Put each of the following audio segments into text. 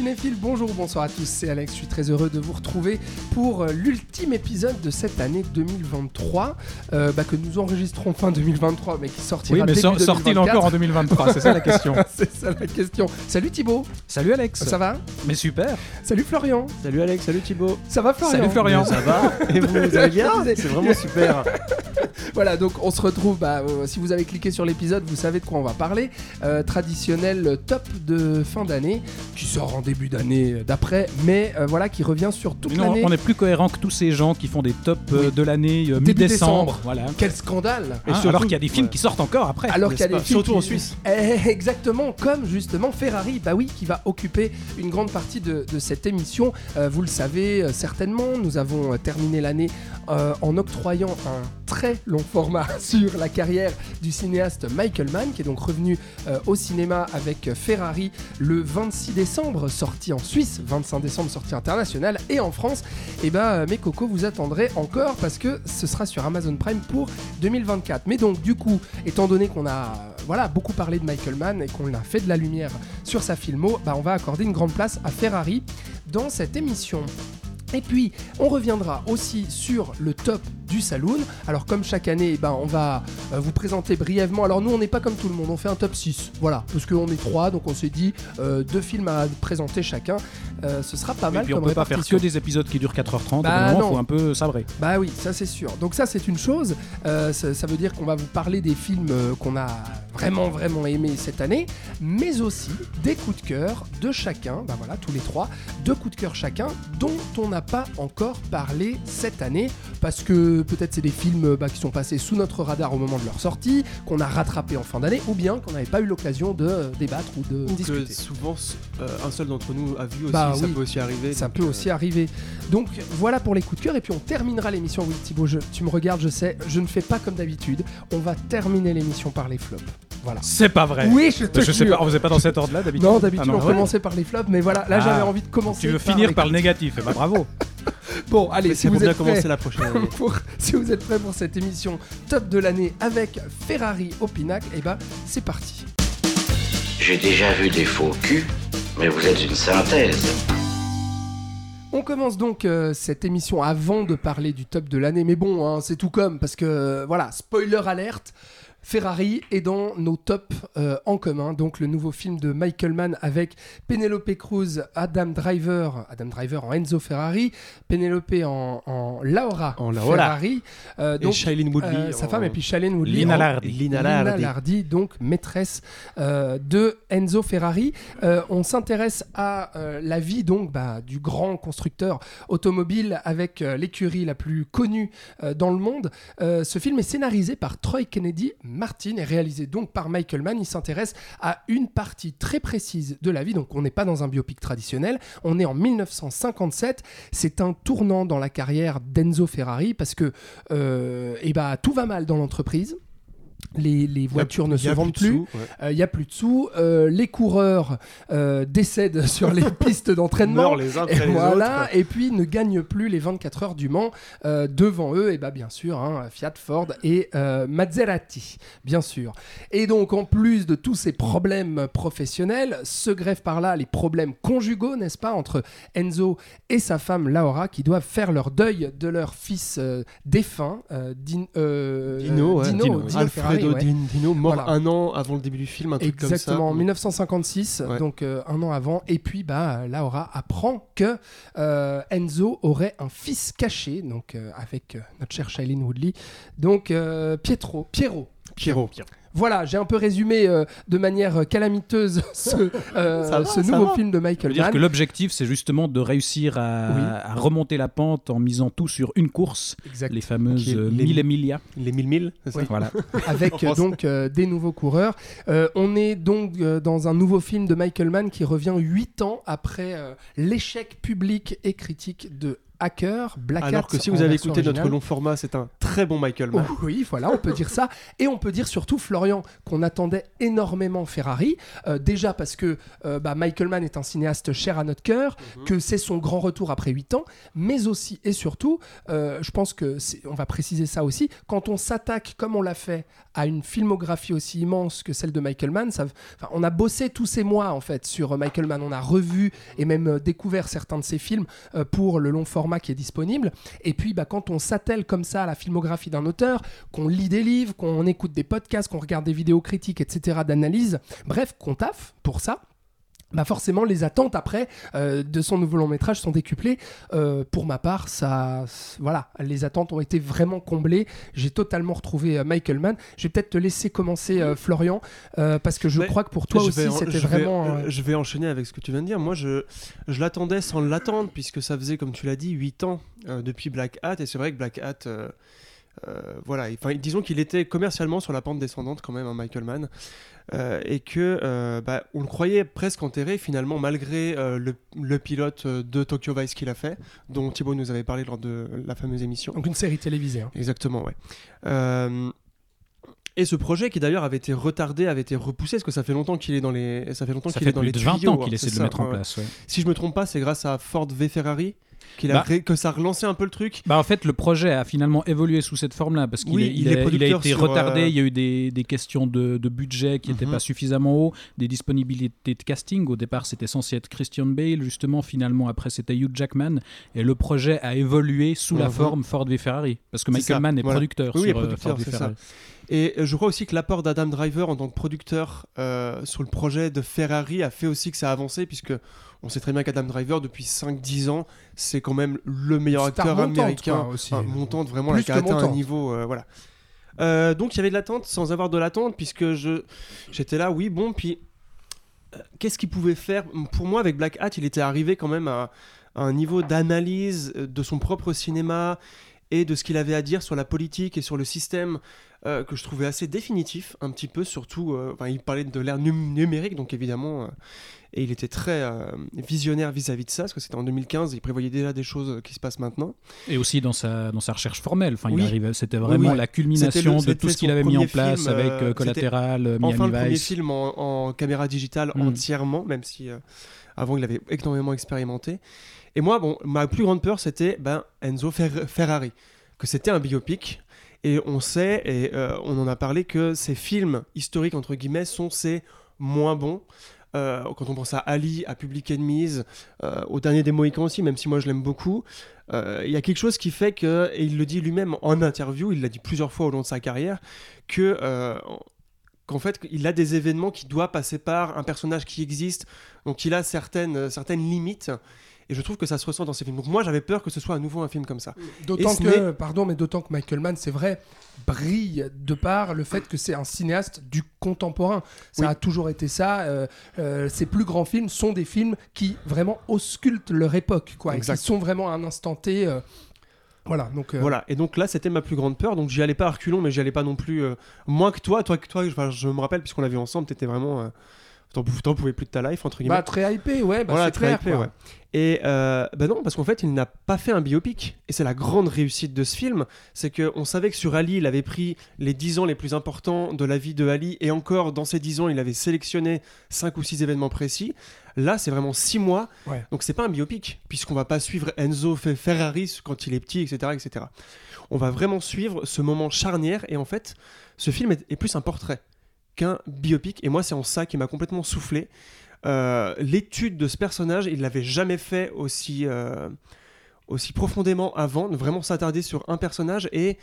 Cinéphiles, bonjour, bonsoir à tous, c'est Alex, je suis très heureux de vous retrouver pour euh, l'ultime épisode de cette année 2023, euh, bah, que nous enregistrons fin 2023, mais qui sortira Oui, mais début sort-il 2024? encore en 2023 C'est ça la question. C'est ça la question. Salut Thibaut, Salut Alex. ça va? Mais super. Salut Florian, Salut Alex, salut Thibaut. ça va Florian? Salut Florian. Ça va Et vous, vous allez bien? C'est vraiment super. Voilà, donc on se retrouve, bah, euh, si vous avez cliqué sur l'épisode, vous savez de quoi on va parler. Euh, traditionnel top de fin d'année, qui sort en début d'année d'après, mais euh, voilà, qui revient sur toute l'année. on est plus cohérent que tous ces gens qui font des tops euh, Oui. de l'année euh, mi-décembre. décembre. Voilà. Quel scandale Hein, surtout- alors qu'il y a des films ouais. qui sortent encore après. Alors qu'il y a des films Surtout qui- en Suisse. Eh, exactement, comme justement Ferrari, bah oui, qui va occuper une grande partie de, de cette émission. Euh, vous le savez certainement, nous avons terminé l'année en octroyant un très long format sur la carrière du cinéaste Michael Mann, qui est donc revenu au cinéma avec Ferrari le 26 décembre, sorti en Suisse, 25 décembre, sorti international, et en France, et bah euh, mes cocos, vous attendrez encore parce que ce sera sur Amazon Prime pour 2024. Mais donc, du coup, étant donné qu'on a euh, voilà, beaucoup parlé de Michael Mann et qu'on a fait de la lumière sur sa filmo, bah, on va accorder une grande place à Ferrari dans cette émission. Et puis, on reviendra aussi sur le top du saloon. Alors, comme chaque année, eh ben, on va euh, vous présenter brièvement. Alors, nous, on n'est pas comme tout le monde, on fait un top 6. Voilà, parce qu'on est trois, donc on s'est dit euh, deux films à présenter chacun. Euh, ce sera pas Et mal puis on comme peut pas faire que des épisodes qui durent 4h30. Bah, il faut un peu sabrer. Bah oui, ça c'est sûr. Donc ça c'est une chose. Euh, ça, ça veut dire qu'on va vous parler des films qu'on a vraiment vraiment aimés cette année, mais aussi des coups de cœur de chacun. Bah voilà, tous les trois, deux coups de cœur chacun, dont on n'a pas encore parlé cette année, parce que peut-être c'est des films euh, bah, qui sont passés sous notre radar au moment de leur sortie, qu'on a rattrapé en fin d'année, ou bien qu'on n'avait pas eu l'occasion de euh, débattre ou de Ou que discuter. souvent, euh, un seul d'entre nous a vu aussi, Bah ça oui. peut aussi arriver. Ça peut euh, aussi arriver. Donc voilà pour les coups de cœur et puis on terminera l'émission. Oui Thibaut, je- tu me regardes, je sais, je ne fais pas comme d'habitude. On va terminer l'émission par les flops. Voilà. C'est pas vrai. Oui, je te Je sais jure. pas, on faisait pas dans cet ordre-là d'habitude. Non, d'habitude Ah on ouais. commençait par les flops, mais voilà, là Ah. j'avais envie de commencer. Tu veux par finir les par le négatif. Eh ben, bravo. Bon, allez, Mais si c'est vous bien êtes prêts, commencer la prochaine année. pour- si vous êtes prêts pour cette émission top de l'année avec Ferrari au pinacle, et ben c'est parti. J'ai déjà vu des faux culs, mais vous êtes une synthèse. On commence donc euh, cette émission avant de parler du top de l'année, mais bon, hein, c'est tout comme, parce que euh, voilà, spoiler alerte, Ferrari est dans nos tops euh, en commun, donc le nouveau film de Michael Mann avec Penelope Cruz, Adam Driver, Adam Driver en Enzo Ferrari, Penelope en, en Laura, En Laura. Ferrari, euh, Et donc Shailene Woodley. euh, sa femme et puis Shailene Woodley Lina Lardi. Lina Lina Lardi. Donc maîtresse de Enzo Ferrari. On s'intéresse à la vie donc bah, du grand constructeur automobile avec l'écurie la plus connue dans le monde. Ce film est scénarisé par Troy Kennedy Martin et réalisé donc par Michael Mann. Il s'intéresse à une partie très précise de la vie. Donc on n'est pas dans un biopic traditionnel. On est en 1957. C'est un tournant dans la carrière d'Enzo Ferrari parce que euh, eh bah, tout va mal dans l'entreprise. Les, les voitures ne se vendent de plus. ouais. Il n'y a plus de sous. Euh, les coureurs euh, décèdent sur les pistes d'entraînement. Meurent les uns Et les puis ne gagnent plus les 24 heures du Mans. Euh, devant eux, et bah bien sûr, hein, Fiat, Ford et euh, Maserati, bien sûr. Et donc, en plus de tous ces problèmes professionnels, se greffent par là les problèmes conjugaux, n'est-ce pas, entre Enzo et sa femme Laura, qui doivent faire leur deuil de leur fils euh, défunt, euh, Din- euh, Dino, ouais. Dino, Dino, Dino Alfredo ouais. Dino, mort Voilà. un an avant le début du film, un truc comme ça. Exactement, en 1956, Ouais. donc euh, un an avant. Et puis, bah, Laura apprend que euh, Enzo aurait un fils caché, donc euh, avec euh, notre cher Shailene Woodley, donc euh, Pietro, Piero. Pierrot. Voilà, j'ai un peu résumé euh, de manière calamiteuse ce, euh, va, ce nouveau va. film de Michael veut dire Mann. que l'objectif, c'est justement de réussir à, Oui. à remonter la pente en misant tout sur une course, Exact. les fameuses euh, les- 1000 et millia. Les 1000 1000 c'est ça Oui. Voilà. avec euh, donc euh, des nouveaux coureurs. Euh, on est donc euh, dans un nouveau film de Michael Mann qui revient huit ans après euh, l'échec public et critique de Hacker, Black Alors que si vous avez écouté notre long format, c'est un très bon Michael Mann. Oui, voilà, on peut dire ça. Et on peut dire surtout, Florian, qu'on attendait énormément Ferrari. Euh, déjà parce que euh, bah, Michael Mann est un cinéaste cher à notre cœur, Mhm. que c'est son grand retour après 8 ans, mais aussi et surtout, euh, je pense que on va préciser ça aussi, quand on s'attaque comme on l'a fait à une filmographie aussi immense que celle de Michael Mann, ça, on a bossé tous ces mois en fait sur euh, Michael Mann, on a revu et même euh, découvert certains de ses films euh, pour le long format qui est disponible. Et puis, bah, quand on s'attelle comme ça à la filmographie d'un auteur, qu'on lit des livres, qu'on écoute des podcasts, qu'on regarde des vidéos critiques, etc., d'analyse, bref, qu'on taffe pour ça. Bah forcément, les attentes après euh, de son nouveau long métrage sont décuplées. Euh, pour ma part, ça, voilà, les attentes ont été vraiment comblées. J'ai totalement retrouvé euh, Michael Mann. Je vais peut-être te laisser commencer, Florian, parce que je Mais crois que pour toi aussi, c'était vais- vraiment. je vais enchaîner avec ce que tu viens de dire. Moi, je, je l'attendais sans l'attendre, puisque ça faisait, comme tu l'as dit, 8 ans depuis Black Hat. Et c'est vrai que Black Hat, voilà, enfin, disons qu'il était commercialement sur la pente descendante quand même, hein, Michael Mann. Euh, et que euh, bah, on le croyait presque enterré finalement malgré euh, le, le pilote euh, de Tokyo Vice qu'il a fait dont Thibaut nous avait parlé lors de la fameuse émission Donc une série télévisée. hein. Exactement, ouais. Euh, et ce projet qui d'ailleurs avait été retardé, avait été repoussé, parce que ça fait longtemps qu'il est dans les, ça fait longtemps qu'il est dans plus les de 20 tuyaux, ans hein, qu'il essaie de ça, le mettre en place. ouais. Si je me trompe pas, c'est grâce à Ford v Ferrari qu'il a Bah. que ça a relancé un peu le truc. Bah en fait, le projet a finalement évolué sous cette forme-là parce qu'il Oui, est- il il, est a, il a producteur été retardé. euh, Il y a eu des, des questions de, de budget qui n'étaient Mhm. pas suffisamment haut, des disponibilités de casting. Au départ, c'était censé être Christian Bale, justement. Finalement, après, c'était Hugh Jackman. Et le projet a évolué sous la Mhm. forme Ford v Ferrari parce que Michael Mann est voilà. producteur Oui, sur euh, producteur, Ford v c'est ça. Ferrari. Et je crois aussi que l'apport d'Adam Driver en tant que producteur euh, sur le projet de Ferrari a fait aussi que ça a avancé, puisque on sait très bien qu'Adam Driver, depuis 5-10 ans, c'est quand même le meilleur Star acteur montante, américain. quoi, aussi. Enfin, montante, vraiment, qui a atteint un niveau. euh, voilà. Euh, donc il y avait de l'attente sans avoir de l'attente, puisque je j'étais là, oui, bon, puis euh, qu'est-ce qu'il pouvait faire? Pour moi, avec Black Hat, il était arrivé quand même à, à un niveau d'analyse de son propre cinéma et de ce qu'il avait à dire sur la politique et sur le système euh, que je trouvais assez définitif, un petit peu, surtout, euh, enfin, il parlait de l'ère num- numérique, donc évidemment, euh, et il était très visionnaire vis-à-vis de ça, parce que c'était en 2015, il prévoyait déjà des choses qui se passent maintenant. Et aussi dans sa, dans sa recherche formelle. Enfin, Oui. c'était vraiment oui. la culmination le- de tout ce qu'il avait mis en place film, avec Collateral, euh, enfin, Miami le premier Vice. film en, en caméra digitale Mm. entièrement, même si avant il avait énormément expérimenté. Et moi, bon, ma plus grande peur, c'était ben, Enzo Fer- Ferrari, que c'était un biopic. Et on sait, et euh, on en a parlé, que ces films historiques, entre guillemets, sont ces moins bons. Euh, quand on pense à Ali, à Public Enemies, euh, au dernier des Mohicans aussi, même si moi je l'aime beaucoup, il y a quelque chose qui fait que, et il le dit lui-même en interview, il l'a dit plusieurs fois au long de sa carrière, que qu'en fait il a des événements qui doivent passer par un personnage qui existe, donc il a certaines, certaines limites. Et je trouve que ça se ressent dans ces films. Donc moi j'avais peur que ce soit à nouveau un film comme ça. D'autant Et que, pardon, mais d'autant que Michael Mann, c'est vrai, brille de par le fait que c'est un cinéaste du contemporain. Ça Oui. a toujours été ça. euh, euh, ses plus grands films sont des films qui vraiment auscultent leur époque, quoi, et Exact. qui sont vraiment à un instant T. euh, voilà, donc. euh, Voilà, et donc là c'était ma plus grande peur, donc j'y allais pas à reculons, mais j'y allais pas non plus euh, moins que toi. Toi, que toi je me rappelle, puisqu'on l'a vu ensemble, t'étais vraiment. euh, T'en pou- t'en pouvais plus de ta life, entre guillemets. Bah, très hypé, ouais, bah, voilà, très clair. hypé, ouais. Et euh, bah non, parce qu'en fait, il n'a pas fait un biopic. Et c'est la grande réussite de ce film. C'est qu'on savait que sur Ali, il avait pris les 10 ans les plus importants de la vie de Ali. Et encore, dans ces 10 ans, il avait sélectionné 5 ou 6 événements précis. Là, c'est vraiment 6 mois. Ouais. Donc, c'est pas un biopic, puisqu'on va pas suivre Enzo Fe- Ferrari quand il est petit, etc., etc. On va vraiment suivre ce moment charnière. Et en fait, ce film est, est plus un portrait qu'un biopic. Et moi, c'est en ça qui m'a complètement soufflé. Euh, L'étude de ce personnage, il l'avait jamais fait aussi, euh, aussi profondément avant, de vraiment s'attarder sur un personnage et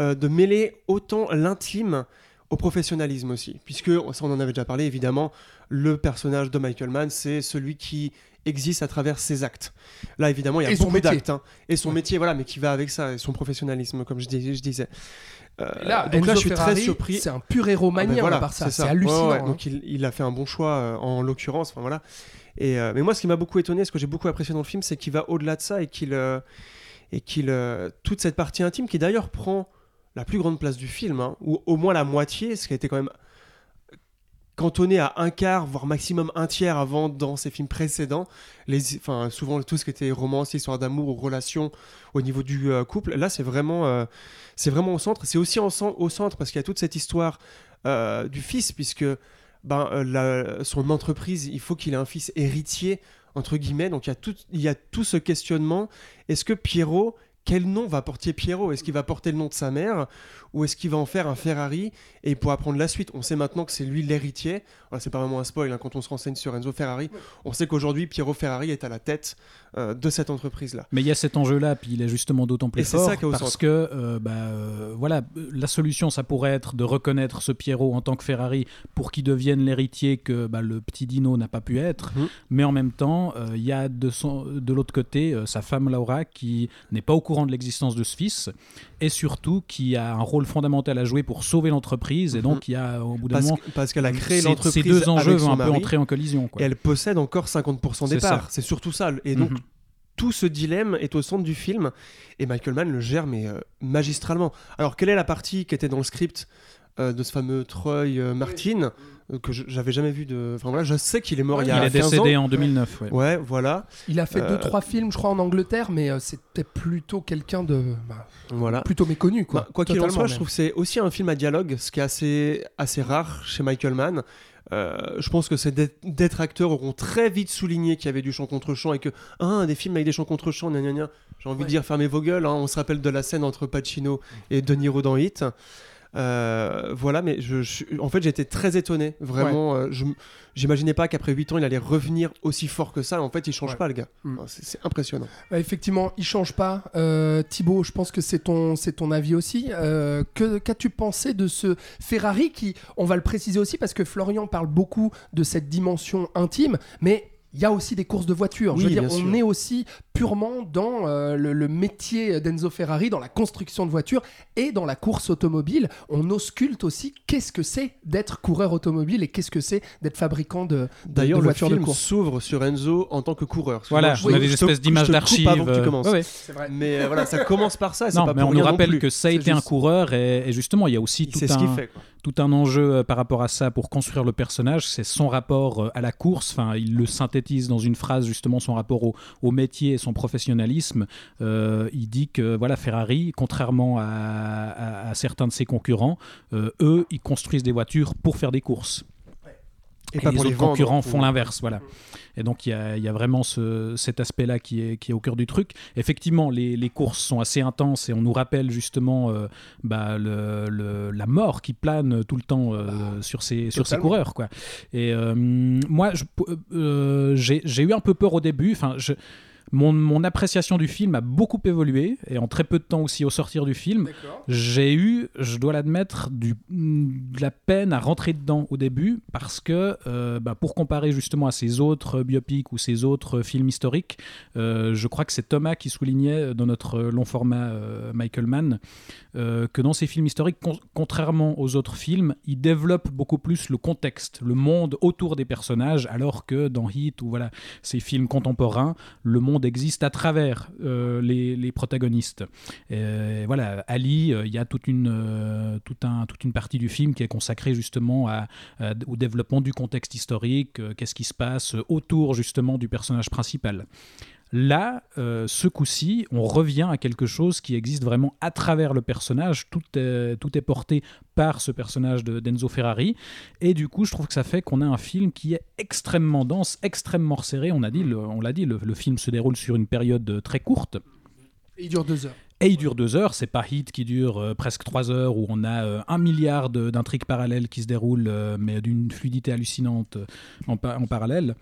euh, de mêler autant l'intime au professionnalisme aussi. Puisque, ça on en avait déjà parlé évidemment, le personnage de Michael Mann, c'est celui qui existe à travers ses actes. Là, évidemment, il y a Et beaucoup d'actes. hein. Et son Ouais. métier, voilà, mais qui va avec ça, et son professionnalisme, comme je, dis- je disais. Euh, Et Là, donc là, je suis Ferrari, très surpris. C'est un pur héros Ah ben voilà, ça. c'est hallucinant. Ouais, ouais, hein. Donc il, il a fait un bon choix euh, en l'occurrence. Enfin voilà. Et euh, mais moi, ce qui m'a beaucoup étonné, ce que j'ai beaucoup apprécié dans le film, c'est qu'il va au-delà de ça et qu'il euh, et qu'il euh, toute cette partie intime qui d'ailleurs prend la plus grande place du film, hein, ou au moins la moitié, ce qui a été quand même cantonné à un quart, voire maximum un tiers avant dans ses films précédents. Les, enfin, souvent tout ce qui était romance, histoire d'amour ou relation au niveau du euh, couple. Là, c'est vraiment, euh, vraiment au centre. C'est aussi au centre parce qu'il y a toute cette histoire euh, du fils, puisque ben, son entreprise, il faut qu'il ait un fils héritier entre guillemets. Donc il y a tout, il y a tout ce questionnement. Est-ce que Pierrot quel nom va porter Pierrot? Est-ce qu'il va porter le nom de sa mère? Ou est-ce qu'il va en faire un Ferrari et il pourra prendre la suite? On sait maintenant que c'est lui l'héritier. Voilà, c'est pas vraiment un spoil hein, quand on se renseigne sur Enzo Ferrari. On sait qu'aujourd'hui Pierrot Ferrari est à la tête euh, de cette entreprise-là. Mais il y a cet enjeu-là, puis il est justement d'autant plus Et fort ça parce centre. que euh, bah, euh, voilà, la solution, ça pourrait être de reconnaître ce Pierrot en tant que Ferrari pour qu'il devienne l'héritier que bah, le petit Dino n'a pas pu être. Mhm. Mais en même temps, euh, il y a de, son- de l'autre côté euh, sa femme Laura qui n'est pas au courant de l'existence de ce fils et surtout qui a un rôle fondamental à jouer pour sauver l'entreprise. Et donc, il y a au bout d'un moment, parce qu'elle a créé l'entreprise ces deux enjeux vont un peu entrer en collision. quoi. et elle possède encore 50% des parts. C'est surtout ça. Et donc Mhm. tout ce dilemme est au centre du film et Michael Mann le gère mais euh, magistralement. Alors quelle est la partie qui était dans le script? Euh, de ce fameux Troy euh, Martin euh, que j'avais jamais vu de. Enfin voilà, je sais qu'il est mort il y il a est 15 décédé ans. en 2009. ouais. Ouais, voilà, Il a fait Euh, deux trois films, je crois, en Angleterre, mais euh, c'était plutôt quelqu'un de bah, voilà. plutôt méconnu, quoi. Bah, quoi qu'il en soit, je trouve que c'est aussi un film à dialogue, ce qui est assez, assez rare chez Michael Mann. Euh, je pense que ces dé- détracteurs auront très vite souligné qu'il y avait du chant contre chant et que ah, des films avec des chants contre chant, j'ai envie Ouais. de dire fermez vos gueules. hein. On se rappelle de la scène entre Pacino et De Niro dans Hit. Euh, voilà, mais je, je- en fait j'étais très étonné, vraiment. euh, je J'imaginais pas qu'après 8 ans il allait revenir aussi fort que ça. En fait, il change Ouais. pas, le gars. Mm. C'est impressionnant. Ouais, effectivement, il change pas. Euh, Thibaut, je pense que c'est ton, ton avis aussi. Euh, que qu'as-tu pensé de ce Ferrari qui, on va le préciser aussi parce que Florian parle beaucoup de cette dimension intime, mais il y a aussi des courses de voitures. Je Oui, veux dire, bien on sûr. est aussi purement dans euh, le, le métier d'Enzo Ferrari, dans la construction de voitures et dans la course automobile. On ausculte aussi qu'est-ce que c'est d'être coureur automobile et qu'est-ce que c'est d'être fabricant de, de- D'ailleurs, de le voitures de film course. s'ouvre sur Enzo en tant que coureur. Voilà, on je a des espèces d'images d'archives. avant que tu euh, commences. ouais, ouais. C'est vrai. Mais euh, voilà, ça commence par ça. et c'est Non, pas mais pour on nous rappelle que ça a C'est été un coureur et, et justement, il y a aussi tout C'est ce qu'il un, fait. quoi. Tout un enjeu euh, par rapport à ça pour construire le personnage. C'est son rapport euh, à la course. Il le synthétise dans une phrase, justement, son rapport au, métier et son professionnalisme. Euh, il dit que voilà, Ferrari, contrairement à, certains de ses concurrents, eux, ils construisent des voitures pour faire des courses. Et, Et, pas les pour autres les vendre. concurrents font Ou- l'inverse, voilà. Et donc il y a, il y a vraiment ce- cet aspect-là qui est, qui est au cœur du truc. Effectivement, les, les courses sont assez intenses et on nous rappelle justement euh, bah, le- le- la mort qui plane tout le temps euh, sur ces, sur ces totalement. coureurs. Quoi. Et euh, moi, j'ai j'ai eu un peu peur au début. Enfin, je- mon, mon appréciation du film a beaucoup évolué et en très peu de temps aussi au sortir du film. J'ai eu, je dois l'admettre, de la peine à rentrer dedans au début parce que, euh, bah, pour comparer justement à ces autres biopics ou ces autres films historiques, euh, je crois que c'est Thomas qui soulignait dans notre long format euh, Michael Mann que dans ces films historiques, con- contrairement aux autres films, il développe beaucoup plus le contexte, le monde autour des personnages, alors que dans Heat ou voilà ces films contemporains, le monde existe à travers euh, les, protagonistes. Et voilà, Ali, euh, il y a toute une, euh, tout un, toute une partie du film qui est consacrée justement au développement du contexte historique, euh, qu'est-ce qui se passe autour justement du personnage principal. Là, euh, ce coup-ci, on revient à quelque chose qui existe vraiment à travers le personnage. Tout est, porté par ce personnage de d'Enzo Ferrari. Et du coup, je trouve que ça fait qu'on a un film qui est extrêmement dense, extrêmement resserré. On dit, on l'a dit, le, film se déroule sur une période très courte. Il dure deux heures. Et il dure deux heures, c'est pas Hit qui dure euh, presque trois heures, où on a euh, un milliard d'intrigues parallèles qui se déroulent, euh, mais d'une fluidité hallucinante en, pa- en parallèle.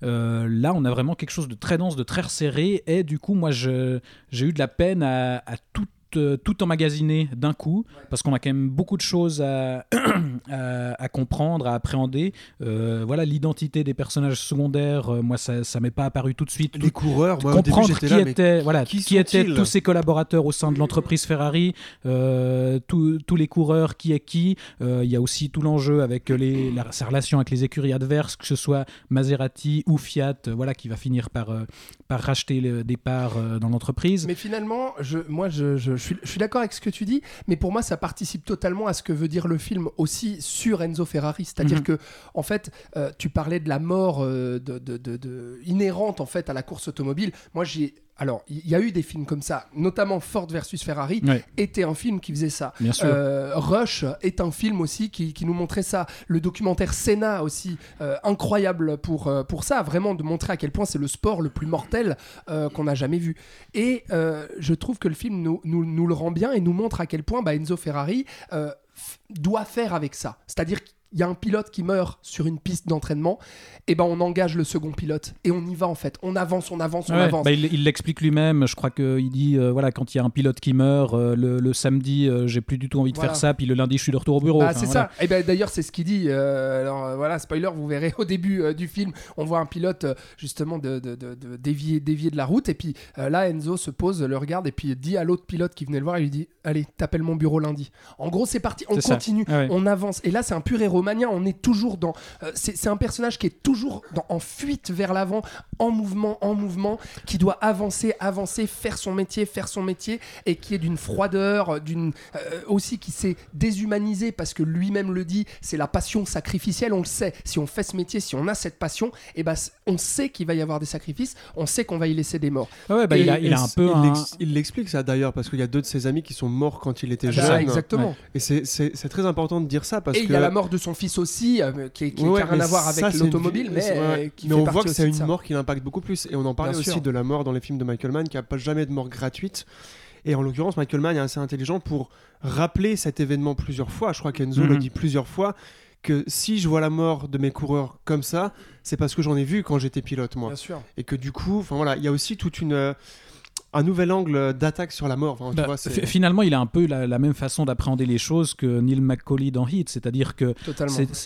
Là, on a vraiment quelque chose de très dense, de très resserré, et du coup, moi, j'ai eu de la peine à tout, euh, tout emmagasiner d'un coup, parce qu'on a quand même beaucoup de choses à, à, à comprendre, à appréhender. Euh, voilà, l'identité des personnages secondaires, euh, moi, ça, ça m'est pas apparu tout de suite. Les coureurs, moi, au début, comprendre qui là, mais était voilà qui qui, étaient tous ses collaborateurs au sein de l'entreprise Ferrari euh, tous- tous les coureurs qui est qui il y a aussi tout l'enjeu avec les, la, sa relation avec les écuries adverses que ce soit Maserati ou Fiat voilà qui va finir par par racheter le départ euh, dans l'entreprise Mais finalement, je, moi, je suis, je suis d'accord avec ce que tu dis, mais pour moi, ça participe totalement à ce que veut dire le film aussi sur Enzo Ferrari. C'est-à-dire Mhm. que, en fait, euh, tu parlais de la mort euh, de, de- de- de- inhérente en fait à la course automobile. Moi, j'ai alors, il y a eu des films comme ça, notamment Ford versus Ferrari Ouais. était un film qui faisait ça. Bien sûr. Euh, Rush est un film aussi qui, qui nous montrait ça. Le documentaire Senna aussi, euh, incroyable pour, euh, pour ça, vraiment de montrer à quel point c'est le sport le plus mortel euh, qu'on a jamais vu. Et je trouve que le film nous, nous, nous le rend bien et nous montre à quel point bah, Enzo Ferrari doit faire avec ça. C'est-à-dire qu'il y a un pilote qui meurt sur une piste d'entraînement, et ben on engage le second pilote et on y va en fait. On avance, on avance, on Ouais, avance. bah, il il l'explique lui-même. Je crois qu'il dit euh, voilà, quand il y a un pilote qui meurt, euh, le, le samedi, euh, j'ai plus du tout envie de Voilà. faire ça, puis le lundi, je suis de retour au bureau. Bah, Enfin, c'est voilà. ça. Et ben d'ailleurs, c'est ce qu'il dit. euh, alors euh, voilà, spoiler, vous verrez au début euh, du film, on voit un pilote euh, justement de, de- de- de dévier, dévier de la route. Et puis euh, là, Enzo se pose, le regarde et puis dit à l'autre pilote qui venait le voir, il lui dit Allez, t'appelles mon bureau lundi. En gros, c'est parti, on continue, Ah ouais. on avance. Et là, c'est un pur héromanien. On est toujours dans. euh, c'est un personnage qui est toujours dans- en fuite vers l'avant, en mouvement, en mouvement, qui doit avancer, avancer, faire son métier, faire son métier, et qui est d'une froideur, euh, d'une euh, aussi qui s'est déshumanisé parce que lui-même le dit, c'est la passion sacrificielle. On le sait. Si on fait ce métier, si on a cette passion, et ben on sait qu'il va y avoir des sacrifices, on sait qu'on va y laisser des morts. Ouais, ouais, bah, Et- il a, il a Et un peu un. Il l'explique ça d'ailleurs parce qu'il y a deux de ses amis qui sont morts quand il était Ah bah, jeune. exactement. Et c'est- très important de dire ça parce et que il y a la mort de son fils aussi, euh, qui, qui, Ouais, qui a rien à voir avec l'automobile, mais, ouais. qui mais fait on voit que c'est une mort qui l'impacte beaucoup plus. Et on en parlait Bien aussi sûr. de la mort dans les films de Michael Mann, qui a pas jamais de mort gratuite. Et en l'occurrence, Michael Mann est assez intelligent pour rappeler cet événement plusieurs fois. Je crois qu'Enzo Mhm. le dit plusieurs fois que si je vois la mort de mes coureurs comme ça, c'est parce que j'en ai vu quand j'étais pilote moi. Bien sûr. Et que du coup, enfin voilà, il y a aussi toute une euh, un nouvel angle d'attaque sur la mort. Enfin, tu Bah, vois, c'est- fi- finalement, il a un peu la, la même façon d'appréhender les choses que Neil McCauley dans Heat, c'est-à-dire que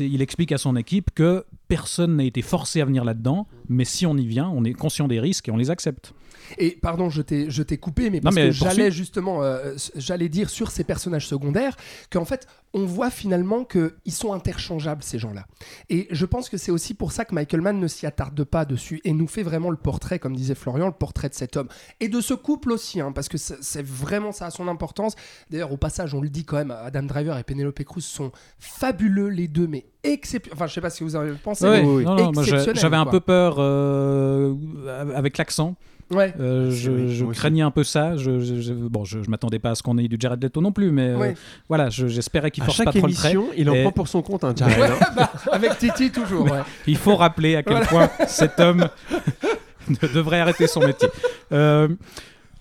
il explique à son équipe que personne n'a été forcé à venir là-dedans, mais si on y vient, on est conscient des risques et on les accepte. Et pardon, je t'ai, je t'ai coupé, mais parce mais que j'allais justement, euh, j'allais dire sur ces personnages secondaires qu'en fait, on voit finalement qu'ils sont interchangeables ces gens-là. Et je pense que c'est aussi pour ça que Michael Mann ne s'y attarde pas dessus et nous fait vraiment le portrait, comme disait Florian, le portrait de cet homme et de ce couple aussi, hein, parce que c'est, c'est vraiment ça a son importance. D'ailleurs, au passage, on le dit quand même, Adam Driver et Penelope Cruz sont fabuleux les deux, mais exceptionnels. Enfin, je sais pas si vous avez pensé. Ouais, mais- oui, oui. non, non, moi, j'ai- Exceptionnel, j'avais un peu peur euh, avec l'accent. Ouais. Euh, Oui, je oui, je moi aussi. craignais un peu ça. Je, je, je- bon, je, je m'attendais pas à ce qu'on ait du Jared Leto non plus, mais euh, voilà, je- j'espérais qu'il force chaque pas trop le trait. émission, il en Et- prend pour son compte un Jared. Ouais, hein. bah, avec Titi toujours. ouais. Il faut rappeler à quel point cet homme devrait arrêter son métier. Euh,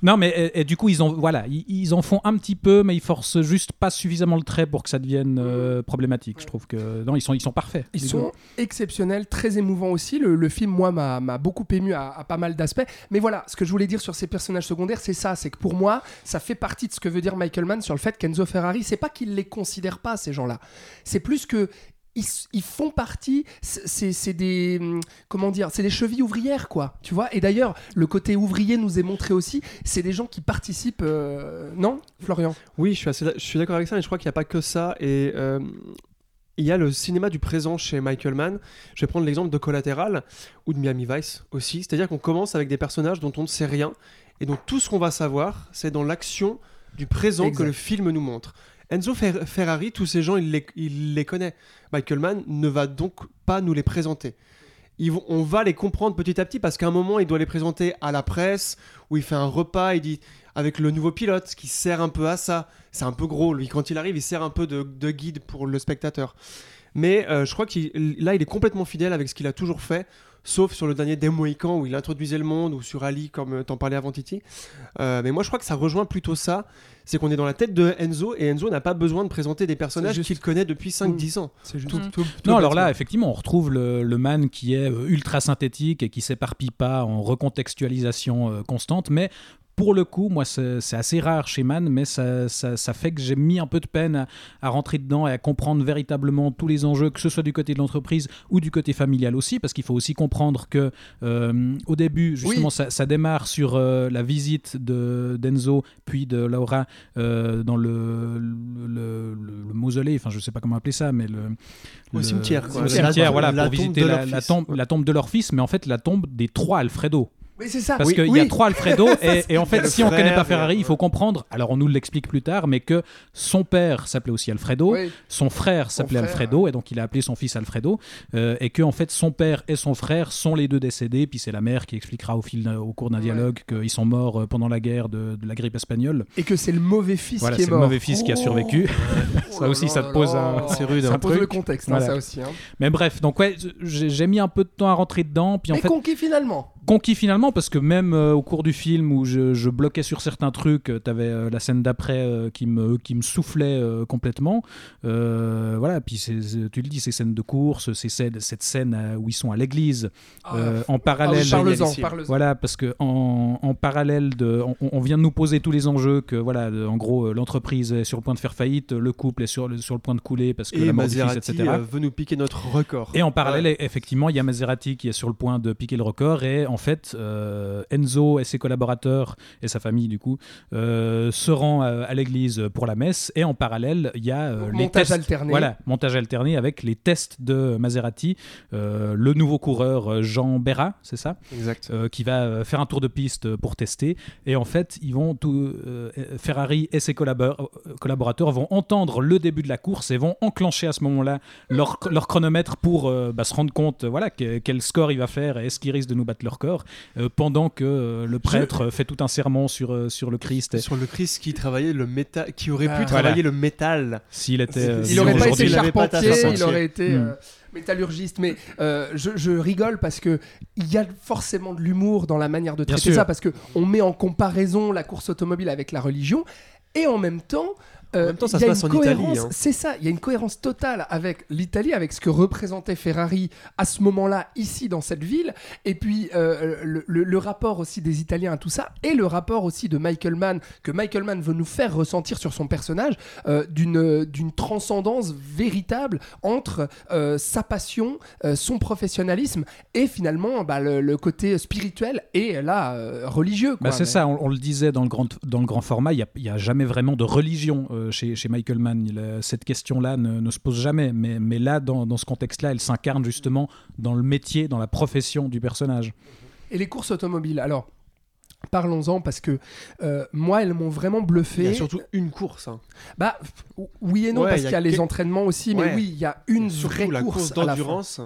non, mais et, et du coup, ils, ont, voilà, ils, ils en font un petit peu, mais ils forcent juste pas suffisamment le trait pour que ça devienne euh, problématique. Je trouve que non, ils sont, ils sont parfaits. Ils sont exceptionnels, très émouvants aussi. Le, le film, moi, m'a m'a beaucoup ému à, à pas mal d'aspects. Mais voilà, ce que je voulais dire sur ces personnages secondaires, c'est ça. C'est que pour moi, ça fait partie de ce que veut dire Michael Mann sur le fait qu'Enzo Ferrari, c'est pas qu'il les considère pas, ces gens-là. C'est plus que. Ils, ils font partie, c'est- des comment dire, c'est des chevilles ouvrières quoi, tu vois. Et d'ailleurs, le côté ouvrier nous est montré aussi. C'est des gens qui participent, euh, non, Florian? Oui, je suis, assez- je suis d'accord avec ça, et je crois qu'il n'y a pas que ça. Et euh, il y a le cinéma du présent chez Michael Mann. Je vais prendre l'exemple de Collateral ou de Miami Vice aussi. C'est-à-dire qu'on commence avec des personnages dont on ne sait rien, et dont tout ce qu'on va savoir, c'est dans l'action du présent Exact. que le film nous montre. Enzo Fer- Ferrari, tous ces gens, il les, connaît. Michael Mann ne va donc pas nous les présenter. On va les comprendre petit à petit parce qu'à un moment, il doit les présenter à la presse, où il fait un repas, il dit avec le nouveau pilote qui sert un peu à ça. C'est un peu gros, lui, quand il arrive, il sert un peu de, de guide pour le spectateur. Mais euh, je crois qu'il là, il est complètement fidèle avec ce qu'il a toujours fait, sauf sur le dernier Des Mohicans où il introduisait le monde, ou sur Ali, comme euh, t'en parlais avant Titi. Euh, mais moi, je crois que ça rejoint plutôt ça. C'est qu'on est dans la tête de Enzo, et Enzo n'a pas besoin de présenter des personnages juste. qu'il connaît depuis 5-10 ans. C'est juste. Tout- tout- tout Non, alors là, effectivement, on retrouve le, le man qui est euh, ultra synthétique et qui s'éparpille pas en recontextualisation constante, mais pour le coup, moi, c'est assez rare chez Man, mais ça, ça, ça fait que j'ai mis un peu de peine à, à rentrer dedans et à comprendre véritablement tous les enjeux, que ce soit du côté de l'entreprise ou du côté familial aussi, parce qu'il faut aussi comprendre que euh, au début, justement, Oui. ça, ça démarre sur euh, la visite de d'Enzo puis de Laura euh, dans le, le, le- le mausolée, enfin, je sais pas comment appeler ça, mais le cimetière, quoi. La- cimetière, voilà, la pour visiter tombe, la tombe de leur fils, mais en fait la tombe des trois Alfredo. Oui, c'est ça. Parce Oui, qu'il y a trois Alfredo, et, et en fait, si on frère, connaît pas Ferrari, il faut comprendre, alors on nous l'explique plus tard, mais que son père s'appelait aussi Alfredo, Oui. son frère s'appelait Alfredo, et donc il a appelé son fils Alfredo, euh, et que en fait son père et son frère sont les deux décédés, puis c'est la mère qui expliquera au, fil, au cours d'un Ouais. dialogue qu'ils sont morts euh, pendant la guerre de, de la grippe espagnole. Et que c'est le mauvais fils Voilà, qui est c'est mort. le mauvais fils qui a Oh. survécu. Oh Ça là aussi, ça te pose un- c'est rude, Ça pose le contexte, hein, ça aussi. hein. Mais bref, donc ouais, j'ai mis un peu de temps à rentrer dedans, puis en fait, conquis finalement. Conquis finalement parce que même euh, au cours du film où je, je bloquais sur certains trucs, euh, t'avais euh, la scène d'après euh, qui me qui me soufflait complètement. Voilà, puis tu le dis, ces scènes de course, ces scènes, cette scène où ils sont à l'église euh, en Ah parallèle. oui, parle-en. Voilà, parce que en, en parallèle de, on, on vient de nous poser tous les enjeux que voilà, de- en gros, l'entreprise est sur le point de faire faillite, le couple est sur le, sur le point de couler parce que Et la fils, Maserati etc. veut nous piquer notre record. Et en parallèle, effectivement, il y a Maserati qui est sur le point de piquer le record. Et en fait, euh, Enzo et ses collaborateurs, et sa famille du coup, euh, se rend à, à l'église pour la messe. Et en parallèle, il y a euh, les Montage tests. alterné. Voilà, montage alterné avec les tests de Maserati. Euh, le nouveau coureur euh, Jean Berra, c'est ça? Exact. euh, qui va euh, faire un tour de piste pour tester. Et en fait, ils vont tout, euh, Ferrari et ses collabor- euh, collaborateurs vont entendre le début de la course et vont enclencher à ce moment-là leur, leur chronomètre pour euh, bah, se rendre compte euh, voilà, que- quel score il va faire et est-ce qu'il risque de nous battre leur corps euh, pendant que euh, le prêtre fait tout un serment sur, euh, sur le Christ. Et Sur le Christ qui travaillait le métal, qui aurait Ah. pu travailler le métal. S'il était. euh, Il Il vivant aurait pas été charpentier, il aurait été Hmm. euh, métallurgiste. Mais euh, je, je rigole parce que il y a forcément de l'humour dans la manière de traiter ça, parce que on met en comparaison la course automobile avec la religion, et en même temps. Euh, En même temps, ça il y se a passe une en Italie, cohérence- hein. C'est ça, il y a une cohérence totale avec l'Italie, avec ce que représentait Ferrari à ce moment-là, ici dans cette ville, et puis euh, le, le- le rapport aussi des Italiens à tout ça, et le rapport aussi de Michael Mann, que Michael Mann veut nous faire ressentir sur son personnage, euh, d'une d'une transcendance véritable entre euh, sa passion, euh, son professionnalisme, et finalement bah, le, le côté spirituel et là euh, religieux. Bah, c'est Mais- ça, on, on le disait dans le grand, dans le grand format, il n'y a, jamais vraiment de religion euh, chez, chez Michael Mann. Il, euh, cette question-là ne, ne se pose jamais. Mais, mais là, dans, dans ce contexte-là, elle s'incarne justement dans le métier, dans la profession du personnage. Et les courses automobiles, alors. Parlons-en parce que euh, moi elles m'ont vraiment bluffé. Il y a surtout une course. hein. Bah oui et non Ouais, parce il y a qu'il y a les entraînements aussi, mais Ouais. oui il y a une Surtout vraie la course, d'endurance.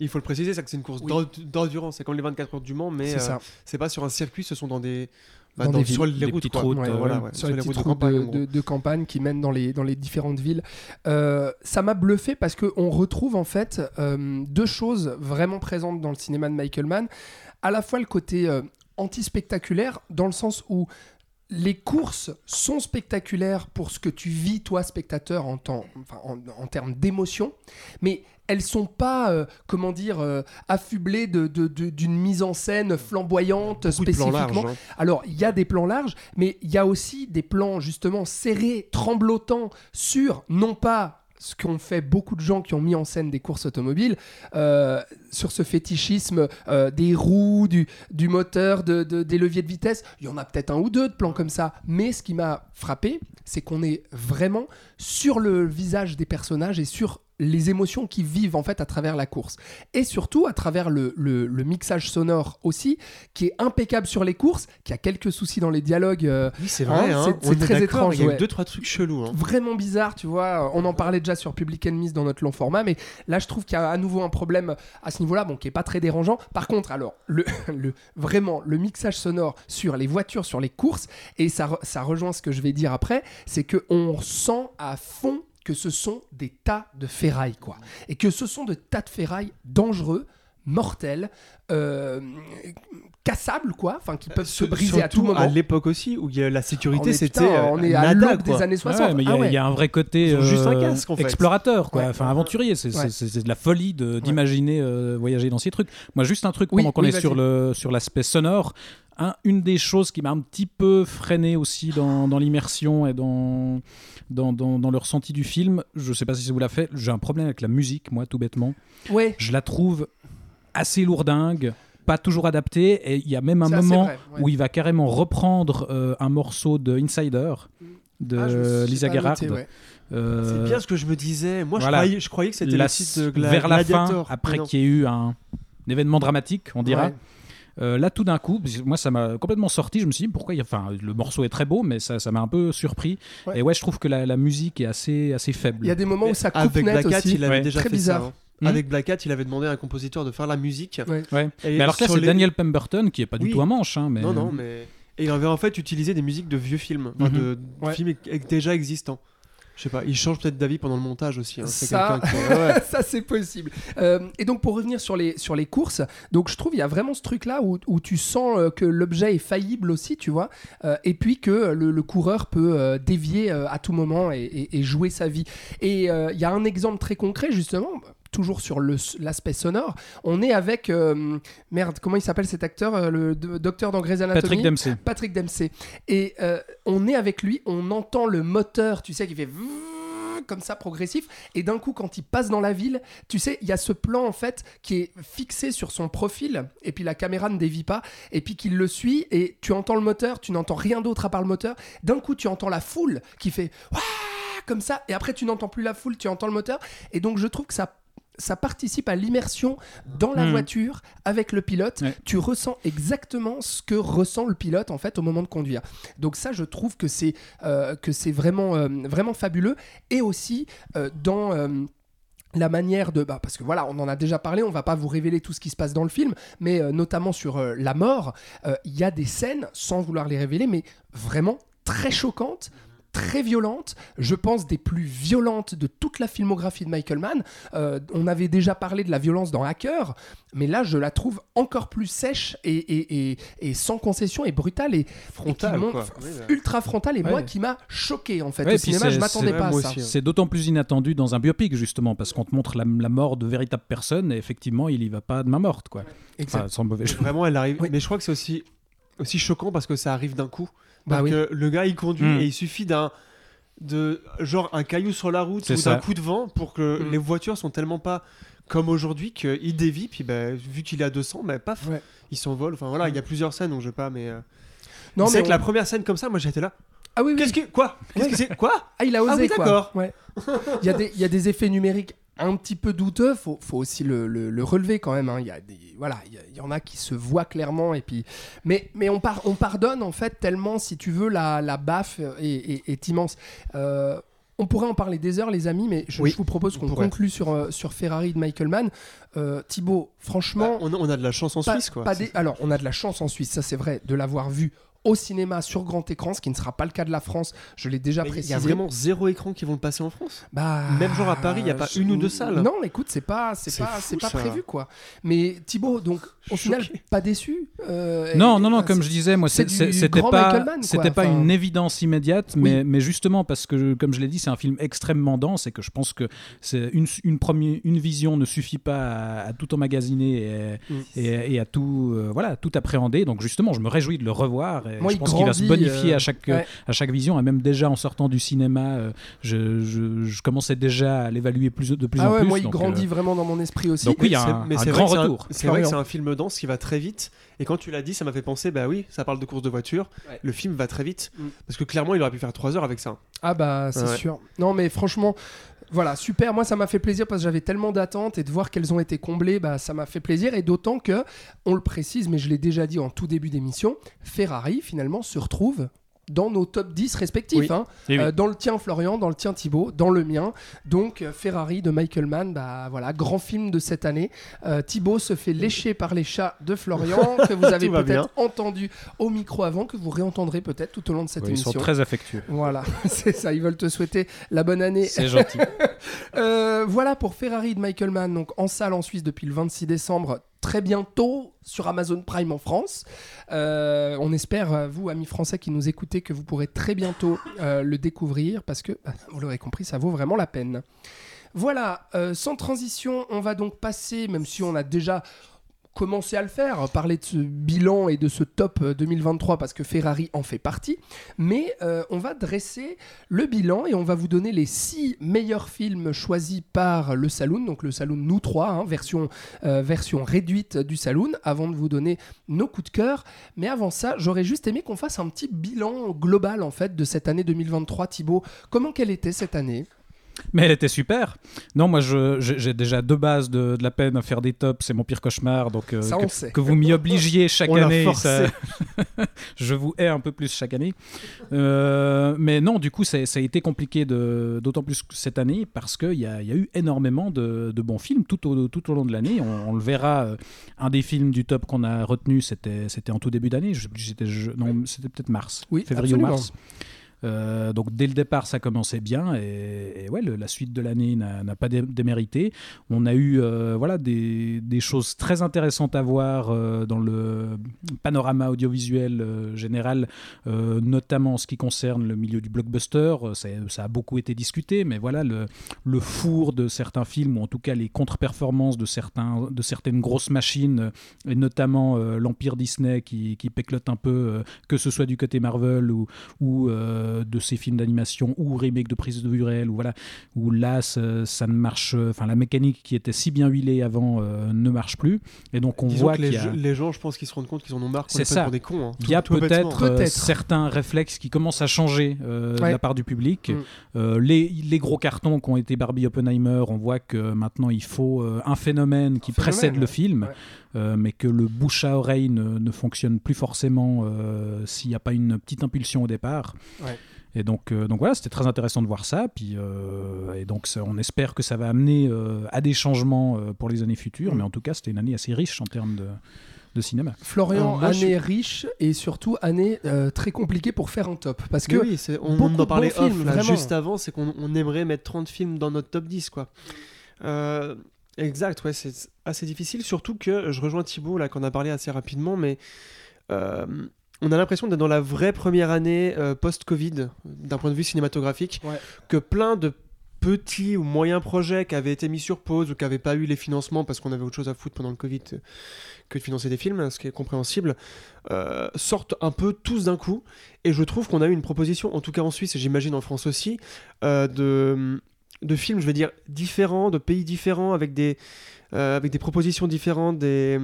Il faut le préciser, c'est que c'est une course Oui. d'endurance. C'est comme les 24 heures du Mans, mais C'est euh, pas sur un circuit, ce sont dans des. Bah, Dans dans- des sur villes, les routes, petites routes, Ouais, euh, voilà, ouais. ouais, sur les petites routes de routes campagne. de, en gros. de- de campagne qui mènent dans les, dans les différentes villes. Euh, ça m'a bluffé parce qu'on retrouve en fait euh, deux choses vraiment présentes dans le cinéma de Michael Mann. À la fois le côté anti-spectaculaire, dans le sens où les courses sont spectaculaires pour ce que tu vis, toi, spectateur, en, temps- enfin, en, en termes d'émotion, mais elles sont pas, euh, comment dire, euh, affublées de- de- de- d'une mise en scène flamboyante Beaucoup spécifiquement. larges. hein. Alors, il y a des plans larges, mais il y a aussi des plans justement serrés, tremblotants sur, non pas ce qu'ont fait beaucoup de gens qui ont mis en scène des courses automobiles, euh, sur ce fétichisme euh, des roues, du, moteur, de- des leviers de vitesse. Il y en a peut-être un ou deux de plans comme ça. Mais ce qui m'a frappé, c'est qu'on est vraiment sur le visage des personnages et sur les émotions qui vivent en fait à travers la course. Et surtout à travers le, le- le mixage sonore aussi, qui est impeccable sur les courses, qui a quelques soucis dans les dialogues. euh, Oui, c'est Hein, vrai. hein, c'est- on c'est est très étrange, Il y a eu deux, trois trucs chelous. hein. vraiment bizarre, tu vois. On en parlait déjà sur Public Enemies dans notre long format, mais là, je trouve qu'il y a à nouveau un problème à ce niveau-là, bon, qui est pas très dérangeant. Par contre, alors, le, le- vraiment, le mixage sonore sur les voitures, sur les courses, et ça, ça rejoint ce que je vais dire après, c'est que on sent à fond que ce sont des tas de ferraille, quoi. Et que ce sont de tas de ferraille dangereux, mortels, euh, cassables, quoi, enfin, qui peuvent se briser à tout moment. À l'époque aussi, où il y a la sécurité, On est- c'était. putain, euh, on est à nada, l'aube des années Ouais, 60. mais il y, a- Ah ouais. il y a un vrai côté euh, explorateur, quoi. Ouais. enfin aventurier. C'est de la folie d'imaginer euh, voyager dans ces trucs. Moi, juste un truc Oui, pendant qu'on oui, est sur le sur l'aspect sonore. Un- une des choses qui m'a un petit peu freiné aussi dans, dans l'immersion et dans, dans, dans, dans le ressenti du film, je sais pas si ça vous l'a fait, j'ai un problème avec la musique, moi, tout bêtement. Ouais. Je la trouve assez lourdingue, pas toujours adaptée, et il y a même un moment vrai, ouais. où il va carrément reprendre euh, un morceau de Insider de Ah, Lisa noté, ouais. Euh, C'est bien ce que je me disais. Moi, voilà. je, croyais, je croyais que c'était la- site de Gla- vers la fin, Gladiator. après Mais non. qu'il y ait eu un, un événement dramatique, on dira, Ouais. Euh, là, tout d'un coup, moi, ça m'a complètement sorti. Je me suis dit pourquoi. Il y a... Enfin, le morceau est très beau, mais ça, ça m'a un peu surpris. Ouais. Et ouais, je trouve que la, la musique est assez, assez faible. Il y a des moments où ça coupe Avec net Cat, aussi. il avait Ouais. déjà Très fait bizarre. ça. hein. Hmm. Avec Black Cat, il avait demandé à un compositeur de faire la musique. Ouais. Ouais. Et Mais alors que là, c'est les- Daniel Pemberton qui est pas du tout un manche. Hein, mais... Non, non, mais. Et il avait en fait utilisé des musiques de vieux films, Mhm. de, de Ouais. films déjà existants. Je sais pas, il change peut-être d'avis pendant le montage aussi. hein. C'est Ça- quelqu'un qui. ouais, ça c'est possible. Euh, et donc pour revenir sur les, sur les courses, donc je trouve il y a vraiment ce truc là où, où tu sens euh, que l'objet est faillible aussi, tu vois, euh, et puis que le, le coureur peut dévier à tout moment et, et- et jouer sa vie. Et euh, il y a un exemple très concret justement. Toujours sur l'aspect sonore, on est avec euh, merde, comment il s'appelle cet acteur, euh, le docteur dans Grey's Anatomy, Patrick Dempsey. Patrick Dempsey. Et euh, on est avec lui, on entend le moteur, tu sais, qui fait comme ça progressif. Et d'un coup, quand il passe dans la ville, tu sais, il y a ce plan en fait qui est fixé sur son profil. Et puis la caméra ne dévie pas. Et puis qu'il le suit. Et tu entends le moteur, tu n'entends rien d'autre à part le moteur. D'un coup, tu entends la foule qui fait Ouah comme ça. Et après, tu n'entends plus la foule, tu entends le moteur. Et donc, je trouve que ça ça participe à l'immersion dans la Mhm. voiture avec le pilote. Ouais. Tu ressens exactement ce que ressent le pilote en fait au moment de conduire. Donc ça, je trouve que c'est euh, que c'est vraiment euh, vraiment fabuleux. Et aussi euh, dans la manière de bah, parce que voilà on en a déjà parlé on va pas vous révéler tout ce qui se passe dans le film mais notamment sur la mort il y a des scènes sans vouloir les révéler mais vraiment très choquantes très violentes, je pense des plus violentes de toute la filmographie de Michael Mann. Euh, on avait déjà parlé de la violence dans Hacker, mais là je la trouve encore plus sèche et, et, et, et sans concession et brutale et Frontal, et qui monte- quoi. Oui, bah. ultra frontale et moi qui m'a choqué en fait Ouais, au cinéma c'est- je m'attendais pas à ça. aussi, hein. C'est d'autant plus inattendu dans un biopic, justement, parce qu'on te montre la, la mort de véritables personnes et effectivement, il y va pas de main morte, quoi. Enfin, sans mauvais jeu. Vraiment, elle arrive. Oui. Mais je crois que c'est aussi, aussi choquant parce que ça arrive d'un coup. Bah Parce oui. que le gars, il conduit Mm. et il suffit d'un. De, genre un caillou sur la route C'est ou d'un coup de vent pour que Mm. les voitures sont tellement pas comme aujourd'hui qu'il dévie puis bah, vu qu'il est à 200 bah, paf Ouais. il s'envole enfin voilà il y a plusieurs scènes donc je vais pas mais euh, Non, c'est mais que on- la première scène comme ça moi j'étais là Ah oui, oui. qu'est-ce que quoi? Qu'est-ce Ouais. que c'est? Quoi? Ah, il a osé Ah oui, quoi. d'accord. Ouais. Il y, a des- il y a des effets numériques un petit peu douteux, faut, faut aussi le, le- le relever quand même. hein. Il y a des, voilà, il y, a- il y en a qui se voient clairement et puis, mais, mais on, par- on pardonne en fait tellement, si tu veux, la, la baffe est, est- est immense. Euh, on pourrait en parler des heures, les amis, mais je, Oui, je vous propose on qu'on conclue sur, euh, sur Ferrari de Michael Mann. Euh, Thibaut, franchement, Bah, on, a, on a de la chance en pas- Suisse quoi pas C'est- des- Alors, on a de la chance en Suisse, ça c'est vrai, de l'avoir vu au cinéma sur grand écran, ce qui ne sera pas le cas de la France. Je l'ai déjà Mais il précisé. y a vraiment zéro écran qui vont le passer en France Bah, Même genre à Paris, il y a pas je- une ou deux salles Non, écoute, c'est pas, c'est pas, fou, c'est pas prévu quoi. Mais Thibaut, donc au final, pas déçu. euh, Non, et- non, non, comme je disais, moi, c'était pas, c'était Enfin, une évidence immédiate, Oui. mais, mais justement parce que, comme je l'ai dit, c'est un film extrêmement dense et que je pense que c'est une, une, première, une vision ne suffit pas à, à tout emmagasiner et, et, et à tout, euh, voilà, tout appréhender. Donc justement, je me réjouis de le revoir et Moi, je il pense qu'il va se grandit, bonifier euh, à chaque, ouais. à chaque vision. Et même déjà en sortant du cinéma, euh, je, je, je commençais déjà à l'évaluer plus, de plus Ah en ouais, plus. moi, il donc, grandit euh, vraiment dans mon esprit aussi. donc oui, il y a c'est- un, grand retour. C'est vrai que c'est un film dense qui va très vite. Et quand tu l'as dit, ça m'a fait penser, bah oui, ça parle de course de voiture. Ouais. Le film va très vite. Mm. Parce que clairement, il aurait pu faire 3 heures avec ça. Ah bah c'est Ouais. sûr. Non mais franchement, voilà, super. Moi ça m'a fait plaisir parce que j'avais tellement d'attentes et de voir qu'elles ont été comblées, bah ça m'a fait plaisir. Et d'autant que, on le précise, mais je l'ai déjà dit en tout début d'émission, Ferrari finalement se retrouve dans nos top 10 respectifs. Oui. hein. Oui. Euh, dans le tien Florian, dans le tien Thibaut, dans le mien. Donc euh, Ferrari de Michael Mann, bah voilà, grand film de cette année. Euh, Thibaut se fait lécher par les chats de Florian, que vous avez peut-être entendu au micro avant, que vous réentendrez peut-être tout au long de cette Oui, ils sont émission. très affectueux. Voilà, c'est ça, ils veulent te souhaiter la bonne année. C'est gentil. Euh, voilà pour Ferrari de Michael Mann, donc en salle en Suisse depuis le 26 décembre, très bientôt sur Amazon Prime en France. Euh, on espère, euh, vous amis français qui nous écoutez, que vous pourrez très bientôt euh, le découvrir parce que, bah, vous l'aurez compris, ça vaut vraiment la peine. Voilà, sans transition, on va donc passer, même si on a déjà commencé à le faire, parler de ce bilan et de ce top euh, 2023 parce que Ferrari en fait partie, mais euh, on va dresser le bilan et on va vous donner les six meilleurs films choisis par le Saloon, donc le Saloon nous trois, hein, version, euh, version réduite du Saloon, avant de vous donner nos coups de cœur. Mais avant ça, j'aurais juste aimé qu'on fasse un petit bilan global en fait de cette année 2023. Thibaut, comment qu'elle était cette année? Mais elle était super. Non, moi, j'ai déjà deux bases de, de la peine à faire des tops. C'est mon pire cauchemar. Donc, euh, Ça, on que, sait. que vous m'y obligiez chaque On année, ça- je vous hais un peu plus chaque année. Euh, mais non, du coup, ça, ça a été compliqué, d'autant plus cette année, parce qu'il y a, il y a eu énormément de, de bons films tout au, tout au long de l'année. On, on le verra. euh, Un des films du top qu'on a retenu, c'était en tout début d'année. C'était peut-être mars. Oui, février ou mars. Euh, donc dès le départ, ça commençait bien et, ouais, la suite de l'année n'a pas dé- démérité. On a eu euh, voilà des, choses très intéressantes à voir euh, dans le panorama audiovisuel général, notamment en ce qui concerne le milieu du blockbuster. Ça, a beaucoup été discuté, mais voilà le, four de certains films ou en tout cas les contre-performances de certains de certaines grosses machines et notamment l'empire Disney qui, péclote un peu, que ce soit du côté Marvel ou euh, de ces films d'animation ou remake de prise de vue réelle ou voilà où là ça, ça ne marche enfin la mécanique qui était si bien huilée avant euh, ne marche plus et donc on Disons voit que les, a gens- les gens, je pense qu'ils se rendent compte qu'ils en ont marre C'est ça. pour des cons. hein. il y a euh, Peut-être. certains réflexes qui commencent à changer euh, de la part du public. Mm. Euh, les, les gros cartons qui ont été Barbie Oppenheimer, on voit que maintenant il faut euh, un phénomène qui Un phénomène, précède le ouais. film, Ouais. Euh, mais que le bouche à oreille ne, ne fonctionne plus forcément euh, s'il n'y a pas une petite impulsion au départ. Ouais. Et donc, euh, donc voilà, c'était très intéressant de voir ça. Puis, euh, et donc, ça- on espère que ça va amener euh, à des changements euh, pour les années futures. Mm. Mais en tout cas, c'était une année assez riche en termes de, de cinéma. Florian, Alors, moi, je année riche et surtout année euh, très compliquée pour faire un top. Parce que oui, on, on de en parlait off, films, là, vraiment. juste avant, c'est qu'on on aimerait mettre 30 films dans notre top 10, quoi. Euh, exact, ouais, c'est assez difficile, surtout que je rejoins Thibaut, là, qu'on a parlé assez rapidement, mais euh, on a l'impression d'être dans la vraie première année euh, post-Covid, d'un point de vue cinématographique, Ouais. que plein de petits ou moyens projets qui avaient été mis sur pause ou qui n'avaient pas eu les financements parce qu'on avait autre chose à foutre pendant le Covid euh, que de financer des films, hein, ce qui est compréhensible, euh, sortent un peu tous d'un coup. Et je trouve qu'on a eu une proposition, en tout cas en Suisse et j'imagine en France aussi, de, de films, je vais dire, différents, de pays différents, avec des, euh, avec des propositions différentes, des...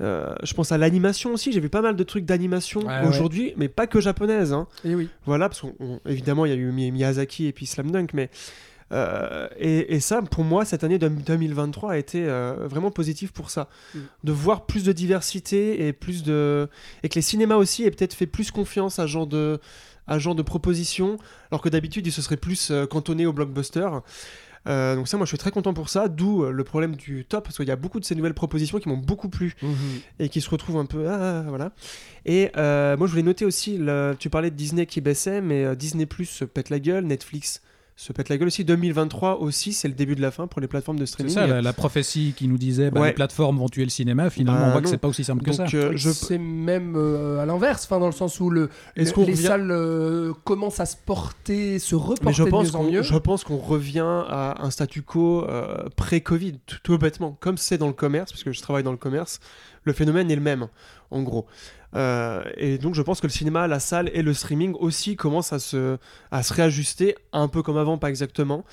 euh, je pense à l'animation aussi, j'ai vu pas mal de trucs d'animation Ouais, aujourd'hui, mais pas que japonaise. Hein. Et oui. Voilà, parce qu'évidemment, il y a eu Mi- Miyazaki et puis Slam Dunk, mais. euh, et, et ça, pour moi, cette année de- 2023 a été euh, vraiment positif pour ça. Mm. De voir plus de diversité et plus de. Et que les cinémas aussi aient peut-être fait plus confiance à ce genre de, genre de propositions, alors que d'habitude, ils se seraient plus euh, cantonnés au blockbuster. Euh, donc ça, moi, je suis très content pour ça, d'où euh, le problème du top, parce qu'il y a beaucoup de ces nouvelles propositions qui m'ont beaucoup plu et qui se retrouvent un peu ah, voilà et euh, moi je voulais noter aussi le- tu parlais de Disney qui baissait mais Disney Plus pète la gueule Netflix se pète la gueule aussi 2023 aussi c'est le début de la fin pour les plateformes de C'est streaming ça, la, la prophétie qui nous disait bah, Ouais. les plateformes vont tuer le cinéma. Finalement, Bah, on voit que non. c'est pas aussi simple que ça. euh, je C'est même euh, à l'inverse, enfin, dans le sens où le, Est-ce le- les revient- salles euh, commencent à se porter, se reporter mais je de pense mieux en qu'on mieux. je pense qu'on revient à un statu quo euh, pré-Covid tout, tout bêtement comme c'est dans le commerce parce que je travaille dans le commerce le phénomène est le même en gros Euh, et donc je pense que le cinéma, la salle et le streaming aussi commencent à se, à se réajuster un peu comme avant, pas exactement.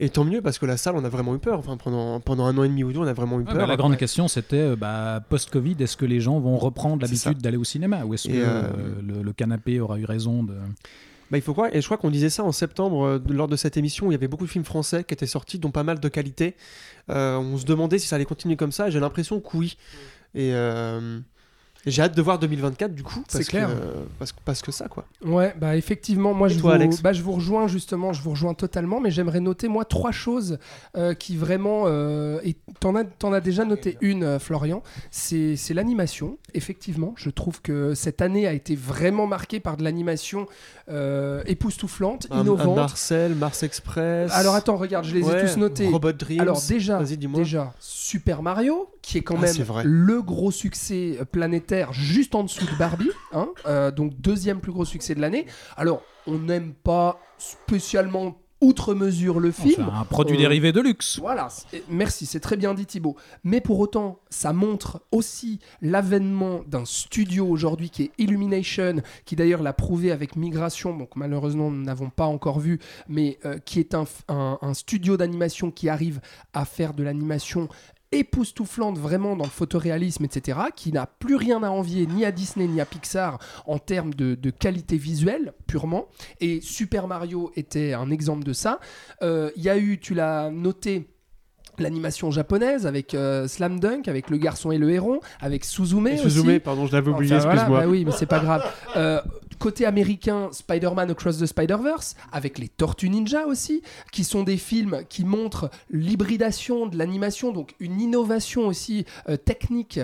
Et tant mieux parce que la salle, on a vraiment eu peur. Enfin, pendant, pendant un an et demi ou deux, on a vraiment eu Ouais, peur. bah, la grande question, c'était euh, bah, post-Covid, est-ce que les gens vont reprendre l'habitude d'aller au cinéma Ou est-ce que euh, le, le canapé aura eu raison de... Bah, il faut croire, et je crois qu'on disait ça en septembre euh, lors de cette émission où il y avait beaucoup de films français qui étaient sortis, dont pas mal de qualité. Euh, on se demandait si ça allait continuer comme ça, et j'ai l'impression que oui. Et j'ai hâte de voir 2024 du coup, C'est parce clair. que, euh, parce, que- parce que ça quoi. Ouais, bah effectivement, moi Et je, toi, vous, Alex bah, je vous rejoins justement, je vous rejoins totalement, mais j'aimerais noter moi trois choses euh, qui vraiment, euh, et t'en as, t'en as déjà noté une, Florian, c'est c'est l'animation. Effectivement, je trouve que cette année a été vraiment marquée par de l'animation euh, époustouflante, Un- un innovante. Marcel, Mars Express. Alors attends, regarde, je les ai tous notés. Robot Dreams. Alors déjà, déjà Super Mario, qui est quand Ah, même le gros succès euh, planétaire, juste en dessous de Barbie, hein, euh, donc deuxième plus gros succès de l'année. Alors, on n'aime pas spécialement outre mesure le film. un produit Euh, dérivé de luxe. Voilà, merci, c'est très bien dit Thibaut. Mais pour autant, ça montre aussi l'avènement d'un studio aujourd'hui qui est Illumination, qui d'ailleurs l'a prouvé avec Migration, donc malheureusement nous n'avons pas encore vu, mais euh, qui est un, f- un- un studio d'animation qui arrive à faire de l'animation époustouflante vraiment dans le photoréalisme, etc., qui n'a plus rien à envier ni à Disney ni à Pixar en termes de, qualité visuelle purement. Et Super Mario était un exemple de ça. Euh, Il y a eu, tu l'as noté, l'animation japonaise avec euh, Slam Dunk, avec Le Garçon et le Héron, avec Suzume. Et aussi. Suzume, pardon, je l'avais oublié, Enfin, voilà, excuse-moi. bah oui, mais c'est pas grave. Euh, côté américain, Spider-Man Across the Spider-Verse, avec les Tortues Ninja aussi, qui sont des films qui montrent l'hybridation de l'animation, donc une innovation aussi euh, technique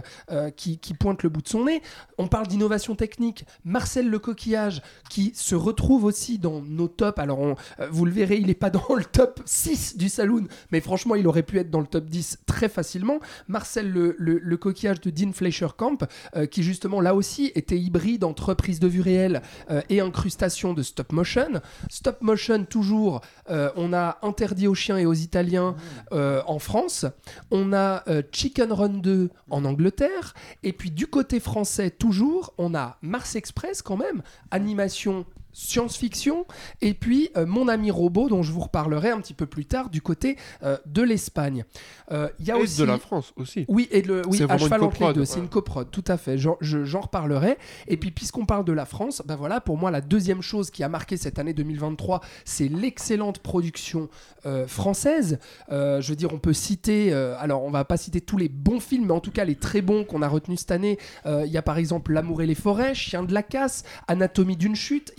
qui, qui pointe le bout de son nez. On parle d'innovation technique. Marcel Le Coquillage, qui se retrouve aussi dans nos tops. Alors, on- vous le verrez, il n'est pas dans le top 6 du Saloon, mais franchement, il aurait pu être dans le top 10 très facilement. Marcel Le, Le- Le Coquillage de Dean Fleischer Camp, euh, qui justement là aussi était hybride entre prise de vue réelle euh, et incrustation de stop motion. Stop motion toujours, euh, on a interdit aux chiens et aux Italiens euh, en France, on a Chicken Run 2 en Angleterre, et puis du côté français toujours, on a Mars Express quand même, animation science-fiction, et puis euh, Mon ami robot, dont je vous reparlerai un petit peu plus tard, du côté euh, de l'Espagne. Euh, Il y a Et aussi... de la France aussi. Oui, et le, oui, à cheval entre les deux, c'est une coprode, tout à fait. J'en, je- j'en reparlerai. Et puis, puisqu'on parle de la France, ben voilà, pour moi, la deuxième chose qui a marqué cette année 2023, c'est l'excellente production euh, française. Je veux dire, on peut citer, alors on va pas citer tous les bons films, mais en tout cas les très bons qu'on a retenus cette année. Il y a par exemple L'amour et les forêts, Chien de la casse, Anatomie d'une chute,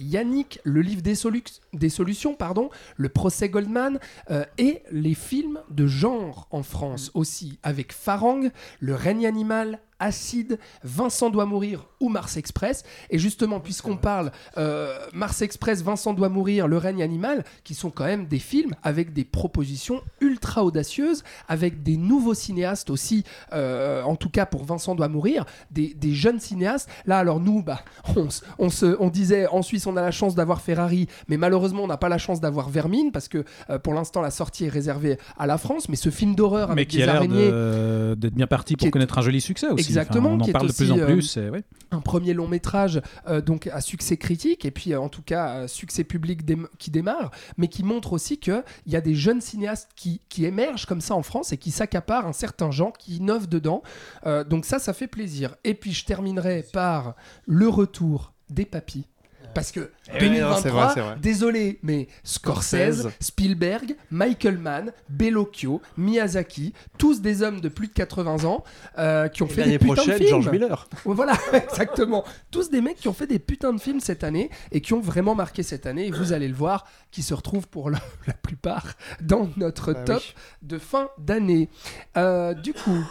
Le livre des, solu- des solutions, Le procès Goldman, euh, et les films de genre en France aussi, avec Farang, Le règne animal, Acide, Vincent doit mourir ou Mars Express. Et justement, puisqu'on parle euh, Mars Express, Vincent doit mourir, Le règne animal, qui sont quand même des films avec des propositions ultra audacieuses, avec des nouveaux cinéastes aussi, euh, en tout cas pour Vincent doit mourir, des, des jeunes cinéastes. Là, alors nous, bah, on, se- on, se, on disait en Suisse, on a la chance d'avoir Ferrari, mais malheureusement, on n'a pas la chance d'avoir Vermine, parce que euh, pour l'instant, la sortie est réservée à la France. Mais ce film d'horreur Mais avec qui des a l'air araignées. d'être bien parti qui pour connaître un joli succès aussi. Exactement, Enfin, on qui en est parle de plus en aussi, euh, plus. ouais. un premier long métrage euh, donc à succès critique et puis euh, en tout cas succès public qui démarre, mais qui montre aussi qu'il y a des jeunes cinéastes qui, qui émergent comme ça en France et qui s'accaparent un certain genre, qui innovent dedans. Donc ça, ça fait plaisir. Et puis je terminerai par le retour des papis. Parce que Eh oui, non, 2023, c'est vrai, c'est vrai. désolé, mais Scorsese. Spielberg, Michael Mann, Bellocchio, Miyazaki, tous des hommes de plus de 80 ans euh, qui ont fait des putains de prochaine, films. George Miller. Voilà, exactement. Tous des mecs qui ont fait des putains de films cette année et qui ont vraiment marqué cette année. Et vous allez le voir, qui se retrouvent pour la, la plupart dans notre Bah top oui. de fin d'année. Euh, du coup,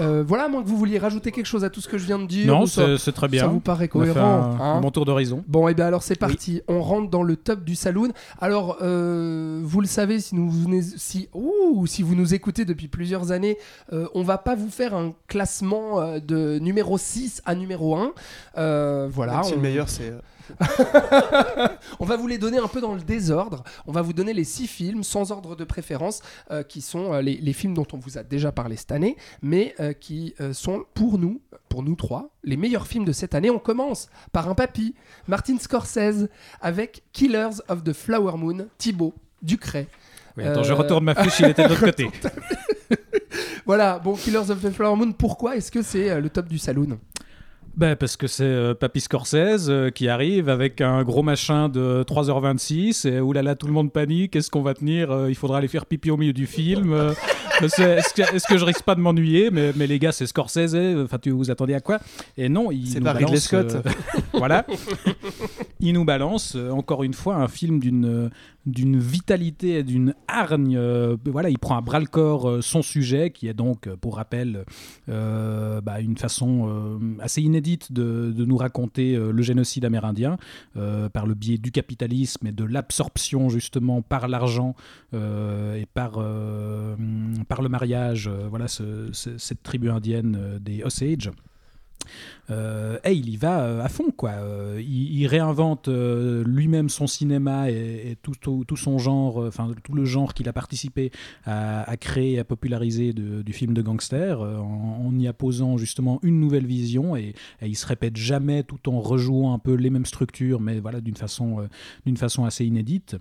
euh, voilà, à moins que vous vouliez rajouter quelque chose à tout ce que je viens de dire. Non, c'est très bien. ça vous paraît cohérent un, hein un bon tour d'horizon. Bon, et bien alors c'est parti. On rentre dans le top du saloon. Alors, euh, vous le savez, si, nous si, ouh, si vous nous écoutez depuis plusieurs années, euh, on va pas vous faire un classement euh, de numéro 6 à numéro 1. Euh, voilà. Même si on- le meilleur, c'est. on va vous les donner un peu dans le désordre. On va vous donner les six films sans ordre de préférence, euh, qui sont euh, les, les films dont on vous a déjà parlé cette année, mais euh, qui sont pour nous, pour nous trois, les meilleurs films de cette année. On commence par un papy, Martin Scorsese, avec Killers of the Flower Moon, Thibaut Ducret. Oui, attends, je retourne ma fiche, il était de l'autre côté. Voilà, bon, Killers of the Flower Moon, pourquoi est-ce que c'est le top du saloon? Ben, parce que c'est euh, Papy Scorsese euh, qui arrive avec un gros machin de 3h26 et oulala, tout le monde panique, est-ce qu'on va tenir Euh, Il faudra aller faire pipi au milieu du film. euh, Est-ce que, je risque pas de m'ennuyer? Mais, mais les gars, c'est Scorsese, enfin tu vous attendez à quoi? Et non, il nous pas Ridley balance, Scott. voilà. Il nous balance encore une fois un film d'une d'une vitalité et d'une hargne. euh, voilà, il prend à bras le corps euh, son sujet, qui est donc, pour rappel, euh, bah, une façon assez inédite de, nous raconter euh, le génocide amérindien euh, par le biais du capitalisme et de l'absorption justement par l'argent euh, et par, par le mariage. voilà, ce- ce- cette tribu indienne des Osage. Euh, et il y va euh, à fond, quoi. Euh, il, réinvente euh, lui-même son cinéma et, tout, son genre, enfin tout le genre qu'il a participé à, créer à populariser du film de gangster, en, y apposant justement une nouvelle vision et, et il se répète jamais tout en rejouant un peu les mêmes structures, mais voilà d'une façon, d'une façon assez inédite.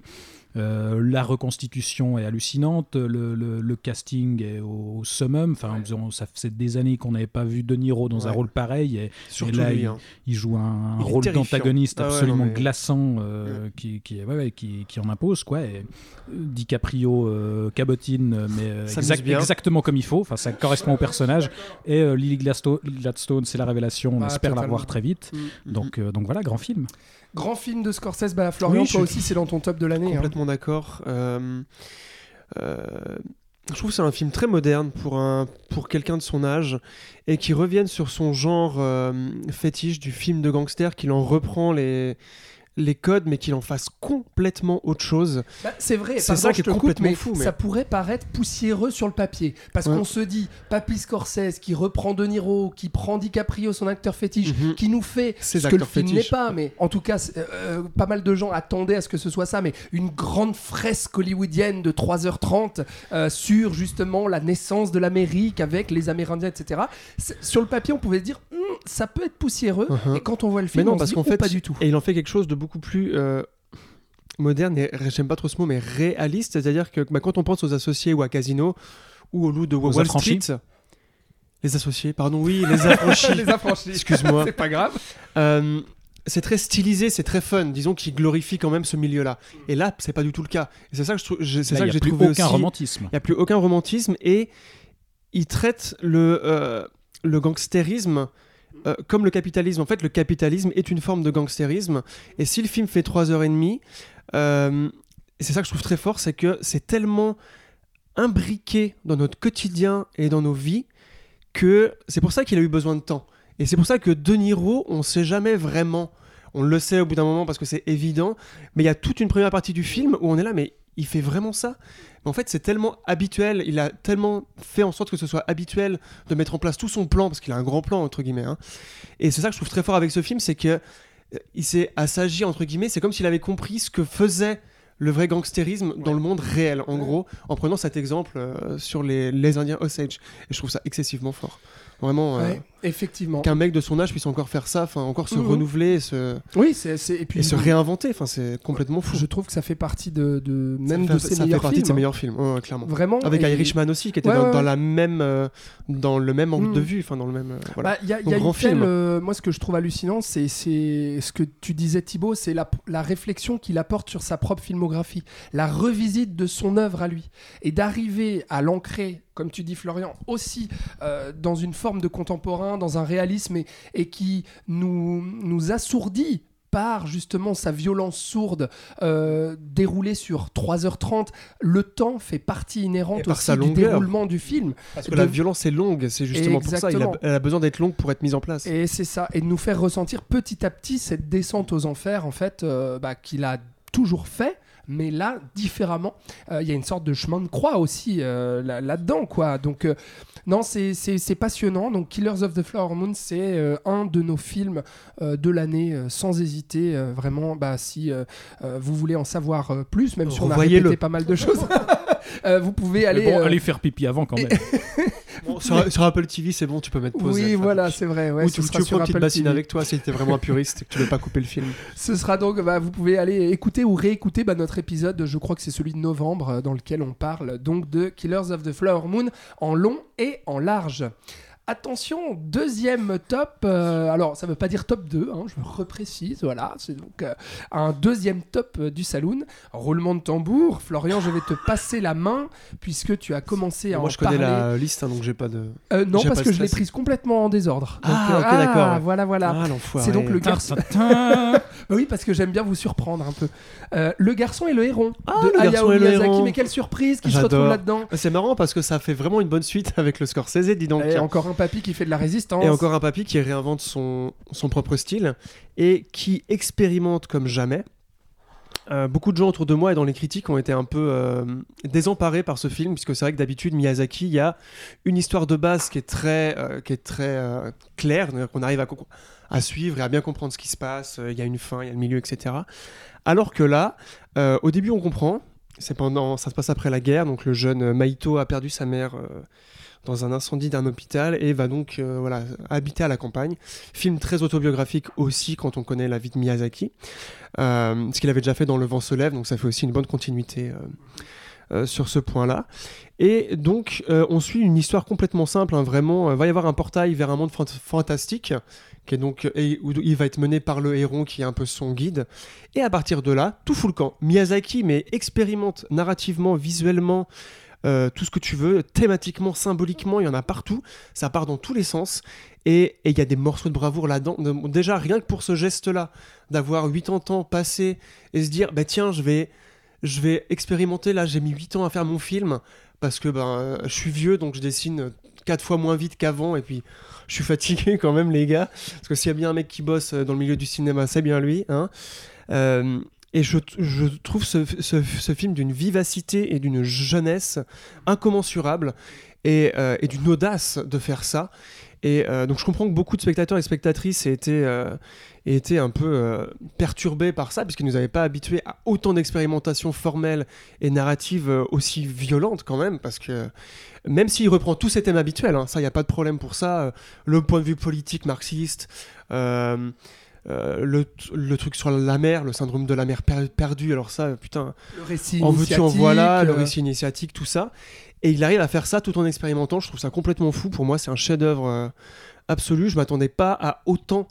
Euh, la reconstitution est hallucinante, le, le- le casting est au summum. Enfin, ça faisait des années qu'on n'avait pas vu De Niro dans un rôle pareil. Et, Surtout et là, lui. hein. il joue un, Il rôle d'antagoniste Ah absolument mais- glaçant euh, qui, qui, en impose. Quoi. Et, euh, DiCaprio euh, cabotine, euh, mais exact- exactement comme il faut. Enfin, ça correspond au personnage. Et Lily Gladstone, Gladstone, c'est la révélation. On Bah, espère la revoir très vite. Mm. Donc, euh, donc voilà, grand film. Grand film de Scorsese, bah Florian, Oui, toi aussi c'est dans ton top de l'année. hein. Complètement d'accord. Euh, euh, je trouve que c'est un film très moderne pour, un, pour quelqu'un de son âge et qui revienne sur son genre euh, fétiche du film de gangster, qu'il en reprend les, les codes mais qu'il en fasse complètement autre chose. Bah, c'est vrai, C'est ça qui est coupe, complètement mais fou, mais- Ça pourrait paraître poussiéreux sur le papier. Parce Ouais. qu'on se dit, Papy Scorsese qui reprend De Niro, qui prend DiCaprio, son acteur fétiche, Mhm. qui nous fait ce que le film n'est pas, mais en tout cas, c'est- euh, pas mal de gens attendaient à ce que ce soit ça, mais une grande fresque hollywoodienne de 3h30 euh, sur justement la naissance de l'Amérique avec les Amérindiens, etc. Sur le papier, on pouvait se dire, Hmm, ça peut être poussiéreux, et quand on voit le Mais film, non, on parce qu'en fait, pas du tout. Et il en fait quelque chose de beaucoup plus euh, moderne et j'aime pas trop ce mot, mais réaliste. C'est-à-dire que bah, quand on pense aux associés ou à Casino ou au loup de Aux Wall affranchis. Street, les associés, pardon, oui, les affranchis. les affranchis. Excuse-moi. c'est pas grave. Euh, c'est très stylisé, c'est très fun. Disons qu'il glorifie quand même ce milieu-là. Et là, c'est pas du tout le cas. Et c'est ça que j'ai plus trouvé aucun aussi. romantisme. Il n'y a plus aucun romantisme et il traite le, euh, le gangstérisme euh, comme le capitalisme. En fait, le capitalisme est une forme de gangstérisme. Et si le film fait 3h30, euh, c'est ça que je trouve très fort, c'est que c'est tellement imbriqué dans notre quotidien et dans nos vies que c'est pour ça qu'il a eu besoin de temps. Et c'est pour ça que De Niro, on ne sait jamais vraiment. On le sait au bout d'un moment parce que c'est évident, mais il y a toute une première partie du film où on est là, mais il fait vraiment ça en fait, c'est tellement habituel, il a tellement fait en sorte que ce soit habituel de mettre en place tout son plan, parce qu'il a un grand plan, entre guillemets. hein. Et c'est ça que je trouve très fort avec ce film, c'est que euh, il s'est assagi, entre guillemets, c'est comme s'il avait compris ce que faisait le vrai gangstérisme dans le monde réel, en gros, en prenant cet exemple euh, sur les, les Indiens Osage. Et je trouve ça excessivement fort. Vraiment, euh, Ouais, effectivement. qu'un mec de son âge puisse encore faire ça, enfin, encore se Mhm. renouveler et se, Oui, c'est et puis et se réinventer, enfin, c'est complètement fou. je trouve que ça fait partie de, de même de fait, ses ça fait meilleurs partie films. de ses hein. meilleurs films, ouais, clairement. Vraiment. Avec et- Irishman aussi, qui était Ouais, dans, ouais, dans ouais. la même, euh, dans le même angle Mm. de vue, enfin dans le même. euh, voilà. Bah, Il y a, y a grand telle, film. euh, moi, ce que je trouve hallucinant, c'est ce que tu disais, Thibaut, c'est la, la réflexion qu'il apporte sur sa propre filmographie, la revisite de son œuvre à lui, et d'arriver à l'ancrer, comme tu dis, Florian, aussi dans une forme de contemporain, dans un réalisme, et, et qui nous, nous assourdit par justement sa violence sourde euh, déroulée sur 3h30 le temps fait partie inhérente par aussi du déroulement du film Parce que de- la violence est longue, c'est justement pour ça. Il a, Exactement. elle a besoin d'être longue pour être mise en place. Et c'est ça, et de nous faire ressentir petit à petit cette descente aux enfers, en fait, euh, bah, qu'il a toujours fait, mais là, différemment. Euh, Il y a une sorte de chemin de croix aussi euh, là- là-dedans, quoi. Donc, euh, non, c'est- passionnant. Donc, Killers of the Flower Moon, c'est un de nos films de l'année, sans hésiter. vraiment, bah, si vous voulez en savoir plus, même si on a répété pas mal de choses, euh, vous pouvez aller... bon, euh, allez faire pipi avant quand même. Bon, sur, sur Apple TV, c'est bon, tu peux mettre pause. oui, voilà, c'est vrai. Ouais, Ou ce tu, tu prends une petite bassine TV. avec toi si t'es vraiment un puriste et que tu veux pas couper le film. Ce sera donc, bah, vous pouvez aller écouter ou réécouter bah, notre épisode, je crois que c'est celui de novembre, euh, dans lequel on parle donc de Killers of the Flower Moon en long et en large. Attention, deuxième top. euh, alors, ça veut pas dire top 2, hein, je reprécise. Voilà, c'est donc euh, un deuxième top euh, du saloon. Roulement de tambour. Florian, je vais te passer la main puisque tu as commencé à Moi, en je connais la liste, hein, donc j'ai pas de. Euh, non, parce pas que je l'ai prise complètement en désordre. Donc, Ah, euh, ok, d'accord, ouais. Voilà, voilà. Ah. C'est donc le garçon. Bah oui, parce que j'aime bien vous surprendre un peu. Euh, le garçon et le héron Ah, de Le Hayao garçon et le Miyazaki. héron. Mais quelle surprise qui se retrouve là-dedans. C'est marrant parce que ça fait vraiment une bonne suite avec le Scorsese, dis donc. Et encore un papy qui fait de la résistance. Et encore un papy qui réinvente son, son propre style et qui expérimente comme jamais. Euh, beaucoup de gens autour de moi et dans les critiques ont été un peu euh, désemparés par ce film, puisque c'est vrai que d'habitude, Miyazaki, il y a une histoire de base qui est très, euh, qui est très claire, qu'on arrive à, suivre et à bien comprendre ce qui se passe, il y a une fin, il y a le milieu, etc. Alors que là, au début, on comprend, c'est pendant, ça se passe après la guerre, donc le jeune Maito a perdu sa mère dans un incendie d'un hôpital et va donc euh, voilà, habiter à la campagne. Film très autobiographique aussi quand on connaît la vie de Miyazaki, euh, ce qu'il avait déjà fait dans Le vent se lève, donc ça fait aussi une bonne continuité euh, sur ce point-là. Et donc on suit une histoire complètement simple, hein, vraiment, il va y avoir un portail vers un monde fant- fantastique qui est donc et où il va être mené par le héron qui est un peu son guide. Et à partir de là, tout fout le camp. Miyazaki, mais expérimente narrativement, visuellement, euh, tout ce que tu veux, thématiquement, symboliquement, il y en a partout. Ça part dans tous les sens. Et il y a des morceaux de bravoure là-dedans. De- Déjà, rien que pour ce geste-là, d'avoir 80 ans passé et se dire, bah tiens, je vais, je expérimenter. Là, j'ai mis 8 ans à faire mon film parce que ben, je suis vieux, donc je dessine 4 fois moins vite qu'avant. Et puis, je suis fatigué quand même, les gars. Parce que s'il y a bien un mec qui bosse dans le milieu du cinéma, c'est bien lui. Hein. Euh, et je, trouve ce, film d'une vivacité et d'une jeunesse incommensurable et, euh, et d'une audace de faire ça. Et euh, donc je comprends que beaucoup de spectateurs et spectatrices aient été, euh, un peu perturbés par ça, puisqu'ils ne nous avaient pas habitués à autant d'expérimentations formelles et narratives aussi violentes quand même, parce que même s'il reprend tous ses thèmes habituels, hein, ça, il n'y a pas de problème pour ça, le point de vue politique marxiste, euh, le, le truc sur la mer, le syndrome de la mer per- perdue, alors ça, putain, Le récit en veux-tu, en voilà, le euh, récit initiatique, tout ça. Et il arrive à faire ça tout en expérimentant. Je trouve ça complètement fou. Pour moi, c'est un chef-d'œuvre euh, absolu. Je m'attendais pas à autant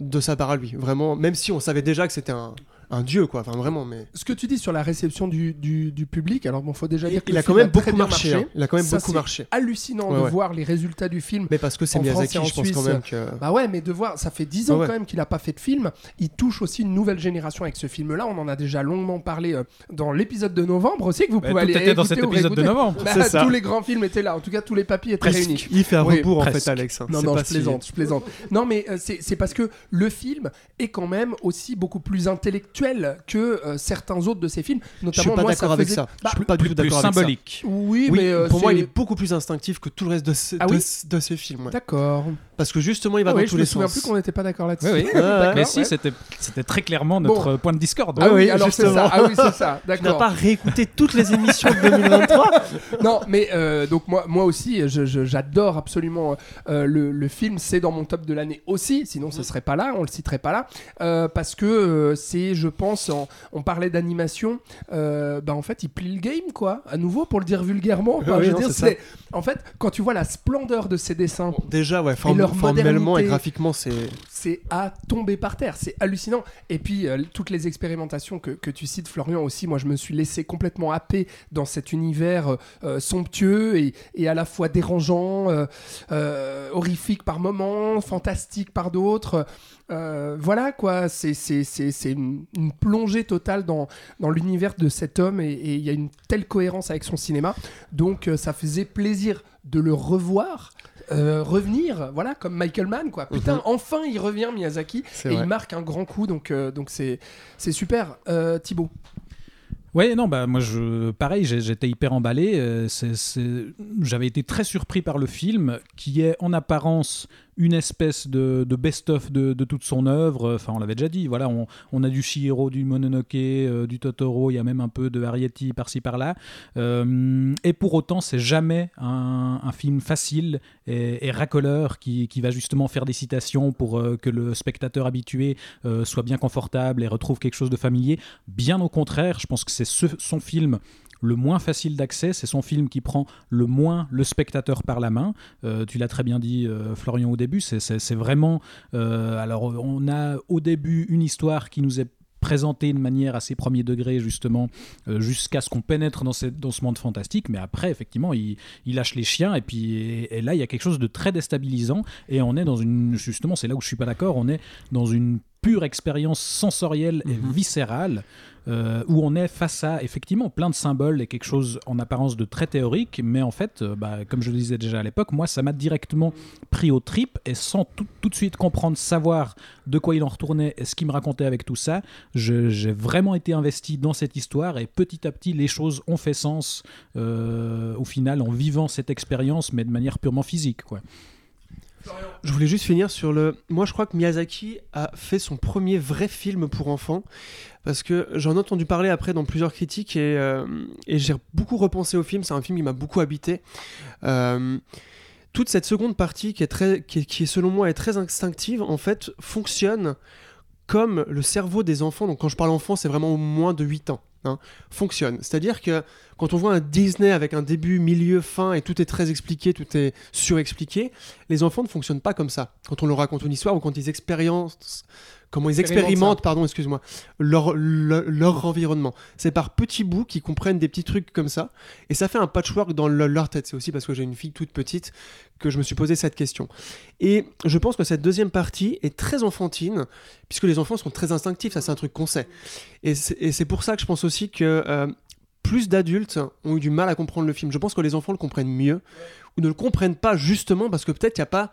de sa part à lui. Vraiment, même si on savait déjà que c'était un, un dieu, quoi. Enfin, vraiment, mais. Ce que tu dis sur la réception du, du, du public, alors bon, faut déjà dire que Il le a quand film même beaucoup marché. hein. Il a quand même Ça, beaucoup c'est marché. Hallucinant Ouais, de ouais. voir les résultats du film. Mais parce que c'est Miyazaki, je pense quand même que. Bah ouais, mais de voir, ça fait 10 ans ouais. quand même qu'il a pas fait de film. Il touche aussi une nouvelle génération avec ce film-là. On en a déjà longuement parlé euh, dans l'épisode de novembre aussi, que vous Bah, pouvez tout aller était dans cet épisode de novembre. Bah, ça. Tous les grands films étaient là. En tout cas, tous les papiers étaient réunis. Il fait un Oui, rebours en presque. fait, Alex. hein. Non, non, je si- plaisante, je plaisante. Non, mais euh, c'est parce que le film est quand même aussi beaucoup plus intellectuel que euh, certains autres de ses films. Je suis Notamment, pas d'accord avec faisait- ça. Bah, Je suis pas du Plus, tout plus d'accord avec ça. symbolique. Oui, Oui, mais euh, pour moi, il est beaucoup plus instinctif que tout le reste de, ce- Ah de, oui ce- de ces films. ouais. D'accord. Parce que justement, il va Ah dans oui, tous je me les souviens sens. plus qu'on n'était pas d'accord là-dessus. Oui, oui. Ouais, ouais. Mais si, ouais. c'était très clairement notre point de discorde. Ah oui, alors c'est ça. Ah oui, c'est ça. Tu n'as pas réécouté toutes les émissions de 2023 Non, mais euh, donc moi, moi aussi, j'adore absolument le, film. C'est dans mon top de l'année aussi. Sinon, ce serait pas là. On le citerait pas là parce que c'est, je pense, en- on parlait d'animation. euh, bah en fait, il plie le game, quoi. À nouveau, pour le dire vulgairement. quoi. Oui, Je veux non, dire, c'est ça. c'est- en fait, quand tu vois la splendeur de ces dessins. Déjà, ouais, form- leur formellement et graphiquement, c'est. c'est à tomber par terre, c'est hallucinant. Et puis euh, toutes les expérimentations que, que tu cites, Florian aussi, moi je me suis laissé complètement happer dans cet univers euh, euh, somptueux et, et à la fois dérangeant, horrifique par moments, fantastique par d'autres. Euh, voilà quoi, c'est c'est- c'est- c'est une, une plongée totale dans, dans l'univers de cet homme et il y a une telle cohérence avec son cinéma. Donc euh, ça faisait plaisir de le revoir. euh, revenir, voilà, comme Michael Mann, quoi. Putain, Mhm. enfin il revient Miyazaki et vrai. il marque un grand coup, donc euh, donc c'est c'est super. Euh, Thibaut, Ouais, non, bah moi, je, pareil, j'étais hyper emballé. euh, J'avais été très surpris par le film, qui est en apparence une espèce de, best-of de, toute son œuvre. Enfin, on l'avait déjà dit. Voilà, on, a du Chihiro, du Mononoke, euh, du Totoro. Il y a même un peu de Arietti par-ci par-là. Euh, et pour autant, c'est jamais un, film facile et, racoleur qui, va justement faire des citations pour euh, que le spectateur habitué soit bien confortable et retrouve quelque chose de familier. Bien au contraire, je pense que c'est ce- son film le moins facile d'accès, c'est son film qui prend le moins le spectateur par la main. Euh, tu l'as très bien dit, euh, Florian, au début, c'est- vraiment... euh, alors, on a au début une histoire qui nous est présentée de manière assez premier degré justement euh, jusqu'à ce qu'on pénètre dans, cette- dans ce monde fantastique mais après effectivement il, il lâche les chiens et puis et, et là il y a quelque chose de très déstabilisant et on est dans une justement c'est là où je suis pas d'accord on est dans une pure expérience sensorielle et Mhm. viscérale euh, où on est face à effectivement plein de symboles et quelque chose en apparence de très théorique, mais en fait, euh, bah, comme je le disais déjà à l'époque, moi ça m'a directement pris au trip et sans tout, tout de suite comprendre, savoir de quoi il en retournait et ce qu'il me racontait avec tout ça, j'ai vraiment été investi dans cette histoire et petit à petit les choses ont fait sens euh, au final en vivant cette expérience, mais de manière purement physique. Quoi. Je voulais juste finir sur le. Moi, je crois que Miyazaki a fait son premier vrai film pour enfants. Parce que j'en ai entendu parler après dans plusieurs critiques et, euh, j'ai beaucoup repensé au film. C'est un film qui m'a beaucoup habité. Euh, toute cette seconde partie qui est, très, qui est, selon moi est très instinctive, en fait, fonctionne comme le cerveau des enfants. Donc quand je parle enfant, c'est vraiment au moins de 8 ans. Hein, fonctionne. C'est-à-dire que quand on voit un Disney avec un début, milieu, fin et tout est très expliqué, tout est surexpliqué, les enfants ne fonctionnent pas comme ça. Quand on leur raconte une histoire ou quand ils expérimentent, comment ils expérimentent, pardon, excuse-moi, leur, leur, leur, environnement. C'est par petits bouts qu'ils comprennent des petits trucs comme ça et ça fait un patchwork dans le, leur tête. C'est aussi parce que j'ai une fille toute petite que je me suis posé cette question. Et je pense que cette deuxième partie est très enfantine puisque les enfants sont très instinctifs, ça c'est un truc qu'on sait. Et c'est pour ça que je pense aussi que euh, plus d'adultes ont eu du mal à comprendre le film. Je pense que les enfants le comprennent mieux ou ne le comprennent pas justement parce que peut-être il n'y a pas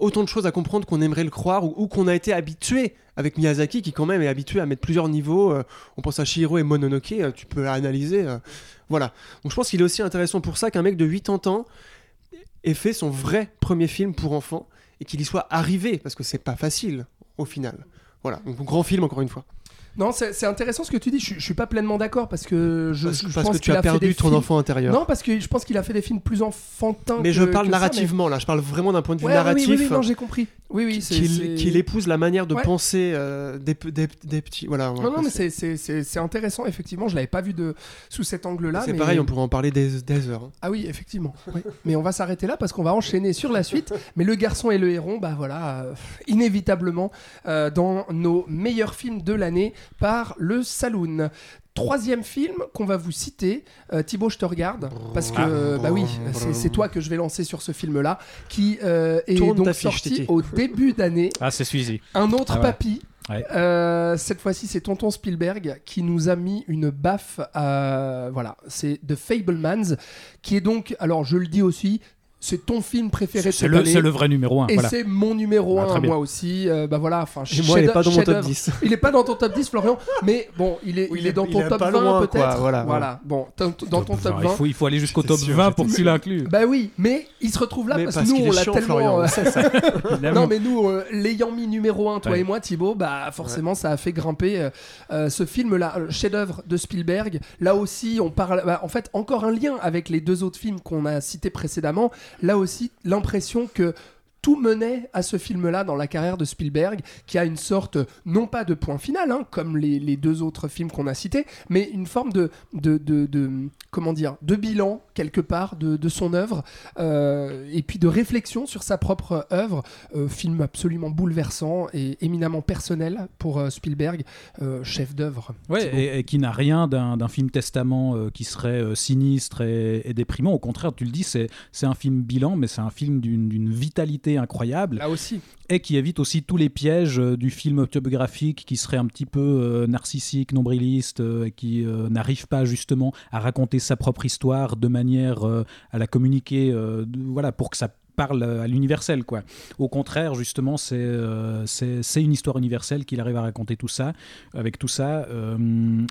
autant de choses à comprendre qu'on aimerait le croire ou, qu'on a été habitué avec Miyazaki qui quand même est habitué à mettre plusieurs niveaux. Euh, on pense à Shihiro et Mononoke, euh, tu peux analyser. Euh, voilà. Donc je pense qu'il est aussi intéressant pour ça qu'un mec de 80 ans ait fait son vrai premier film pour enfants et qu'il y soit arrivé parce que c'est pas facile au final. Voilà. Donc grand film encore une fois. Non, c'est intéressant ce que tu dis. Je, je suis pas pleinement d'accord parce que je, parce, je parce pense que tu as perdu ton films... enfant intérieur. Non, parce que je pense qu'il a fait des films plus enfantins. Mais que, je parle narrativement ça, là. Je parle vraiment d'un point de vue ouais, narratif. Oui, oui, oui, non, j'ai compris. Oui, oui, qu'il qu épouse la manière de ouais. penser euh, des, des, des, petits. Voilà. Non, non, mais c'est intéressant. Effectivement, je l'avais pas vu de sous cet angle-là. C'est mais... pareil, on pourrait en parler des, des heures. Hein. Ah oui, effectivement. oui. Mais on va s'arrêter là parce qu'on va enchaîner sur la suite. Mais le garçon et le héron, bah voilà, euh, inévitablement euh, dans nos meilleurs films de l'année par le Saloon. Troisième film qu'on va vous citer, euh, Thibaut, je te regarde, parce que, euh, bah oui, c'est toi que je vais lancer sur ce film-là, qui euh, est Tourne donc sorti Titi. au début d'année. Ah, c'est celui-ci. Un autre Ah ouais. papy. Ouais. Euh, cette fois-ci, c'est Tonton Spielberg qui nous a mis une baffe. à- voilà, c'est The Fablemans, qui est donc, alors je le dis aussi, c'est ton film préféré de C'est le, le vrai numéro 1. Et Voilà. c'est mon numéro Ah, 1 très bien. moi aussi. Euh, bah voilà, enfin, Et moi, il est chef- pas dans mon top chef-d'œuvre. 10. Il est pas dans ton top 10, Florian, mais bon, il est, Oui, il il est dans il ton est top pas 20 loin, quoi, peut-être. voilà, Bon, dans, ton top 20. il, faut, il faut aller jusqu'au top sûr, 20 pour que tu l'inclues. Bah oui, mais il se retrouve là Mais parce, que nous qu'il on l'a tellement. Florian, euh, non mais nous, euh, l'ayant mis numéro 1, toi et moi, Thibaut, bah forcément ça a fait grimper euh, ce film-là, chef-d'œuvre de Spielberg. Là aussi, on parle, bah, en fait, encore un lien avec les deux autres films qu'on a cités précédemment. Là aussi, l'impression que tout menait à ce film-là dans la carrière de Spielberg, qui a une sorte, non pas de point final, hein, comme les, les deux autres films qu'on a cités, mais une forme de, de, de, de- comment dire, de bilan quelque part de, de son œuvre, euh, et puis de réflexion sur sa propre œuvre. Euh, film absolument bouleversant et éminemment personnel pour euh, Spielberg, chef d'œuvre. Ouais, et, et qui n'a rien d'un film testament qui serait sinistre et, et déprimant. Au contraire, tu le dis, c'est un film bilan, mais c'est un film d'une d'une incroyable Là aussi. et qui évite aussi tous les pièges euh, du film autobiographique qui serait un petit peu euh, narcissique, nombriliste, euh, et qui n'arrive pas justement à raconter sa propre histoire de manière à la communiquer, voilà, pour que ça parle à l'universel quoi. Au contraire, justement, c'est euh, c'est c'est une histoire universelle qu'il arrive à raconter tout ça. Avec tout ça, euh,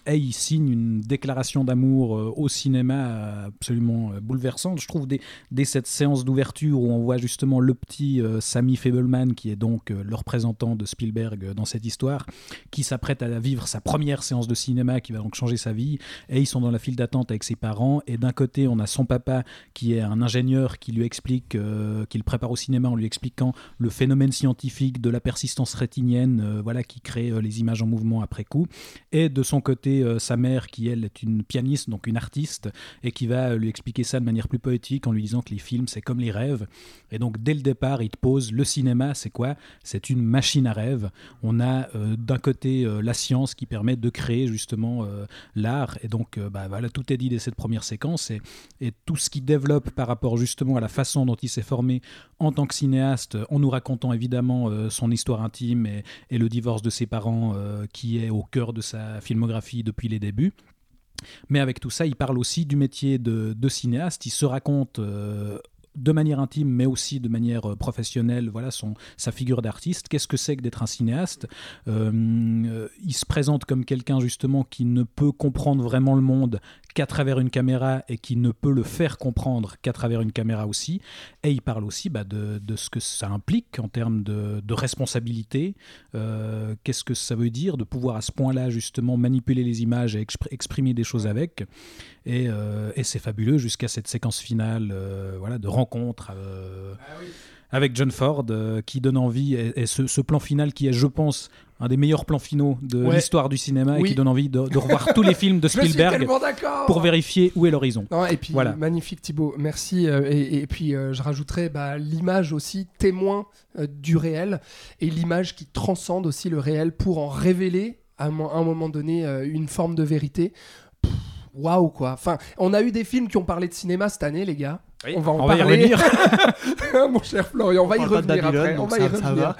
il signe une déclaration d'amour euh, au cinéma euh, absolument euh, bouleversante. Je trouve dès, cette séance d'ouverture où on voit justement le petit euh, Sammy Fableman, qui est donc euh, le représentant de Spielberg euh, dans cette histoire, qui s'apprête à vivre sa première séance de cinéma, qui va donc changer sa vie. Et ils sont dans la file d'attente avec ses parents. Et d'un côté, on a son papa qui est un ingénieur qui lui explique, euh, qu'il prépare au cinéma en lui expliquant le phénomène scientifique de la persistance rétinienne, euh, voilà, qui crée euh, les images en mouvement après coup. Et de son côté, euh, sa mère, qui elle est une pianiste, donc une artiste, et qui va euh, lui expliquer ça de manière plus poétique en lui disant que les films, c'est comme les rêves. Et donc, dès le départ, il te pose le cinéma, c'est quoi? C'est une machine à rêve. On a euh, d'un côté euh, la science qui permet de créer justement euh, l'art. Et donc, euh, bah, voilà, tout est dit dès cette première séquence. Et, et tout ce qui développe par rapport justement à la façon dont il s'est formé en tant que cinéaste, en nous racontant évidemment euh, son histoire intime et, le divorce de ses parents euh, qui est au cœur de sa filmographie depuis les débuts. Mais avec tout ça, il parle aussi du métier de, cinéaste. Il se raconte euh, de manière intime, mais aussi de manière professionnelle, voilà son, sa figure d'artiste. Qu'est-ce que c'est que d'être un cinéaste? Il se présente comme quelqu'un justement qui ne peut comprendre vraiment le monde qu'à travers une caméra et qui ne peut le faire comprendre qu'à travers une caméra aussi. Et il parle aussi bah, de, de, ce que ça implique en termes de, de responsabilité. Euh, Qu'est-ce que ça veut dire de pouvoir à ce point-là justement manipuler les images et exprimer des choses avec. Et, euh, et c'est fabuleux jusqu'à cette séquence finale euh, voilà, de rencontre. Ah avec John Ford euh, qui donne envie et, ce, ce, plan final qui est je pense un des meilleurs plans finaux de l'histoire du cinéma et qui donne envie de, de revoir tous les films de Spielberg pour vérifier où est l'horizon. Et puis voilà. magnifique Thibaut, merci. Euh, et, et, puis euh, je rajouterais bah, l'image aussi témoin du réel et l'image qui transcende aussi le réel pour en révéler à un, moment donné une forme de vérité. Waouh quoi. Enfin, on a eu des films qui ont parlé de cinéma cette année, les gars. On va en parler. Va y revenir. Mon cher Florian, on va y revenir après. On va y revenir.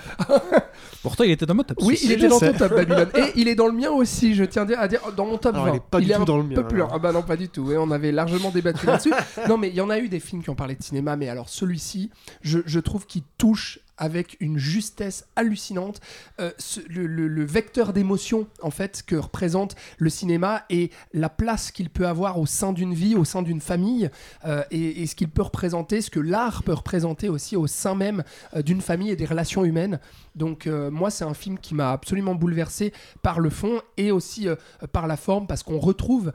Pourtant, il était dans mon top. Oui, il était dans ton top Babylone. Et il est dans le mien aussi, je tiens à dire, dans mon top 20. Il est pas du tout dans le mien. Peu Ah bah non, pas du tout. on avait largement débattu là-dessus. non, mais il y en a eu des films qui ont parlé de cinéma, mais alors celui-ci, je, je trouve qu'il touche avec une justesse hallucinante euh, le, vecteur d'émotion en fait que représente le cinéma et la place qu'il peut avoir au sein d'une vie, au sein d'une famille euh, et, ce qu'il peut représenter, ce que l'art peut représenter aussi au sein même euh, d'une famille et des relations humaines. Donc moi c'est un film qui m'a absolument bouleversé par le fond et aussi par la forme parce qu'on retrouve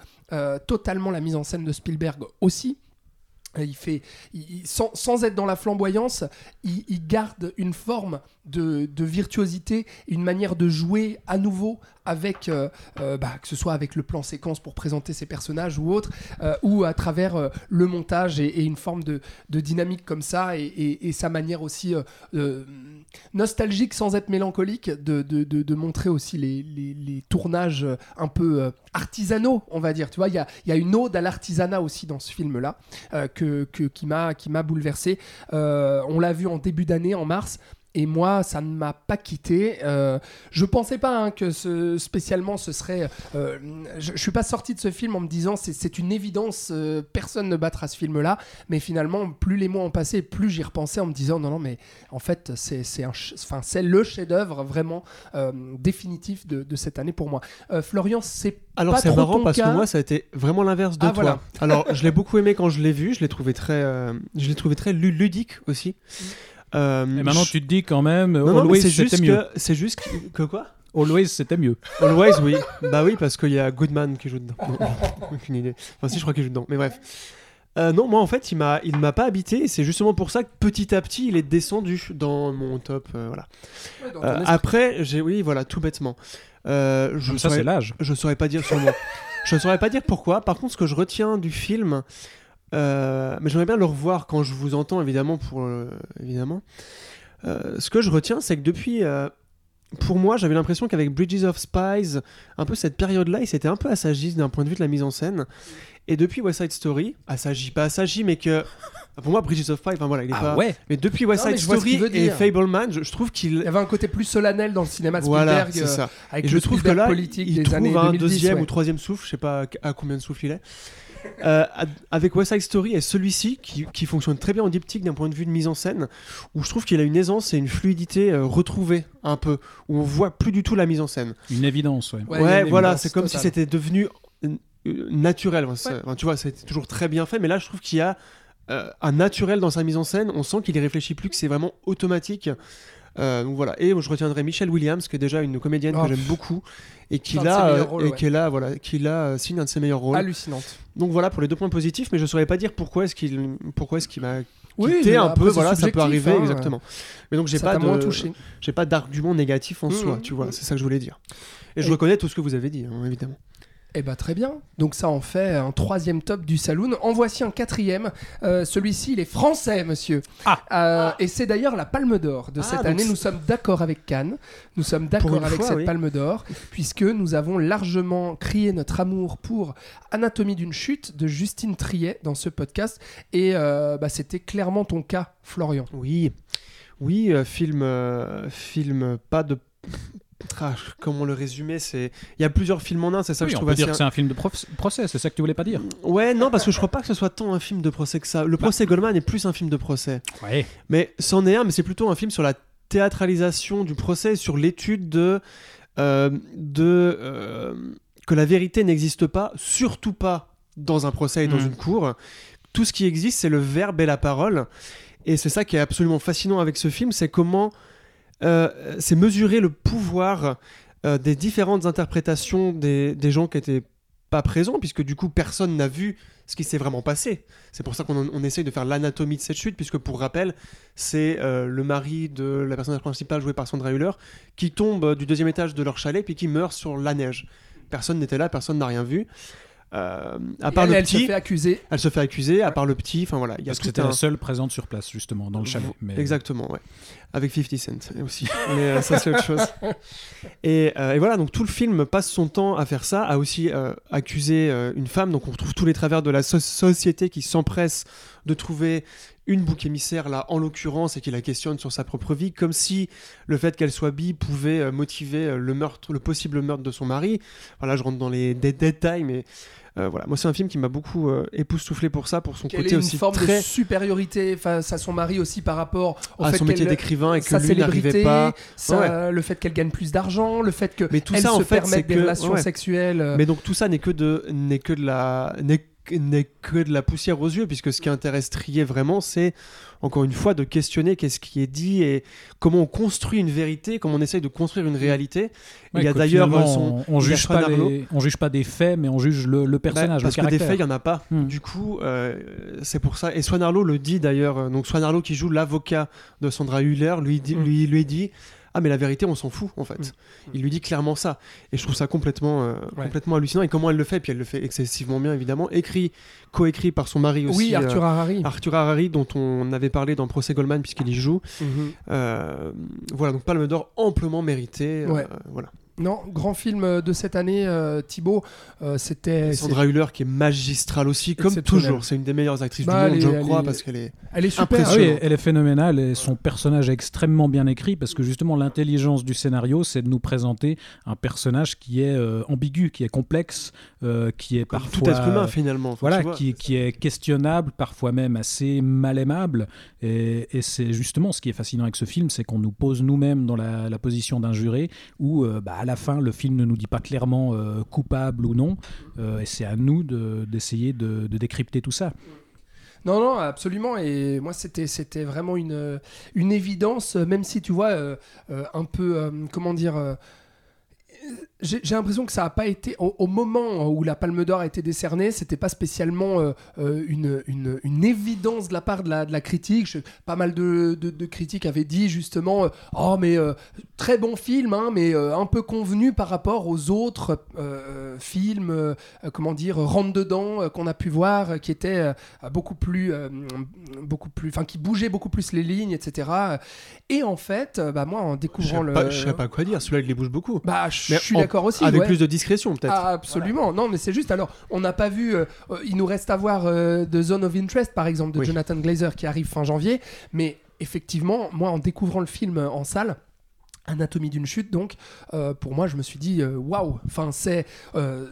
totalement la mise en scène de Spielberg aussi il fait, sans, être dans la flamboyance, il, garde une forme de, virtuosité, une manière de jouer à nouveau avec, euh, euh, bah, que ce soit avec le plan séquence pour présenter ses personnages ou autre, euh, ou à travers le montage et, une forme de, dynamique comme ça, et, sa manière aussi nostalgique sans être mélancolique de, montrer aussi les, tournages un peu artisanaux, on va dire. Tu vois, il y a, une ode à l'artisanat aussi dans ce film-là que, que, qui m'a bouleversé. on l'a vu en début d'année, en mars. Et moi, ça ne m'a pas quitté. Euh, je pensais pas hein, que ce, spécialement ce serait. Euh, je, ne suis pas sorti de ce film en me disant c'est une évidence, euh, personne ne battra ce film-là. Mais finalement, plus les mois ont passé, plus j'y repensais en me disant non, non, mais en fait, c'est enfin, le chef-d'œuvre vraiment euh, définitif de, de, cette année pour moi. Florian, c'est alors c'est marrant parce que moi ça a été vraiment l'inverse de ah, toi. Voilà. Alors je l'ai beaucoup aimé quand je l'ai vu, je l'ai trouvé très, je l'ai trouvé très ludique aussi. Mm. Euh, et maintenant, tu te dis quand même, Always, c'était mieux. C'est juste que, quoi? Always, c'était mieux. Always, oui. bah oui, parce qu'il y a Goodman qui joue dedans. Aucune idée. Enfin, si, je crois qu'il joue dedans. Mais bref. Euh, non, moi en fait, il m'a, il m'a pas habité. C'est justement pour ça que petit à petit, il est descendu dans mon top. Euh, voilà. après, j'ai, oui, voilà, tout bêtement. je ça, c'est l'âge. Je saurais pas dire sur moi. je saurais pas dire pourquoi. Par contre, ce que je retiens du film, euh, mais j'aimerais bien le revoir quand je vous entends, évidemment. Pour, euh, évidemment. Euh, ce que je retiens, c'est que depuis. pour moi, j'avais l'impression qu'avec Bridges of Spies, un peu cette période-là, il s'était un peu assagi d'un point de vue de la mise en scène. Et depuis West Side Story, assagi, pas assagi, mais que. Pour moi, Bridges of Spies, enfin voilà, il est ah pas. Ouais. Mais depuis West Side Story et Fableman, je, trouve qu'il. Il y avait un côté plus solennel dans le cinéma de Spielberg. Voilà, c'est ça. Avec et je trouve que là, politique il, des trouve années un 2010, deuxième ouais. ou troisième souffle, je sais pas à combien de souffle il est. Euh, avec West Side Story et celui-ci qui, qui, fonctionne très bien en diptyque d'un point de vue de mise en scène, où je trouve qu'il a une aisance et une fluidité euh, retrouvée un peu, où on voit plus du tout la mise en scène. Une évidence, ouais. Ouais, voilà, c'est comme si c'était devenu euh, naturel. Enfin, tu vois, c'était toujours très bien fait, mais là je trouve qu'il y a un naturel dans sa mise en scène. On sent qu'il y réfléchit plus, que c'est vraiment automatique. Euh, donc voilà. Et je retiendrai Michelle Williams, qui est déjà une comédienne que Oh. j'aime beaucoup et qui euh, rôles, et ouais. qui est là, voilà, qui l'a euh, signe un de ses meilleurs rôles. Hallucinante. Donc voilà pour les deux points positifs, mais je saurais pas dire pourquoi est-ce qu'il pourquoi est-ce qu'il m'a Oui, un peu. Voilà, ça peut arriver hein. exactement. Mais donc j'ai pas j'ai pas d'argument négatif en Mmh, soi, mmh, tu vois. mmh. C'est ça que je voulais dire. Et je reconnais tout ce que vous avez dit, hein, évidemment. Eh ben très bien. Donc ça en fait un troisième top du saloon. En voici un quatrième. Euh, Celui-ci, il est français, monsieur. Ah. Euh, Et c'est d'ailleurs la Palme d'Or de Ah, cette année. Nous sommes d'accord avec Cannes. Nous sommes d'accord avec fois, cette oui. Palme d'Or, puisque nous avons largement crié notre amour pour Anatomie d'une chute de Justine Triet dans ce podcast. Et euh, bah, c'était clairement ton cas, Florian. Oui, oui, euh, film, euh, film pas de. Ah, comment le résumer C'est il y a plusieurs films en un, c'est ça que je on trouve peut assez dire que c'est un film de procès, c'est ça que tu voulais pas dire? Ouais, non, parce que je crois pas que ce soit tant un film de procès que ça. Le procès Goldman est plus un film de procès. Ouais. Mais c'en est un, mais c'est plutôt un film sur la théâtralisation du procès, sur l'étude de. euh, de euh, que la vérité n'existe pas, surtout pas dans un procès et dans Mm. une cour. Tout ce qui existe, c'est le verbe et la parole. Et c'est ça qui est absolument fascinant avec ce film, c'est comment c'est mesurer le pouvoir euh, des différentes interprétations des, des gens qui étaient pas présents, puisque du coup personne n'a vu ce qui s'est vraiment passé. C'est pour ça qu'on on essaye de faire l'anatomie de cette chute, puisque pour rappel, c'est euh, le mari de la personnage principale jouée par Sandra Hüller qui tombe du deuxième étage de leur chalet puis qui meurt sur la neige. Personne n'était là, personne n'a rien vu. Euh, à part elle, le elle petit, se fait accuser. elle se fait accuser, à part le petit, enfin voilà, il y a Parce que c'était un... la seule présente sur place, justement, dans le chalet. Mais... Exactement, ouais. Avec 50 Cent aussi. Mais euh, ça, c'est autre chose. Et, euh, et voilà, donc tout le film passe son temps à faire ça, à aussi euh, accuser euh, une femme. Donc on retrouve tous les travers de la so- société qui s'empresse de trouver une bouc émissaire, là, en l'occurrence, et qui la questionne sur sa propre vie, comme si le fait qu'elle soit bi pouvait euh, motiver euh, le meurtre, le possible meurtre de son mari. Voilà, je rentre dans les dé- détails, mais euh, voilà. Moi, c'est un film qui m'a beaucoup euh, époustouflé pour ça, pour son côté une aussi forme très de supériorité face à son mari aussi par rapport au à fait son métier d'écrivain et que sa lui n'arrivait célébrité, pas. sa- le fait qu'elle gagne plus d'argent, le fait que Mais tout elle ça, se en fait, permette des que- relations ouais. sexuelles. Mais donc tout ça n'est que de n'est que de la n'est n'est que de la poussière aux yeux puisque ce qui intéresse Trier vraiment c'est encore une fois de questionner qu'est-ce qui est dit et comment on construit une vérité comment on essaye de construire une réalité. Ouais, il y a d'ailleurs finalement, son on, on juge pas les, on juge pas des faits, mais on juge le, le Bah, personnage, parce le que des faits il y en a pas. Hmm. du coup euh, c'est pour ça. Et Swan Arlo le dit d'ailleurs. Euh, donc Swan Arlo qui joue l'avocat de Sandra Hüller lui dit, Mm. lui lui dit ah mais la vérité on s'en fout en fait Mm. il lui dit clairement ça et je trouve ça complètement euh, Ouais. complètement hallucinant et comment elle le fait? Puis elle le fait excessivement bien évidemment écrit coécrit par son mari aussi oui, euh, Arthur Harari. Arthur Harari dont on avait parlé dans Procès Goldman puisqu'il y joue Mhm. Euh, voilà donc Palme d'Or amplement mérité Ouais. voilà Non, grand film de cette année, euh, Thibaut. euh, C'était. Sandra Hüller qui est magistrale aussi comme toujours c'est une des meilleures actrices Bah, du monde elle je crois est- parce qu'elle est Elle est super. Ah oui, elle est phénoménale et son personnage est extrêmement bien écrit parce que justement l'intelligence du scénario c'est de nous présenter un personnage qui est euh, ambigu, qui est complexe, euh, qui est comme parfois tout être humain finalement voilà, vois, qui, qui est questionnable, parfois même assez mal aimable. Et, et c'est justement ce qui est fascinant avec ce film, c'est qu'on nous pose nous-mêmes dans la, la position d'un juré, où euh, bah, la fin, le film ne nous dit pas clairement euh, coupable ou non. Euh, et c'est à nous de- d'essayer de, décrypter tout ça. Non, non, absolument. Et moi, c'était, vraiment une, évidence, même si tu vois, euh, un peu, comment dire. J'ai l'impression que ça n'a pas été au, au moment où la Palme d'Or a été décernée, c'était pas spécialement euh, euh, une, une, une évidence de la part de la, de la critique. Je- pas mal de, de- de critiques avaient dit justement, euh, oh mais euh, très bon film, hein, mais un peu convenu par rapport aux autres films, comment dire, rentre dedans qu'on a pu voir, qui étaient beaucoup plus, beaucoup plus, enfin qui bougeaient beaucoup plus les lignes, etc. Et en fait, bah moi en je découvrant le, pas, je sais pas quoi dire celui-là il les bouge beaucoup bah je suis en- d'accord aussi. avec ouais. plus de discrétion peut-être Ah, absolument. Non, mais c'est juste. Alors, on n'a pas vu. euh, il nous reste à voir euh, The Zone of Interest, par exemple, de Oui. Jonathan Glazer, qui arrive fin janvier. Mais effectivement, moi, en découvrant le film euh, en salle. Anatomie d'une chute, donc euh, pour moi, je me suis dit waouh. Enfin, c'est euh,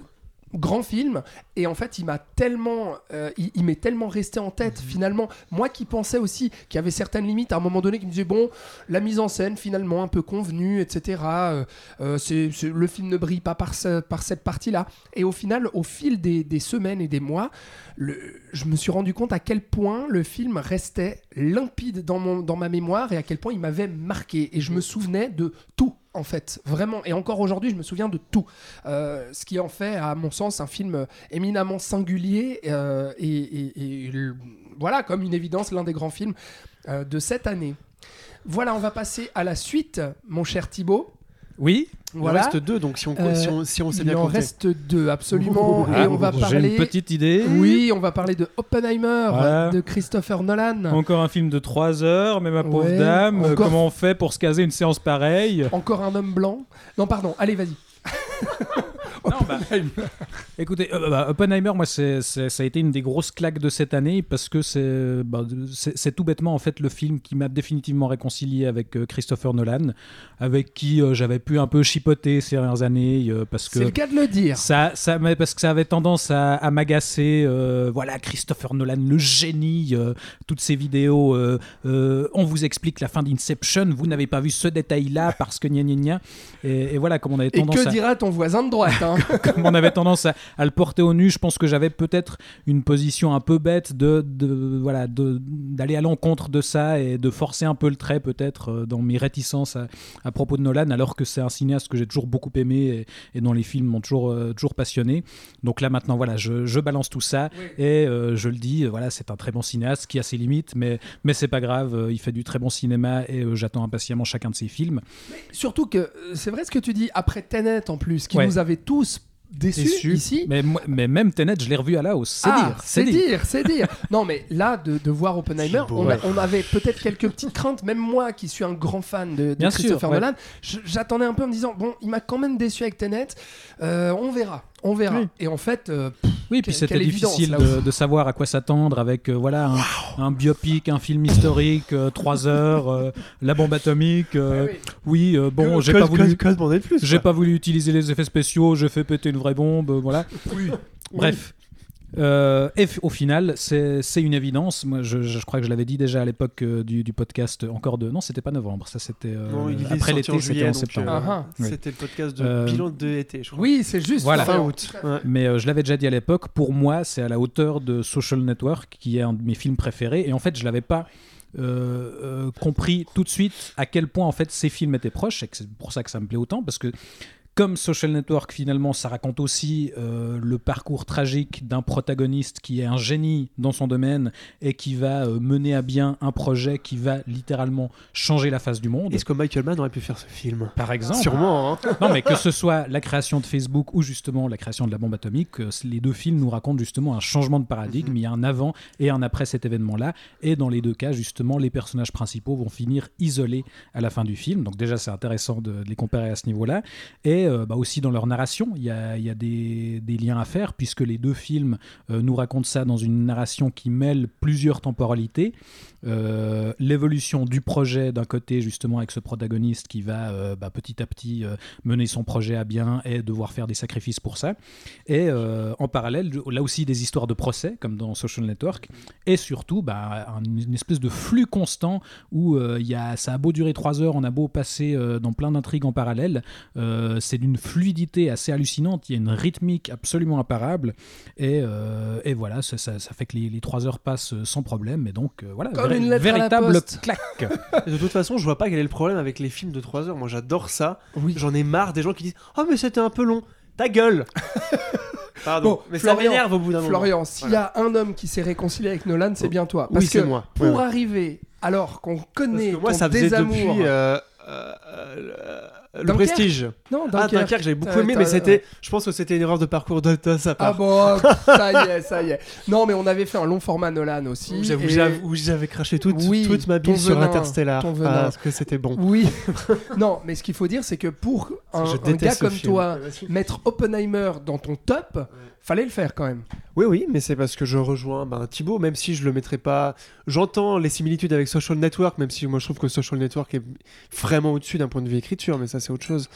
grand film et en fait, il m'a tellement, euh, il, il m'est tellement resté en tête Mhm. finalement. Moi, qui pensais aussi qu'il y avait certaines limites à un moment donné, qui me disait bon, la mise en scène finalement un peu convenue, etc. euh, euh, c'est, c'est- le film ne brille pas par, ce- par cette partie-là. Et au final, au fil des, des semaines et des mois, le- je me suis rendu compte à quel point le film restait limpide dans, mon, dans ma mémoire et à quel point il m'avait marqué. Et je me souvenais de tout, en fait, vraiment. Et encore aujourd'hui, je me souviens de tout. Euh, ce qui en fait, à mon sens, un film éminemment singulier euh, et, voilà, comme une évidence, l'un des grands films euh, de cette année. Voilà, on va passer à la suite, mon cher Thibaut. Oui, il en Voilà. reste deux donc si on, Euh, si on, si on s'est Il bien en compté reste deux, absolument. Ah, et on va j'ai parler. une petite idée. Oui, on va parler de Oppenheimer Voilà. de Christopher Nolan. Encore un film de 3 heures, mais ma pauvre Ouais, dame, euh, encore- comment on fait pour se caser une séance pareille? Encore un homme blanc. Non, pardon, allez, vas-y. Non, bah, Écoutez, euh, bah, Oppenheimer, moi, c'est, c'est- ça a été une des grosses claques de cette année parce que c'est, bah, c'est, c'est tout bêtement en fait le film qui m'a définitivement réconcilié avec euh, Christopher Nolan, avec qui euh, j'avais pu un peu chipoter ces dernières années euh, parce que C'est le cas de le dire. ça, ça, mais parce que ça avait tendance à, à m'agacer. euh, voilà, Christopher Nolan, le génie, euh, toutes ces vidéos. euh, euh, on vous explique la fin d'Inception, vous n'avez pas vu ce détail-là parce que gna gna gna. Et, et voilà, comme on avait Et tendance que à. dira ton voisin de droite hein. comme on avait tendance à, à le porter au nu, je pense que j'avais peut-être une position un peu bête de, de voilà de- d'aller à l'encontre de ça et de forcer un peu le trait peut-être euh, dans mes réticences à, à propos de Nolan, alors que c'est un cinéaste que j'ai toujours beaucoup aimé et, et dont les films m'ont toujours euh, toujours passionné. Donc là maintenant voilà, je, je balance tout ça et euh, je le dis, voilà, c'est un très bon cinéaste qui a ses limites, mais mais c'est pas grave, il fait du très bon cinéma et euh, j'attends impatiemment chacun de ses films. Surtout que c'est vrai ce que tu dis après Tenet en plus, qui Ouais. nous avait tous déçus Déçu. ici. Mais, moi- mais même Tenet, je l'ai revu à la hausse. C'est Ah, dire. c'est dire, c'est dire. Non, mais là, de, de voir Oppenheimer, beau, on, a- ouais. on avait peut-être quelques petites craintes. Même moi, qui suis un grand fan de, de Bien sûr, Christopher ouais. Nolan, j'attendais un peu en me disant bon, il m'a quand même déçu avec Tenet. Euh, on verra, on verra. Oui. Et en fait, euh, Oui, puis c'était difficile de, savoir à quoi s'attendre avec euh, voilà un, un biopic, un film historique, euh, trois heures, euh, la bombe atomique. euh, Ouais, oui, euh, bon, j'ai pas voulu, j'ai pas voulu utiliser les effets spéciaux, j'ai fait péter une vraie bombe, voilà. Bref. Euh, et au final, c'est une évidence. Moi, je, je crois que je l'avais dit déjà à l'époque euh, du, du podcast. Encore de non, c'était pas novembre. Ça, c'était euh, après l'été, c'était en septembre. euh, Ah, Oui. C'était le podcast de Euh, bilan de été, je crois. Oui, c'est juste. Voilà. Fin août. ouais. Mais euh, je l'avais déjà dit à l'époque, pour moi, c'est à la hauteur de Social Network, qui est un de mes films préférés. Et en fait, je l'avais pas euh, euh, compris tout de suite à quel point en fait ces films étaient proches. Et c'est pour ça que ça me plaît autant, parce que comme Social Network, finalement, ça raconte aussi euh, le parcours tragique d'un protagoniste qui est un génie dans son domaine et qui va euh, mener à bien un projet qui va littéralement changer la face du monde. Est-ce que Michael Mann aurait pu faire ce film? Par exemple, Sûrement. hein. non, mais que ce soit la création de Facebook ou justement la création de la bombe atomique, euh, les deux films nous racontent justement un changement de paradigme. Il y a un avant et un après cet événement-là. Et dans les deux cas, justement, les personnages principaux vont finir isolés à la fin du film. Donc déjà, c'est intéressant de, de les comparer à ce niveau-là. Et euh, bah, aussi dans leur narration, il y a, des liens à faire puisque les deux films euh, nous racontent ça dans une narration qui mêle plusieurs temporalités. Euh, L'évolution du projet d'un côté, justement, avec ce protagoniste qui va euh, bah, petit à petit euh, mener son projet à bien et devoir faire des sacrifices pour ça. Et en parallèle, là aussi des histoires de procès, comme dans Social Network, et surtout bah, un- une espèce de flux constant où il y a, ça a beau durer trois heures, on a beau passer dans plein d'intrigues en parallèle, c'est d'une fluidité assez hallucinante, il y a une rythmique absolument imparable, et, et voilà, ça, fait que les, les trois heures passent sans problème, et donc voilà, une lettre à la véritable poste. claque. De toute façon, je vois pas quel est le problème avec les films de 3 heures. Moi, j'adore ça. Oui. J'en ai marre des gens qui disent Oh, mais c'était un peu long. Ta gueule Pardon. Bon, mais ça m'énerve au bout d'un moment. Florian, s'il y a un homme qui s'est réconcilié avec Nolan, c'est bien toi. Parce Oui, c'est que moi. pour Ouais, ouais. arriver, alors qu'on Parce connaît que moi, ton ça faisait désamour, depuis euh, euh, euh, le Dunkerque prestige. non, Ah, Dunkerque. Dunkerque, j'avais beaucoup aimé, mais c'était. Je pense que c'était une erreur de parcours de, de sa Ah part. bon, ça y est, ça y est. Non, mais on avait fait un long format Nolan aussi. Où j'avais- et- craché toute, Oui, toute ma ton sur venin, Interstellar. Ah, parce que c'était bon. Oui. non, mais ce qu'il faut dire, c'est que pour un, un gars comme film. toi, mettre Oppenheimer dans ton top, fallait le faire quand même. Oui, oui, mais c'est parce que je rejoins ben, Thibaut, même si je le mettrais pas. J'entends les similitudes avec Social Network, même si moi je trouve que Social Network est vraiment au-dessus d'un point de vue écriture, mais ça c'est autre chose.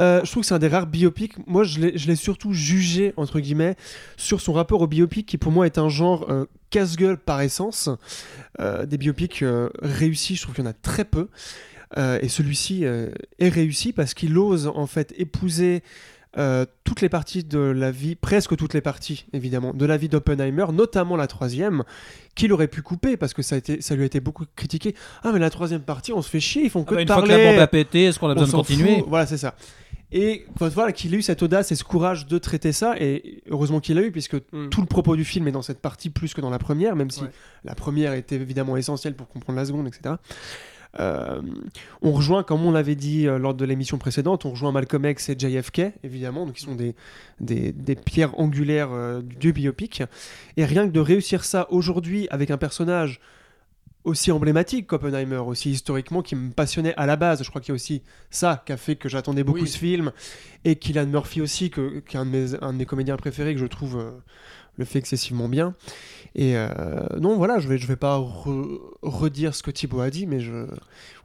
Euh, je trouve que c'est un des rares biopics. Moi, je l'ai surtout jugé, entre guillemets, sur son rapport au biopic, qui pour moi est un genre euh, casse-gueule par essence. Euh, des biopics réussis, je trouve qu'il y en a très peu. Et celui-ci est réussi parce qu'il ose en fait épouser euh, toutes les parties de la vie, presque toutes les parties évidemment, de la vie d'Oppenheimer, notamment la troisième, qu'il aurait pu couper parce que ça, a été, ça lui a été beaucoup critiqué. Ah mais la troisième partie, on se fait chier, ils font que Ah bah, de une fois que parler. la bombe a pété, est-ce qu'on a besoin de continuer fout. Voilà, c'est ça. Et voilà qu'il ait eu cette audace et ce courage de traiter ça, et heureusement qu'il l'a eu, puisque Mm. tout le propos du film est dans cette partie plus que dans la première, même si Ouais. la première était évidemment essentielle pour comprendre la seconde, etc. Euh, on rejoint, comme on l'avait dit euh, lors de l'émission précédente, on rejoint Malcolm X et JFK, évidemment, donc qui sont des, des, des pierres angulaires euh, du biopic. Et rien que de réussir ça aujourd'hui avec un personnage aussi emblématique qu'Oppenheimer, aussi historiquement, qui me passionnait à la base. Je crois qu'il y a aussi ça qui a fait que j'attendais beaucoup Oui. ce film. Et Killian Murphy aussi, que, qui est un de, mes, un de mes comédiens préférés, que je trouve le fait excessivement bien. Et euh, non, voilà, je vais, je vais pas re- redire ce que Thibaut a dit, mais je...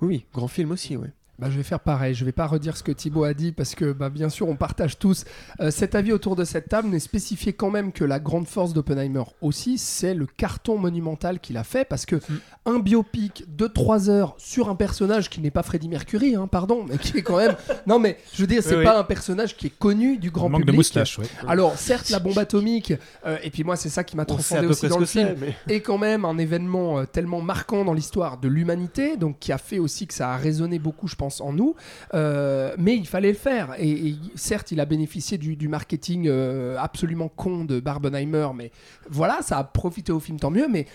oui, oui, grand film aussi, ouais. Bah, je vais faire pareil. Je vais pas redire ce que Thibaut a dit parce que, bah, bien sûr, on partage tous euh, cet avis autour de cette table, mais spécifier quand même que la grande force d'Oppenheimer aussi, c'est le carton monumental qu'il a fait parce que un biopic de 3 heures sur un personnage qui n'est pas Freddie Mercury, hein, pardon, mais qui est quand même. non, mais je veux dire, c'est Oui, pas oui. un personnage qui est connu du grand manque public. de moustache, ouais. Alors, certes, la bombe atomique, euh, et puis moi, c'est ça qui m'a On transcendé aussi dans le film mais... est quand même un événement euh, tellement marquant dans l'histoire de l'humanité, donc qui a fait aussi que ça a résonné beaucoup, je pense, en nous. Euh, mais il fallait le faire. Et, certes, il a bénéficié du, du marketing euh, absolument con de Barbenheimer, mais voilà, ça a profité au film, tant mieux. Mais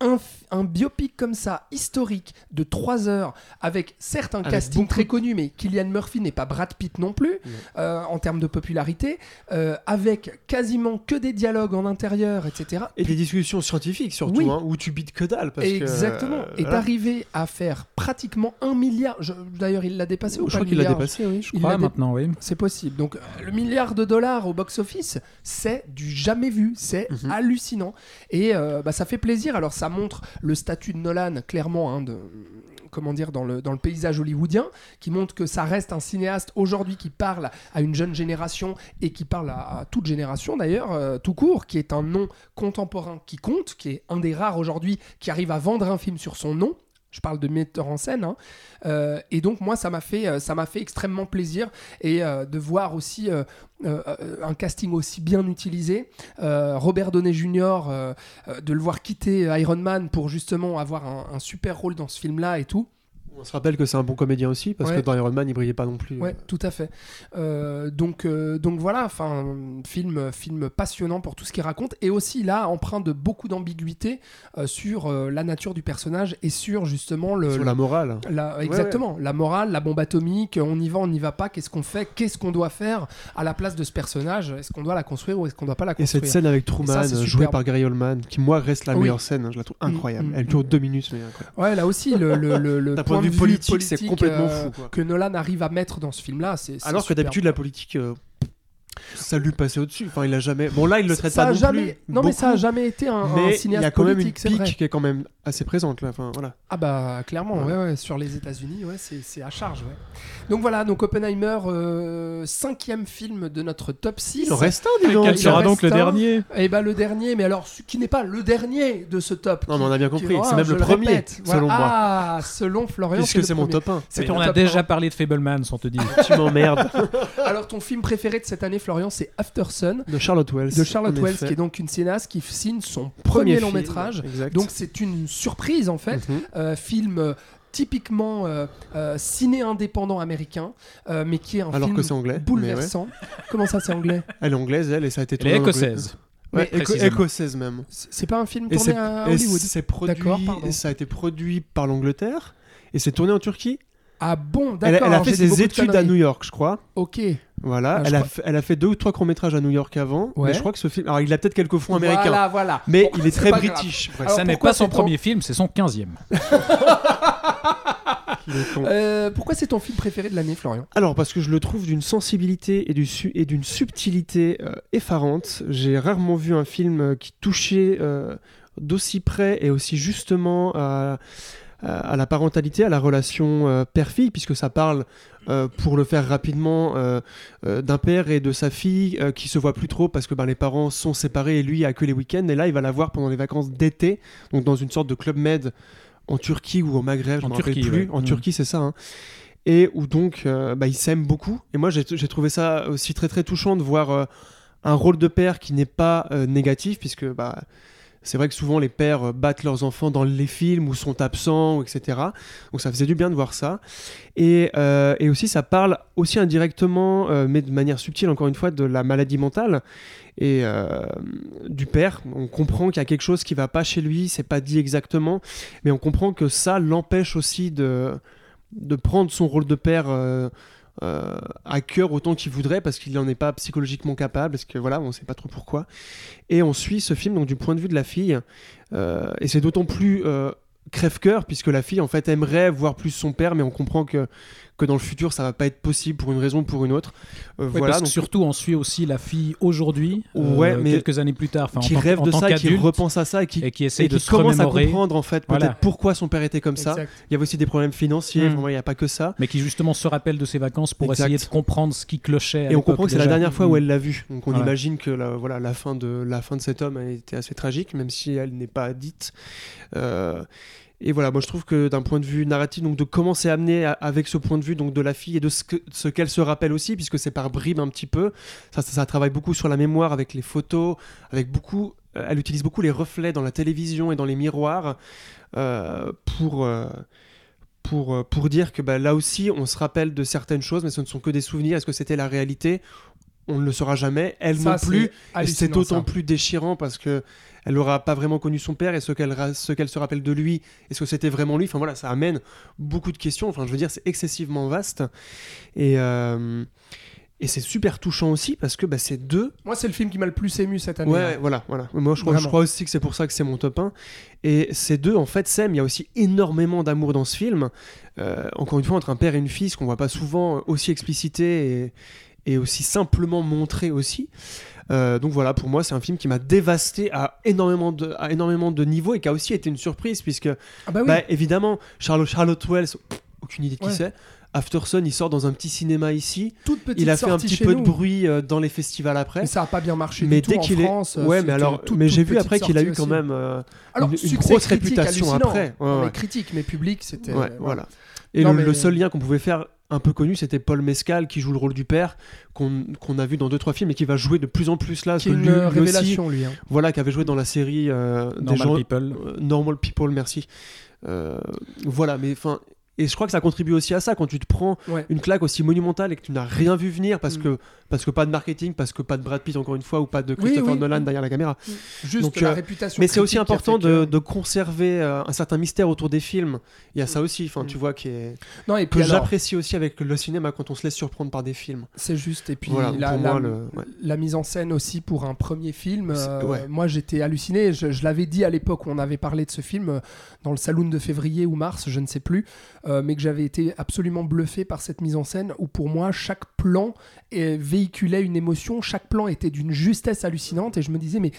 un, biopic comme ça, historique, de 3 heures, avec certes un Avec casting beaucoup- très connu, mais Killian Murphy n'est pas Brad Pitt non plus, euh, en termes de popularité, euh, avec quasiment que des dialogues en intérieur, etc. Et des discussions scientifiques surtout, Oui. hein, où tu bites que dalle. Parce que, Exactement. euh, Et d'arriver à faire pratiquement un milliard. D'ailleurs, il l'a dépassé ou Je pas crois qu'il l'a dépassé, oui. Je Il crois maintenant, oui. C'est possible. Donc, euh, le milliard de dollars au box-office, c'est du jamais vu. C'est Mhm. hallucinant. Et bah, ça fait plaisir. Alors, ça montre le statut de Nolan, clairement, hein, de comment dire dans le, dans le paysage hollywoodien qui montre que ça reste un cinéaste aujourd'hui qui parle à une jeune génération et qui parle à, toute génération d'ailleurs euh, tout court qui est un nom contemporain qui compte qui est un des rares aujourd'hui qui arrive à vendre un film sur son nom je parle de metteur en scène hein. Euh, et donc moi ça m'a fait euh, extrêmement plaisir et euh, de voir aussi un casting aussi bien utilisé Robert Downey Jr de le voir quitter Iron Man pour justement avoir un, super rôle dans ce film là et tout On se rappelle que c'est un bon comédien aussi, parce Ouais. que dans Iron Man, il brillait pas non plus. Ouais, tout à fait. Euh, donc, euh, donc voilà, enfin, film, film passionnant pour tout ce qu'il raconte et aussi là empreint de beaucoup d'ambiguïté euh, sur euh, la nature du personnage et sur justement le, Sur le- la morale. la- exactement, la morale, la bombe atomique, on y va, on n'y va pas, qu'est-ce qu'on fait, qu'est-ce qu'on doit faire à la place de ce personnage, est-ce qu'on doit la construire ou est-ce qu'on doit pas la Et construire cette scène avec Truman, jouée par Gary Oldman, qui moi reste la Oui. meilleure scène, hein, je la trouve incroyable. Mm, mm, Elle dure mm. deux minutes, mais incroyable. Ouais, là aussi, le, le, le, le point, vue politique, c'est complètement euh, fou. quoi. que Nolan arrive à mettre dans ce film-là, c'est c'est Alors que d'habitude, la politique, euh, ça lui passait au-dessus. Enfin, il a jamais. Bon, là, il le traite ça pas a non jamais... plus. Non, mais ça a jamais été un, un Mais il cinéaste y a quand même une pique qui est quand même assez présente là. Enfin, voilà. Ah bah clairement, ouais. Ouais. ouais, sur les États-Unis, ouais, c'est à charge. Ouais. Donc voilà, donc Oppenheimer, euh, cinquième film de notre top 6. Il en reste un, dis donc. Quel il sera donc le dernier Et bah le dernier, mais alors ce qui n'est pas le dernier de ce top. Non, qui- mais on a bien compris. C'est même le premier, répète. Voilà. selon moi. Ah, selon Florian. Puisque le c'est mon premier. top 1. C'est on a déjà parlé de Fableman, on te dit. Tu m'emmerdes. Alors ton film préféré de cette année, Florian, c'est After Sun De Charlotte Wells. de Charlotte Wells, effet. qui est donc une cinéaste qui signe son premier, long film, métrage. Exact. Donc c'est une surprise en fait. Mhm. Euh, film euh, typiquement euh, euh, ciné indépendant américain, euh, mais qui est un Alors film que c'est anglais. mais ouais. bouleversant. Comment ça, c'est anglais? Elle est anglaise, elle, et ça a été Elle est tourné en écossaise. Ouais, éco- écossaise même. C'est pas un film tourné c'est à Hollywood? c'est produit, D'accord, pardon. et ça a été produit par l'Angleterre et c'est tourné en Turquie. Ah bon, Elle, d'accord. elle a alors fait j'ai dit beaucoup ses de études à. New York, je crois. Ok. Voilà, Ah, elle, a crois- fait, elle a fait deux ou trois courts métrages à New York avant, Ouais. mais je crois que ce film, alors il a peut-être quelques fonds américains, Voilà, voilà. mais Bon, il est très british. Alors, ça n'est pas son ton- premier film, c'est son quinzième. Euh, pourquoi c'est ton film préféré de l'année, Florian? Alors parce que je le trouve d'une sensibilité et du su- et d'une subtilité euh, effarante. J'ai rarement vu un film euh, qui touchait euh, d'aussi près et aussi justement à, à- à la parentalité, à la relation euh, père-fille, puisque ça parle, euh, pour le faire rapidement, euh, euh, d'un père et de sa fille euh, qui se voient plus trop parce que ben, les parents sont séparés et lui a que les week-ends. Et là, il va la voir pendant les vacances d'été, donc dans une sorte de club med en Turquie ou au Maghreb, je En Turquie, plus. ouais. En Mm. Turquie, c'est ça. hein et où donc euh, bah, ils s'aiment beaucoup. Et moi j'ai j'ai trouvé ça aussi très très touchant de voir euh, un rôle de père qui n'est pas euh, négatif, puisque bah, c'est vrai que souvent les pères euh, battent leurs enfants dans les films ou sont absents, etc. Donc ça faisait du bien de voir ça. Et, euh, et aussi ça parle aussi indirectement, euh, mais de manière subtile encore une fois, de la maladie mentale et du père. On comprend qu'il y a quelque chose qui va pas chez lui, c'est pas dit exactement, mais on comprend que ça l'empêche aussi de de prendre son rôle de père euh, à cœur autant qu'il voudrait parce qu'il n'en est pas psychologiquement capable, parce que voilà, on ne sait pas trop pourquoi. Et on suit ce film donc du point de vue de la fille, euh, et c'est d'autant plus euh, crève-cœur puisque la fille en fait aimerait voir plus son père, mais on comprend que que dans le futur ça va pas être possible pour une raison ou pour une autre. Euh, Ouais, voilà, parce que donc, surtout, on suit aussi la fille aujourd'hui, Ouais, euh, mais quelques années plus tard, en qui rêve en de ça, et qui repense à ça et qui, et qui et de qui se commence à comprendre en fait peut-être Voilà. pourquoi son père était comme ça. Il y avait aussi des problèmes financiers, Mm. vraiment, il n'y a pas que ça. mais qui justement se rappelle de ses vacances pour Exact. essayer de comprendre ce qui clochait. Et on comprend que c'est la dernière fois où Mm. elle l'a vu. Donc on Voilà. imagine que la, voilà, la, fin de, la fin de cet homme a été assez tragique, même si elle n'est pas dite. Euh, et voilà, moi je trouve que d'un point de vue narratif, donc de comment c'est amené à- avec ce point de vue donc de la fille et de ce que- ce qu'elle se rappelle aussi, puisque c'est par bribes un petit peu. Ça, ça, ça travaille beaucoup sur la mémoire avec les photos, avec beaucoup. euh, elle utilise beaucoup les reflets dans la télévision et dans les miroirs euh, pour. euh, pour, pour dire que bah, là aussi, on se rappelle de certaines choses, mais ce ne sont que des souvenirs. Est-ce que c'était la réalité? On ne le saura jamais. Elle Ça, non plus. c'est Et c'est hallucinant, d'autant plus déchirant parce que elle n'aura pas vraiment connu son père et ce qu'elle ra- ce qu'elle se rappelle de lui, est-ce que c'était vraiment lui? Enfin voilà, ça amène beaucoup de questions. Enfin, je veux dire, c'est excessivement vaste et euh, et c'est super touchant aussi parce que bah, c'est deux. Moi, c'est le film qui m'a le plus ému cette année. Ouais, hein. voilà, voilà. Moi, je crois, je Vraiment. crois aussi que c'est pour ça que c'est mon top 1. Et ces deux, en fait, s'aiment. Il y a aussi énormément d'amour dans ce film. Euh, encore une fois, entre un père et une fille, ce qu'on voit pas souvent aussi explicité et, et aussi simplement montré aussi. Euh, donc voilà, pour moi, c'est un film qui m'a dévasté à énormément, de, à énormément de niveaux et qui a aussi été une surprise, puisque, Ah bah oui. bah, évidemment, Charlotte, Charlotte Wells, pff, aucune idée de qui Ouais. c'est. Afterson, il sort dans un petit cinéma ici. Toute petite Il a fait un petit peu nous. de bruit euh, dans les festivals après. Mais ça a pas bien marché Mais du dès qu'il est, France. ouais, mais alors, toute, mais j'ai vu après qu'il a eu quand même euh, Alors, une- grosse réputation après. Ouais, ouais. critique, mais public, c'était. Ouais, voilà. Et Non, le, mais- le seul lien qu'on pouvait faire un peu connu, c'était Paul Mescal qui joue le rôle du père, qu'on a vu dans deux trois films et qui va jouer de plus en plus là. Qui une lui- lui aussi, révélation, lui. hein. voilà, qui avait joué dans la série euh, des Normal gens, People. euh, Normal People, merci. Euh, voilà, mais enfin. Et je crois que ça contribue aussi à ça quand tu te prends Ouais. une claque aussi monumentale et que tu n'as rien vu venir parce Mm. que parce que pas de marketing, parce que pas de Brad Pitt encore une fois ou pas de Oui, Christopher oui. Nolan derrière la caméra. Juste Donc, la euh, réputation. Mais c'est aussi important de, conserver euh, un certain mystère autour des films. Il y a ça aussi, enfin Mm. tu vois qui est Non, et que alors, j'apprécie aussi avec le cinéma quand on se laisse surprendre par des films. c'est juste. Et puis Voilà, la, moi, le- ouais. la mise en scène aussi pour un premier film. Euh, ouais. Moi, j'étais halluciné. Je, je l'avais dit à l'époque où on avait parlé de ce film dans le saloon de février ou mars, je ne sais plus, mais que j'avais été absolument bluffé par cette mise en scène où pour moi chaque plan euh, une émotion, chaque plan était d'une justesse hallucinante. Et je me disais mais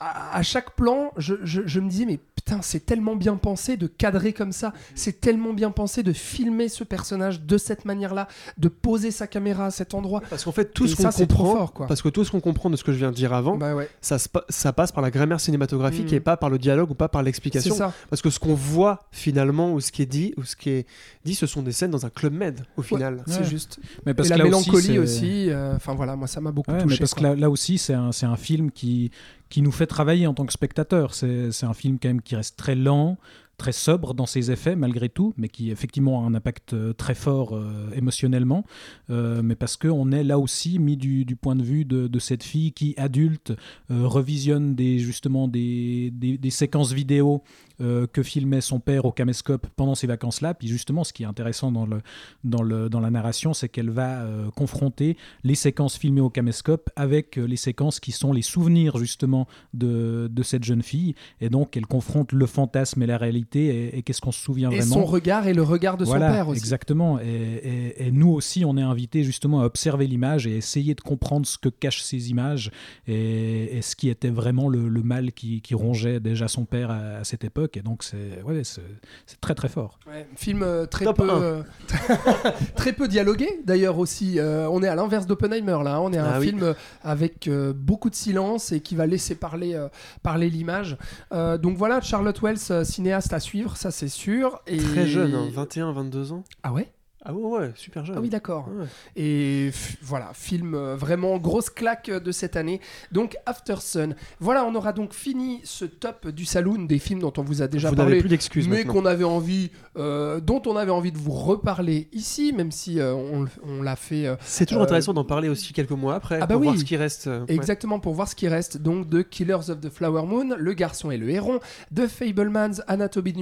à, à chaque plan, je, je- je me disais mais putain c'est tellement bien pensé de cadrer comme ça, c'est tellement bien pensé de filmer ce personnage de cette manière-là, de poser sa caméra à cet endroit. Parce qu'en fait tout ce qu'on comprend, fort, quoi. parce que tout ce qu'on comprend de ce que je viens de dire avant, Bah ouais, ça, se pa- ça passe par la grammaire cinématographique Mm. et pas par le dialogue ou pas par l'explication. Parce que ce qu'on voit finalement ou ce qui est dit ou ce qui est dit, ce sont des scènes dans un club med au final. C'est Ouais. juste. Mais parce et la que mélancolie aussi. euh, Enfin voilà, moi ça m'a beaucoup Ouais, mais touché. parce que là, là aussi, c'est un, c'est un film qui, qui nous fait travailler en tant que spectateur. C'est un film quand même qui reste très lent, très sobre dans ses effets malgré tout, mais qui effectivement a un impact euh, très fort euh, émotionnellement. Euh, mais parce qu'on est là aussi mis du, point de vue de, cette fille qui, adulte, revisionne des, justement des séquences vidéo euh, que filmait son père au caméscope pendant ces vacances-là. Puis justement, ce qui est intéressant dans, le, dans, le, dans la narration, c'est qu'elle va euh, confronter les séquences filmées au caméscope avec euh, les séquences qui sont les souvenirs justement de, de cette jeune fille. Et donc, elle confronte le fantasme et la réalité et, et qu'est-ce qu'on se souvient Et vraiment. son regard et le regard de Voilà, son père aussi. Exactement. Et, et- et nous aussi, on est invités justement à observer l'image et essayer de comprendre ce que cachent ces images et, et ce qui était vraiment le, le mal qui, qui rongeait déjà son père à, à cette époque. Et donc, c'est ouais, c'est c'est très très fort. Ouais, film euh, très Top peu un. euh, très peu dialogué d'ailleurs aussi. Euh, on est à l'inverse d'Oppenheimer là. hein. On est à un Ah oui. film avec euh, beaucoup de silence et qui va laisser parler euh, parler l'image. Euh, donc voilà, Charlotte Wells, cinéaste à suivre, ça c'est sûr. Et... Très jeune, hein, 21, 22 ans. Ah ouais? Ah ouais, ouais, super jeune. Ah oui d'accord. Ouais. Et voilà, film euh, vraiment grosse claque euh, de cette année. Donc After Sun. Voilà, on aura donc fini ce top du saloon des films dont on vous a déjà Vous parlé. plus d'excuses mais qu'on avait envie, euh, dont on avait envie de vous reparler ici, même si euh, on, on l'a fait C'est toujours intéressant d'en parler aussi quelques mois après Ah bah pour voir ce qui reste. ouais. exactement pour voir ce qui reste donc de Killers of the Flower Moon, Le Garçon et le Héron, de Fablemans, Anatomie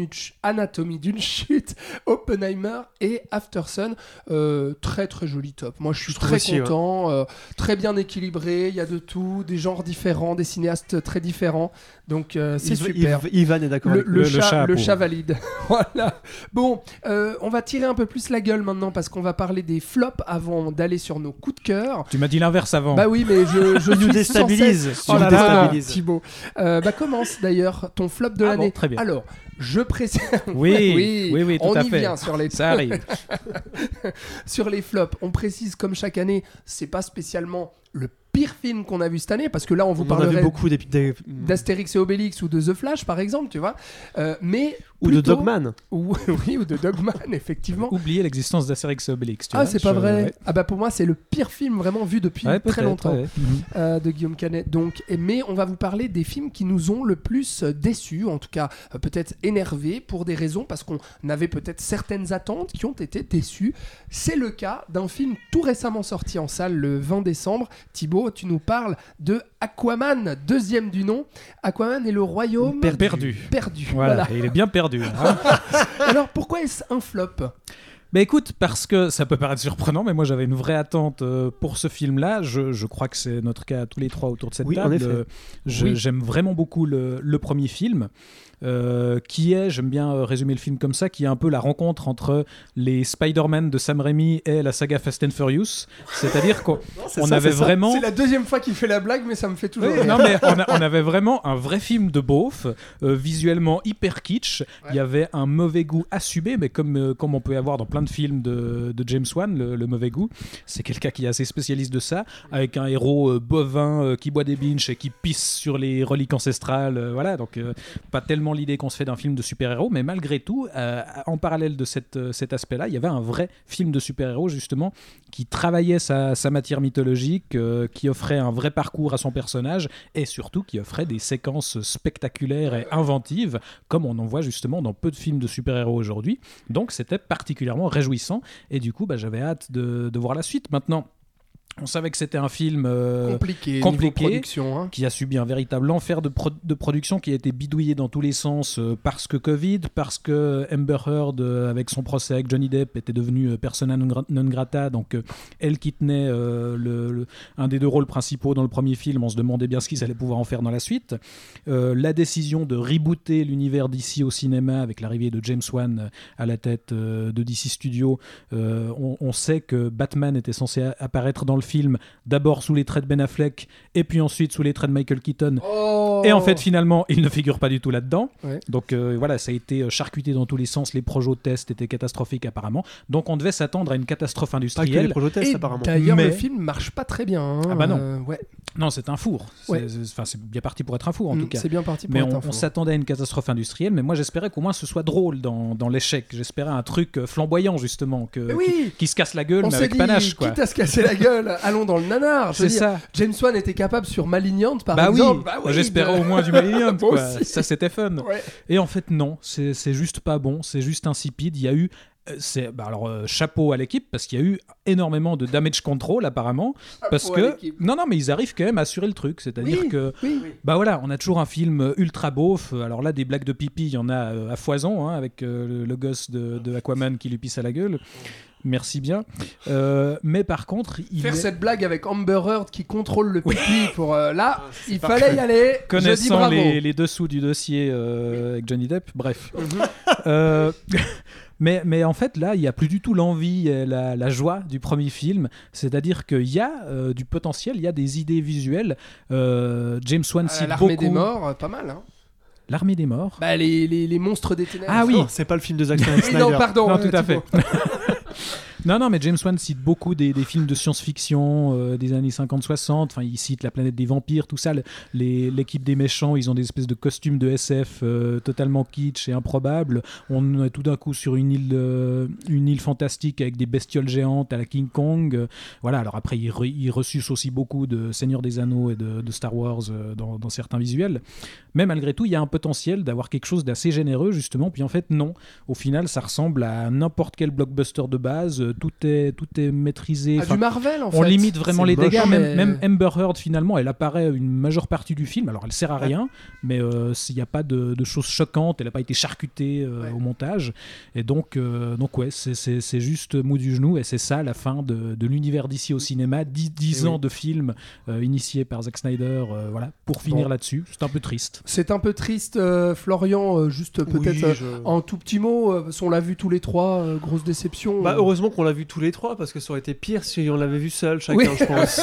d'une chute, Oppenheimer et After Euh, très très joli top. Moi je suis Je très aussi, ouais. content, euh, très bien équilibré, il y a de tout, des genres différents, des cinéastes très différents. Donc euh, c'est super. Yves- Ivan est d'accord Le, avec le le- le chat, chat le chat valide. voilà. Bon, euh, on va tirer un peu plus la gueule maintenant parce qu'on va parler des flops avant d'aller sur nos coups de cœur. Tu m'as dit l'inverse avant. Bah oui, mais je, je Tu nous Tu Oh nous là là, déstabilises. Thibaut. Euh, bah commence d'ailleurs ton flop de Ah l'année. bon, très bien. Alors, je précise. Oui, oui, oui, oui, tout on à y fait. vient sur les Ça arrive. sur les flops. On précise comme chaque année, c'est pas spécialement le pire film qu'on a vu cette année parce que là on vous On parlerait beaucoup d'Astérix et Obélix ou de The Flash par exemple, tu vois. Euh, mais ou de Dogman. ou, oui, ou de Dogman, effectivement. Oublier l'existence d'Astérix et Obélix. tu Ah, c'est pas je- vrai. ouais. Ah bah pour moi, c'est le pire film vraiment vu depuis Ouais, très longtemps ouais. Euh, de Guillaume Canet. Donc, et- mais on va vous parler des films qui nous ont le plus euh, déçus, en tout cas euh, peut-être énervés pour des raisons parce qu'on avait peut-être certaines attentes qui ont été déçues. C'est le cas d'un film tout récemment sorti en salle le 20 décembre. Thibaut, tu nous parles de Aquaman, deuxième du nom. Aquaman et le royaume Perdu. Perdu. Perdu. Voilà, Voilà. et il est bien perdu. hein. Alors pourquoi est-ce un flop? Bah écoute, parce que ça peut paraître surprenant, mais moi j'avais une vraie attente euh, pour ce film-là. Je, je crois que c'est notre cas tous les trois autour de cette Oui, en table. effet. Je- Oui. J'aime vraiment beaucoup le, le premier film, euh, qui est, j'aime bien euh, résumer le film comme ça, qui est un peu la rencontre entre les Spider-Man de Sam Raimi et la saga Fast and Furious. C'est-à-dire qu'on on avait vraiment... C'est la deuxième fois qu'il fait la blague, mais ça me fait toujours Oui, non mais on, a- on avait vraiment un vrai film de beauf, euh, visuellement hyper kitsch. Il y avait un mauvais goût assumé, mais comme, euh, comme on peut avoir dans plein de films de, de James Wan, le, le mauvais goût, c'est quelqu'un qui est assez spécialiste de ça, avec un héros bovin qui boit des binges et qui pisse sur les reliques ancestrales. voilà, donc pas tellement l'idée qu'on se fait d'un film de super-héros, mais malgré tout, euh, en parallèle de cette, euh, cet aspect-là, il y avait un vrai film de super-héros justement qui travaillait sa, matière mythologique, euh, qui offrait un vrai parcours à son personnage et surtout qui offrait des séquences spectaculaires et inventives, comme on en voit justement dans peu de films de super-héros aujourd'hui. Donc c'était particulièrement réjouissant et du coup bah, j'avais hâte de, de voir la suite. Maintenant, on savait que c'était un film euh, compliqué, compliqué. hein. qui a subi un véritable enfer de, pro- de production qui a été bidouillé dans tous les sens euh, parce que Covid, parce que Amber Heard, euh, avec son procès avec Johnny Depp, était devenue persona non, gra- non grata. Donc, elle qui tenait le- le- un des deux rôles principaux dans le premier film, on se demandait bien ce qu'ils allaient pouvoir en faire dans la suite. La décision de rebooter l'univers d'ici au cinéma avec l'arrivée de James Wan à la tête de DC Studios. Euh, on, on sait que Batman était censé apparaître dans le film d'abord sous les traits de Ben Affleck et puis ensuite sous les traits de Michael Keaton. Oh. Et en fait, finalement, il ne figure pas du tout là-dedans. Ouais. Donc euh, voilà, ça a été euh, charcuté dans tous les sens. Les projets tests étaient catastrophiques apparemment. Donc on devait s'attendre à une catastrophe Pas que les industrielle. projets Et apparemment. d'ailleurs, Mais- le film marche pas très bien. hein. Ah bah non. Euh, ouais. Non, c'est un four. C'est Ouais. c'est- bien parti pour être un four en Mm, tout cas. C'est bien parti pour Mais être on, un on four. s'attendait à une catastrophe industrielle, mais moi j'espérais qu'au moins ce soit drôle dans, dans l'échec. J'espérais un truc euh, flamboyant justement, que, oui, qui se casse la gueule, on mais avec dit, panache quoi. quitte à se casser la gueule, allons dans le nanar. C'est ça. James Wan était capable sur Malignante, par bah, exemple. oui. Bah Moi, j'espérais de- au moins du Malignant, Moi quoi. Ça c'était fun. Ouais. Et en fait non, c'est juste pas bon, c'est juste insipide. Il y a eu c'est bah alors euh, chapeau à l'équipe parce qu'il y a eu énormément de damage control apparemment parce Chapeau que non non mais ils arrivent quand même à assurer le truc c'est-à-dire Oui, que oui. bah voilà on a toujours un film euh, ultra beauf alors là des blagues de pipi il y en a euh, à foison hein, avec euh, le, gosse de, de Aquaman qui lui pisse à la gueule merci bien Euh, mais par contre il Faire est- cette blague avec Amber Heard qui contrôle le pipi pour euh, là, il parfait. fallait y aller. Je dis connaissant bravo. les, les dessous du dossier euh, avec Johnny Depp, bref. Mhm. Euh, mais, mais en fait, là, il n'y a plus du tout l'envie et la, la joie du premier film. C'est-à-dire qu'il y a euh, du potentiel, il y a des idées visuelles. Euh, James Wan Euh, cite L'armée beaucoup... des morts, euh, pas mal. Hein. L'armée des morts Bah, les, les, les monstres des ténèbres. Ah oui. Non, c'est pas le film de Zack Oui, Snyder. non, pardon. Non, euh, tout à fait. Non, non, mais James Wan cite beaucoup des, films de science-fiction euh, des années 50-60. Enfin, il cite La planète des vampires, tout ça. L'équipe des méchants, ils ont des espèces de costumes de SF euh, totalement kitsch et improbables. On est tout d'un coup sur une île, euh, une île fantastique avec des bestioles géantes à la King Kong. Voilà, alors après, il, re- aussi beaucoup de Seigneur des Anneaux et de, Star Wars dans, dans certains visuels. Mais malgré tout, il y a un potentiel d'avoir quelque chose d'assez généreux, justement. Puis en fait, non. Au final, ça ressemble à n'importe quel blockbuster de base, tout est, tout est maîtrisé. Ah, Enfin, du Marvel en fait. on limite vraiment les dégâts. mais- Même, même Amber Heard, finalement, elle apparaît une majeure partie du film. Alors, elle sert à rien, mais euh, s'il n'y a pas de, de choses choquantes, elle n'a pas été charcutée euh, Ouais. au montage. Et donc, euh, donc ouais, c'est- juste mou du genou. Et c'est ça la fin de, de l'univers d'ici au cinéma. 10, 10 Et ans oui. de films euh, initiés par Zack Snyder. euh, voilà, pour finir Bon. là-dessus. C'est un peu triste. C'est un peu triste, euh, Florian, euh, juste peut-être Oui, euh, je- en tout petit mot, euh, parce qu'on l'a vu tous les trois, euh, grosse déception. Bah, euh. heureusement qu'on l'a vu tous les trois parce que ça aurait été pire si on l'avait vu seul chacun, Oui. je pense.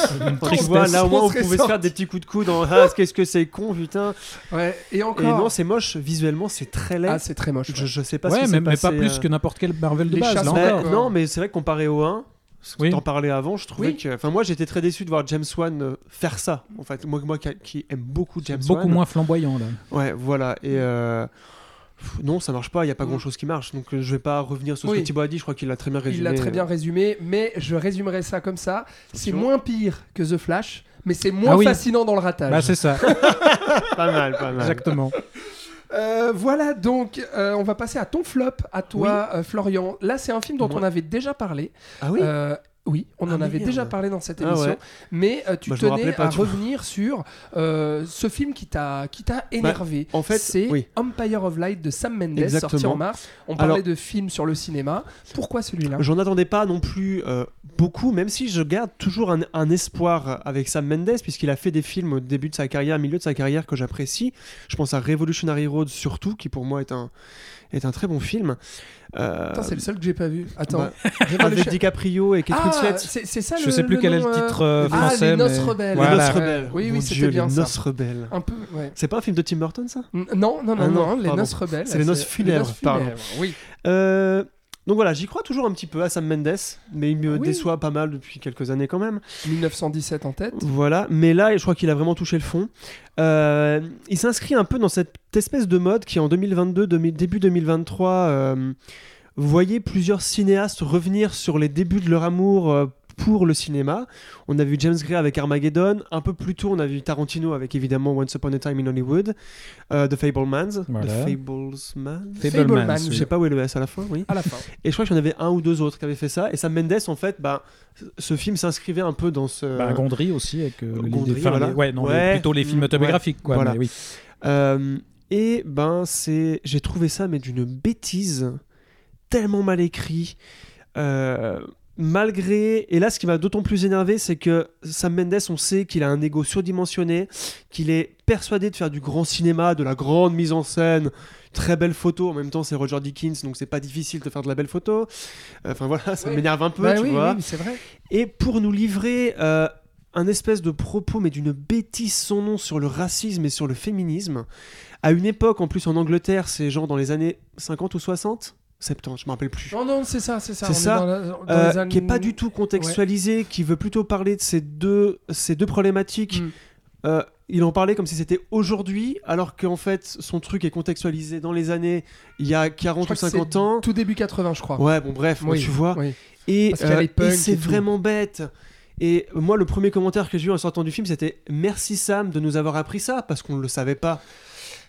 Tu vois, là au moins On pouvait se faire des petits coups de coude en Ah, qu'est-ce que c'est con, putain. Ouais, et Et encore. non, c'est moche, visuellement c'est très laid. ah, c'est très moche. je, ouais. je sais pas ouais, ce mais, mais pas plus euh, que n'importe quel Marvel de Les base. chasses Là Bah, encore. non, mais c'est vrai que comparé au 1, parce que Oui. t'en parlais avant, je trouvais Oui. que. Enfin, moi j'étais très déçu de voir James Wan euh, faire ça. En fait, moi, moi qui, aime beaucoup James beaucoup Wan. moins flamboyant là. Ouais, voilà. Et. euh, Non, ça marche pas, il n'y a pas Mm. grand chose qui marche. Donc euh, je vais pas revenir sur ce Oui. que Thibaut a dit, je crois qu'il l'a très bien résumé. Il l'a très bien euh. résumé, mais je résumerai ça comme ça. C'est moins pire que The Flash, mais c'est moins Ah oui. fascinant dans le ratage. Bah, c'est ça, Pas mal, pas mal. exactement. Euh, voilà, donc euh, on va passer à ton flop, à toi, euh, Florian. Là, c'est un film dont Moi. on avait déjà parlé. Ah oui Euh, oui, on Ah, en avait merde. déjà parlé dans cette Ah émission, ouais. mais euh, tu Bah, tenais pas à revenir sur euh, ce film qui t'a qui t'a énervé. en fait, c'est oui. Empire of Light de Sam Mendes, Exactement. sorti en mars. On parlait Alors- de films sur le cinéma. Pourquoi celui-là? J'en attendais pas non plus euh, beaucoup, même si je garde toujours un, un espoir avec Sam Mendes, puisqu'il a fait des films au début de sa carrière, au milieu de sa carrière que j'apprécie. Je pense à Revolutionary Road surtout, qui pour moi est un, est un très bon film. Attends, c'est le seul que j'ai pas vu. Attends, bah, avec DiCaprio et Kate Ah, c'est ça Je le sais plus le quel est le euh, titre euh, Ah, français. Les Noces mais- Rebelles. Voilà. Les Noces. Rebelles. Oui, oui, c'était bien les ça. Noces Rebelles. Un peu, ouais. C'est pas un film de Tim Burton, ça? N- Non, non, non, Ah non, non, les noces rebelles. C'est les noces funèbres, pardon. Oui. Euh, donc voilà, j'y crois toujours un petit peu à Sam Mendes, mais il me Oui. déçoit pas mal depuis quelques années quand même. 1917 en tête. Voilà, mais là, je crois qu'il a vraiment touché le fond. Euh, il s'inscrit un peu dans cette espèce de mode qui, en 2022, demi- début 2023, euh, voyait plusieurs cinéastes revenir sur les débuts de leur amour euh, pour le cinéma. On a vu James Gray avec Armageddon. Un peu plus tôt, on a vu Tarantino avec évidemment Once Upon a Time in Hollywood, euh, The Fablemans. Voilà. The Fablesman. Fablemans, Fableman, Je sais pas où est le S à la fin, oui. À la fin. Et je crois qu'il y en avait un ou deux autres qui avaient fait ça. Et Sam Mendes, en fait, bah, ce film s'inscrivait un peu dans ce. Bah, Gondry aussi avec euh, les- Gondry, enfin, voilà. les- ouais, non, les- plutôt les films autobiographiques quoi. voilà. mais oui. Euh, et ben c'est, j'ai trouvé ça mais d'une bêtise, tellement mal écrit. Euh, malgré et là ce qui m'a d'autant plus énervé c'est que Sam Mendes on sait qu'il a un ego surdimensionné qu'il est persuadé de faire du grand cinéma de la grande mise en scène très belle photo en même temps c'est Roger Dickens donc c'est pas difficile de faire de la belle photo Euh, enfin voilà ça m'énerve un peu Bah tu oui, vois oui, c'est vrai. et pour nous livrer euh, un espèce de propos, mais d'une bêtise sans nom sur le racisme et sur le féminisme, à une époque, en plus en Angleterre, c'est genre dans les années 50 ou 60 70, je me rappelle plus. Non, non, c'est ça, c'est ça. C'est ça, dans la- dans Euh, années- qui est pas du tout contextualisé, qui veut plutôt parler de ces deux, ces deux problématiques. Mm. Euh, il en parlait comme si c'était aujourd'hui, alors qu'en fait son truc est contextualisé dans les années il y a Je 40 crois ou que c'est 50 ans. Tout début 80, je crois. Ouais, bon bref, moi, tu vois. oui. Et, euh, et c'est vraiment bête. Et moi, le premier commentaire que j'ai eu en sortant du film, c'était merci Sam de nous avoir appris ça parce qu'on ne le savait pas.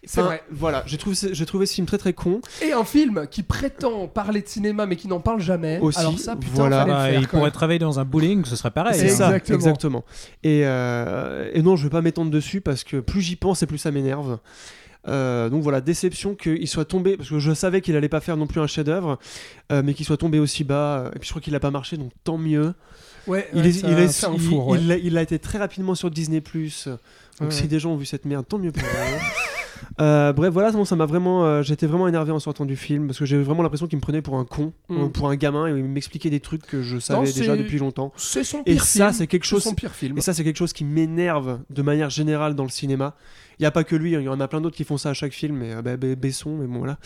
C'est Enfin, vrai. Voilà, j'ai trouvé, ce- j'ai trouvé ce film très très con. Et un film qui prétend parler de cinéma mais qui n'en parle jamais. Aussi, Alors ça, putain, voilà. le Bah, faire, il pourrait travailler dans un bowling, ce serait pareil. C'est hein. ça, Exactement. exactement. Et, euh, et non, je vais pas m'étendre dessus parce que plus j'y pense et plus ça m'énerve. Euh, donc voilà, déception qu'il soit tombé, parce que je savais qu'il allait pas faire non plus un chef-d'œuvre, euh, mais qu'il soit tombé aussi bas. Et puis je crois qu'il a pas marché, donc tant mieux. Ouais, Il, ouais, est, il, est- il- four, ouais. il a, il a été très rapidement sur Disney Donc Ouais, si des gens ont vu cette merde, tant mieux pour eux. Euh, bref, voilà, bon, ça m'a vraiment, euh, j'étais vraiment énervé en sortant du film parce que j'ai vraiment l'impression qu'il me prenait pour un con, Mm. euh, pour un gamin et il m'expliquait des trucs que je savais déjà depuis longtemps. C'est son Et pire ça, film. c'est quelque chose. son pire film. Et ça, c'est quelque chose qui m'énerve de manière générale dans le cinéma. Il n'y a pas que lui, hein, il y en a plein d'autres qui font ça à chaque film, mais bah, Besson, mais bon voilà.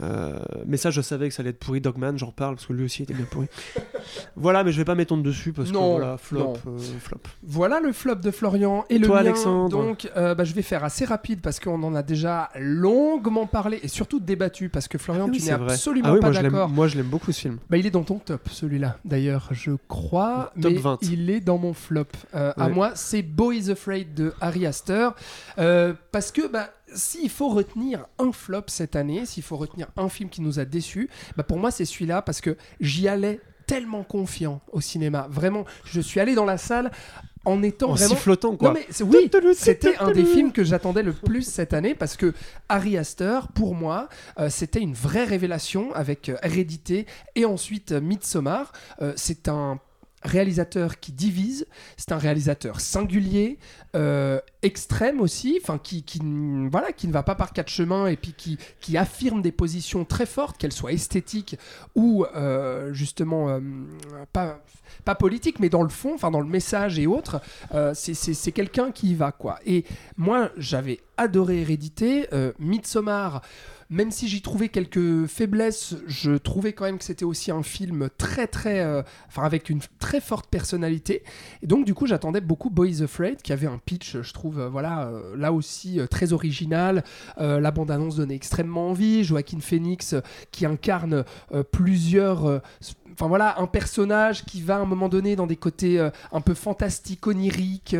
Euh, mais ça, je savais que ça allait être pourri. Dogman, j'en reparle parce que lui aussi était bien pourri. voilà, mais je vais pas m'étendre dessus parce Non, que voilà, flop, euh, flop. Voilà le flop de Florian et le Toi, mien. Alexandre Donc, euh, bah, je vais faire assez rapide parce qu'on en a déjà longuement parlé et surtout débattu parce que Florian, Ah oui, tu n'es absolument Ah oui, pas d'accord. moi je l'aime beaucoup ce film. Bah, il est dans ton top, celui-là, d'ailleurs, je crois. Top mais 20. il est dans mon flop. À moi, c'est Boy is Afraid de Harry Astor. Parce que, bah, s'il faut retenir un flop cette année, s'il faut retenir un film qui nous a déçus, bah, pour moi, c'est celui-là parce que j'y allais tellement confiant au cinéma. Vraiment, je suis allé dans la salle en étant En vraiment. sifflotant, quoi. Non, mais c'est- oui, c'était un des films que j'attendais le plus cette année parce que Harry Astor, pour moi, euh, c'était une vraie révélation avec euh, Hérédité et ensuite euh, Midsommar. Euh, c'est un réalisateur qui divise, c'est un réalisateur singulier, euh, extrême aussi, enfin qui, voilà, qui ne va pas par quatre chemins et puis qui, affirme des positions très fortes, qu'elles soient esthétiques ou euh, justement euh, pas, pas politiques, mais dans le fond, enfin dans le message et autres. C'est- quelqu'un qui y va quoi. Et moi, j'avais adoré Hérédité, Midsommar. Même si j'y trouvais quelques faiblesses, je trouvais quand même que c'était aussi un film très très, euh, enfin avec une très forte personnalité. Et donc du coup, j'attendais beaucoup Boys Afraid, qui avait un pitch, je trouve, euh, voilà, euh, là aussi très original. La bande-annonce donnait extrêmement envie. Joaquin Phoenix, qui incarne plusieurs Enfin voilà, un personnage qui va à un moment donné dans des côtés un peu fantastiques, oniriques.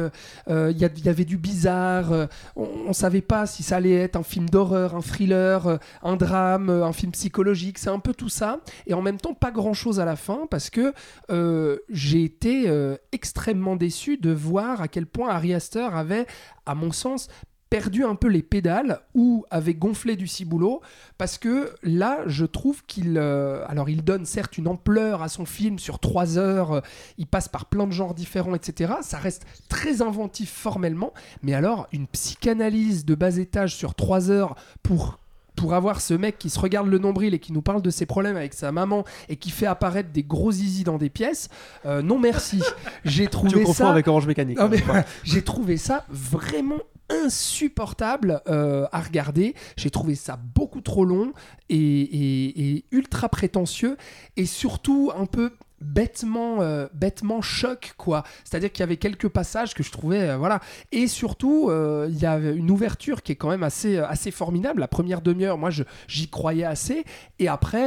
Il y, avait du bizarre. on, on savait pas si ça allait être un film d'horreur, un thriller, un drame, euh, un film psychologique. C'est un peu tout ça. Et en même temps, pas grand chose à la fin parce que euh, j'ai été euh, extrêmement déçu de voir à quel point Ari Aster avait, à mon sens, perdu un peu les pédales ou avait gonflé du ciboulot parce que là je trouve qu'il alors il donne certes une ampleur à son film sur trois heures il passe par plein de genres différents etc ça reste très inventif formellement mais alors une psychanalyse de bas étage sur trois heures pour pour avoir ce mec qui se regarde le nombril et qui nous parle de ses problèmes avec sa maman et qui fait apparaître des gros zizi dans des pièces, euh, non merci. J'ai trouvé ça avec Orange Mécanique. non, mais voilà, j'ai trouvé ça vraiment insupportable euh, à regarder. J'ai trouvé ça beaucoup trop long et, et- et ultra prétentieux et surtout un peu bêtement euh, bêtement choc quoi. C'est à dire qu'il y avait quelques passages que je trouvais euh, voilà. Et surtout euh, il y a une ouverture qui est quand même assez assez formidable. La première demi-heure moi j'y croyais assez. Et après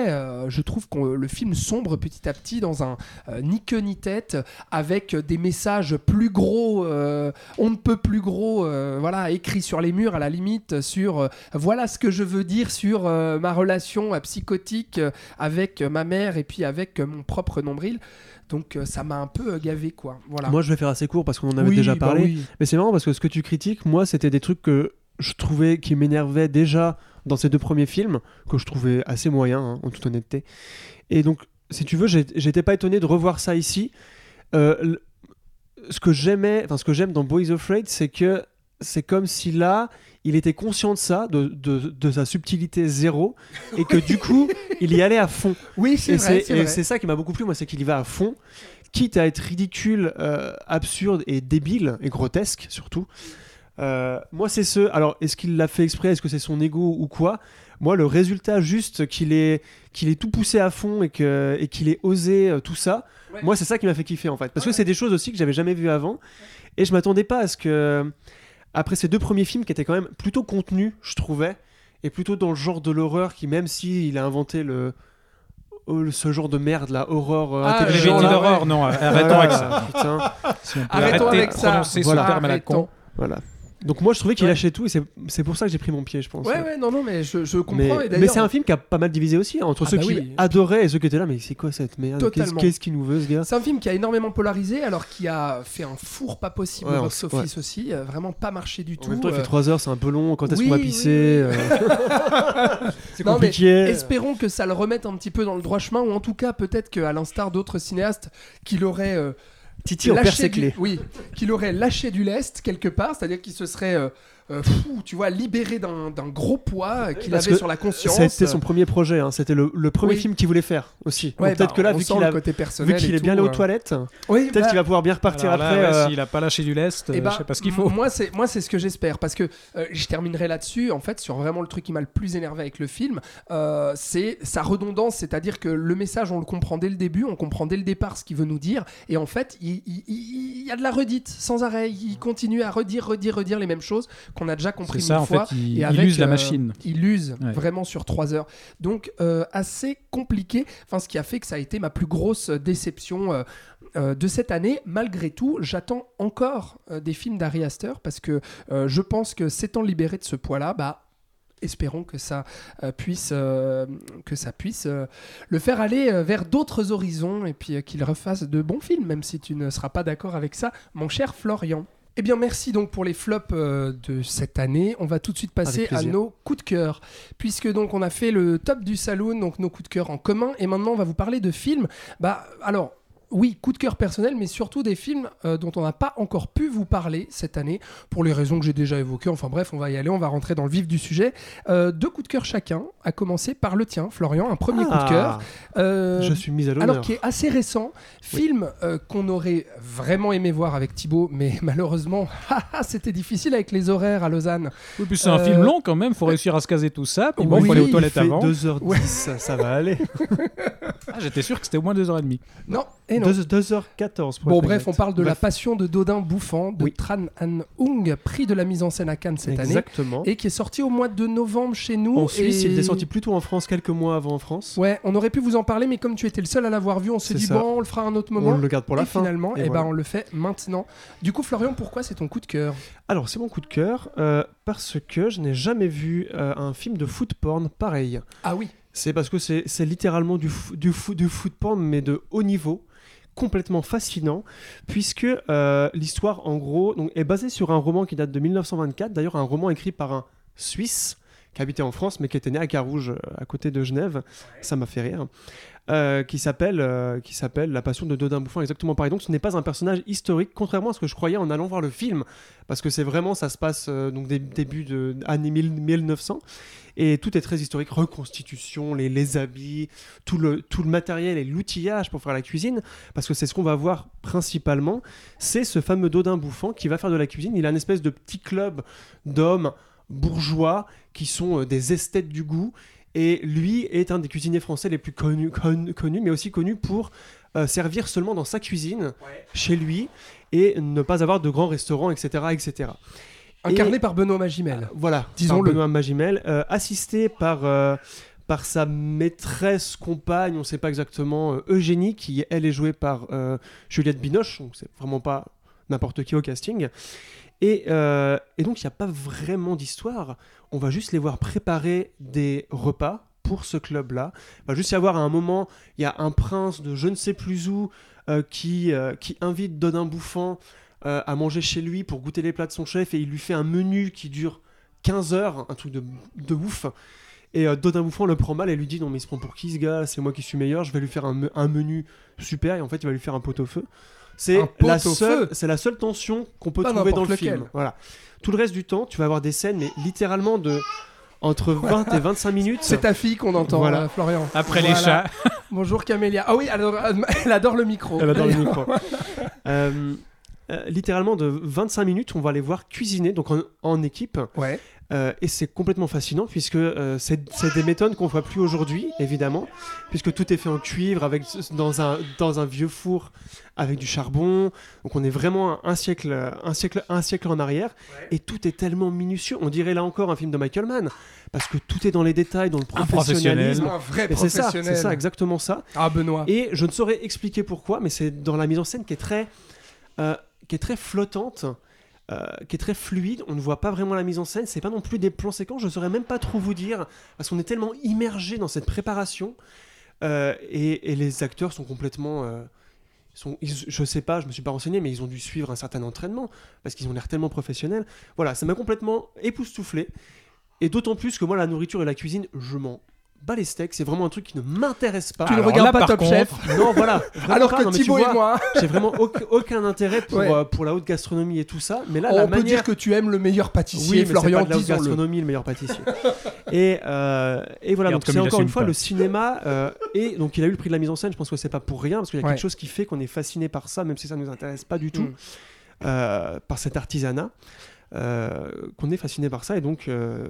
je trouve que le film sombre petit à petit dans un ni queue ni tête avec des messages plus gros, on ne peut plus gros, voilà, écrits sur les murs à la limite, sur voilà ce que je veux dire sur ma relation psychotique avec ma mère et puis avec mon propre nombril. Donc euh, ça m'a un peu euh, gavé quoi. Voilà. Moi, je vais faire assez court parce qu'on en avait Oui, déjà bah parlé. oui. Mais c'est marrant parce que ce que tu critiques, moi, c'était des trucs que je trouvais qui m'énervaient déjà dans ces deux premiers films, que je trouvais assez moyens, hein, en toute honnêteté. Et donc, si tu veux, j'étais pas étonné de revoir ça ici. Euh, ce que j'aimais, enfin, ce que j'aime dans Boys Afraid, c'est que c'est comme si là, il était conscient de ça, de, de, de sa subtilité zéro, et que du coup, il y allait à fond. Oui, c'est vrai. et c'est ça qui m'a beaucoup plu, moi, c'est qu'il y va à fond, quitte à être ridicule, euh, absurde et débile, et grotesque surtout. Euh, moi, c'est ce. Alors, est-ce qu'il l'a fait exprès Est-ce que c'est son ego ou quoi? Moi, le résultat juste qu'il ait, qu'il ait tout poussé à fond et que- et qu'il ait osé euh, tout ça, Ouais. moi, c'est ça qui m'a fait kiffer en fait. Parce que c'est des choses aussi que j'avais jamais vues avant. Et je m'attendais pas à ce que. Après ces deux premiers films qui étaient quand même plutôt contenus, je trouvais, et plutôt dans le genre de l'horreur qui, même si il a inventé le. oh, ce genre de merde, la horreur euh, Ah, intelligente, métiers là, d'horreur, non, arrêtons avec ça. Putain, Arrêtons avec ça. prononcer Voilà. ce terme à la con. Voilà. Donc moi je trouvais qu'il Ouais. lâchait tout et c'est- pour ça que j'ai pris mon pied je pense. Ouais, ouais, non, non, mais je, je comprends. Mais, c'est un film qui a pas mal divisé aussi hein, entre Ah ceux bah qui oui. adoraient et ceux qui étaient là mais c'est quoi cette merde? Qu'est-ce qu'il nous veut ce gars? C'est un film qui a énormément polarisé, alors qui a fait un four pas possible Ouais, au aussi, euh, vraiment pas marché du En tout. même temps il euh, fait 3 heures c'est un peu long quand est-ce oui, qu'on va pisser oui, euh, C'est Non, mais compliqué. Espérons que ça le remette un petit peu dans le droit chemin, ou en tout cas peut-être qu'à l'instar d'autres cinéastes qui l'auraient euh, Titi perd du... clés. oui, qui l'auraient lâché du lest quelque part, c'est-à-dire qu'il se serait euh, fou, tu vois, libéré d'un gros poids qu'il avait que sur la conscience. C'était son premier projet hein, c'était le, le premier Oui. film qu'il voulait faire aussi. Ouais, peut-être bah, que là vu qu'il est bien tout, allé aux euh. toilettes Oui, peut-être bah, qu'il va pouvoir bien repartir Alors après. ouais, euh, S'il a pas lâché du lest, Eh euh, je sais pas ce qu'il faut. Moi, c'est moi, c'est ce que j'espère parce que euh, je terminerai là-dessus. En fait, sur vraiment le truc qui m'a le plus énervé avec le film, euh, c'est sa redondance, c'est-à-dire que le message, on le comprend dès le début, on comprend dès le départ ce qu'il veut nous dire, et en fait, il, il- il- il y a de la redite sans arrêt. Il continue à redire, redire, redire les mêmes choses qu'on a déjà compris ça, en fois. fait, il, et il use la euh, machine. Il use Ouais. vraiment sur trois heures. Donc, euh, assez compliqué. Enfin, ce qui a fait que ça a été ma plus grosse déception euh, de cette année. Malgré tout, j'attends encore des films d'Ari Aster parce que je pense que s'étant libéré de ce poids-là, bah, espérons que ça euh, puisse, euh, que ça puisse euh, le faire aller vers d'autres horizons et puis qu'il refasse de bons films, même si tu ne seras pas d'accord avec ça, mon cher Florian. Eh bien, merci donc pour les flops euh, de cette année. On va tout de suite passer à nos coups de cœur, puisque donc on a fait le top du saloon, donc nos coups de cœur en commun, et maintenant on va vous parler de films. Bah, alors. Oui, coup de cœur personnel, mais surtout des films euh, dont on n'a pas encore pu vous parler cette année, pour les raisons que j'ai déjà évoquées. Enfin bref, on va y aller, on va rentrer dans le vif du sujet. Euh, deux coups de cœur chacun, à commencer par le tien, Florian, un premier coup de cœur. Euh, Ah, Je suis mis à alors l'honneur. qui est assez récent, film euh, qu'on aurait vraiment aimé voir avec Thibaut, mais malheureusement, haha, c'était difficile avec les horaires à Lausanne. Oui, puis c'est un film long quand même, faut réussir à se caser tout ça. Puis bon, il Oui, faut aller aux il toilettes fait avant. 2h10, Ouais. ça, ça va aller. Ah, J'étais sûr que c'était au moins 2h30. Non, et non. 2, 2h14 pour Bon bref, on parle de la passion de Dodin bouffant de Oui. Tran An Hung, prix de la mise en scène à Cannes cette année, Exactement. et qui est sorti au mois de novembre chez nous. En Suisse, et- il est sorti plutôt en France, quelques mois avant en France. Ouais, on aurait pu vous en parler, mais comme tu étais le seul à l'avoir vu, on s'est dit ça. bon, on le fera à un autre On moment. le garde pour la et fin. finalement, Et eh voilà. ben, on le fait maintenant. Du coup, Florian, pourquoi c'est ton coup de cœur? Alors, c'est mon coup de cœur euh, parce que je n'ai jamais vu euh, un film de foot porn pareil. Ah oui, C'est parce que c'est littéralement du foot porn, mais de haut niveau, complètement fascinant, puisque euh, l'histoire, en gros, donc, est basée sur un roman qui date de 1924, d'ailleurs un roman écrit par un Suisse qui habitait en France, mais qui était né à Carouge, euh, à côté de Genève, ça m'a fait rire, euh, qui s'appelle euh, qui s'appelle La Passion de Dodin Bouffant, exactement pareil. Donc ce n'est pas un personnage historique, contrairement à ce que je croyais en allant voir le film, parce que c'est vraiment, ça se passe euh, donc des début de années 1000 1900, et tout est très historique, reconstitution, les, les habits, tout le, tout le matériel et l'outillage pour faire la cuisine, parce que c'est ce qu'on va voir principalement, c'est ce fameux Dodin Bouffant qui va faire de la cuisine. Il a une espèce de petit club d'hommes bourgeois qui sont des esthètes du goût, et lui est un des cuisiniers français les plus connus, con- connus mais aussi connu pour euh, servir seulement dans sa cuisine, chez lui, et ne pas avoir de grands restaurants, etc. etc. incarné par Benoît Magimel. Voilà, Disons-le. Benoît Magimel, euh, assisté par, euh, par sa maîtresse, compagne, on ne sait pas exactement, Eugénie, qui elle est jouée par Juliette Binoche, donc c'est vraiment pas n'importe qui au casting. Et, euh, et donc il n'y a pas vraiment d'histoire, on va juste les voir préparer des repas pour ce club-là. Il va juste y avoir à un moment, il y a un prince de je ne sais plus où euh, qui, euh, qui invite Dodin Bouffant à manger chez lui pour goûter les plats de son chef et il lui fait un menu qui dure 15 heures, un truc de, de ouf. Et Dodin Bouffant le prend mal et lui dit non mais il se prend pour qui ce gars? C'est moi qui suis meilleur, je vais lui faire un, un menu super et en fait il va lui faire un pot au feu. C'est la, seule- c'est la seule tension qu'on peut Pas trouver dans le lequel. film. Voilà. Tout le reste du temps, tu vas avoir des scènes mais littéralement de entre 20 et 25 minutes. C'est ta fille qu'on entend, Voilà. euh, Florian. Après les chats. Bonjour Camélia. Ah oui, elle adore, elle adore le micro. Elle adore le micro. Euh, euh, littéralement de 25 minutes, on va les voir cuisiner donc en, en équipe. Ouais. Euh, et c'est complètement fascinant puisque euh, c'est des méthodes qu'on voit plus aujourd'hui, évidemment, puisque tout est fait en cuivre avec dans un dans un vieux four avec du charbon. Donc on est vraiment un siècle un siècle un siècle en arrière et tout est tellement minutieux. On dirait là encore un film de Michael Mann parce que tout est dans les détails, dans le Un professionnalisme. Un vrai c'est ça, c'est ça, exactement ça. Ah Benoît. Et je ne saurais expliquer pourquoi, mais c'est dans la mise en scène qui est très, euh, qui est très flottante, euh, qui est très fluide. On ne voit pas vraiment la mise en scène. C'est pas non plus des plans séquences. Je ne saurais même pas trop vous dire parce qu'on est tellement immergé dans cette préparation euh, et, les acteurs sont complètement. euh, sont, je sais pas, je me suis pas renseigné, mais ils ont dû suivre un certain entraînement parce qu'ils ont l'air tellement professionnels. Voilà, ça m'a complètement époustouflé. Et d'autant plus que moi, la nourriture et la cuisine, je m'en bats les steaks. C'est vraiment un truc qui ne m'intéresse pas. Tu ne Alors regardes là, pas Top contre, Chef Non, voilà. alors pas. que Non, Thibaut vois, et moi, J'ai vraiment aucun, aucun intérêt pour, Ouais. euh, pour la haute gastronomie et tout ça. Mais là, on la peut manière... dire que tu aimes le meilleur Oui, pâtissier, mais Florian, c'est pas de la haute gastronomie le meilleur pâtissier. et, euh, et voilà, donc c'est encore une fois pas. le cinéma. euh, et donc il a eu le prix de la mise en scène. Je pense que c'est pas pour rien parce qu'il y a Ouais. quelque chose qui fait qu'on est fasciné par ça, même si ça nous intéresse pas du tout, Mm. par cet artisanat. Euh, qu'on est fasciné par ça et donc euh,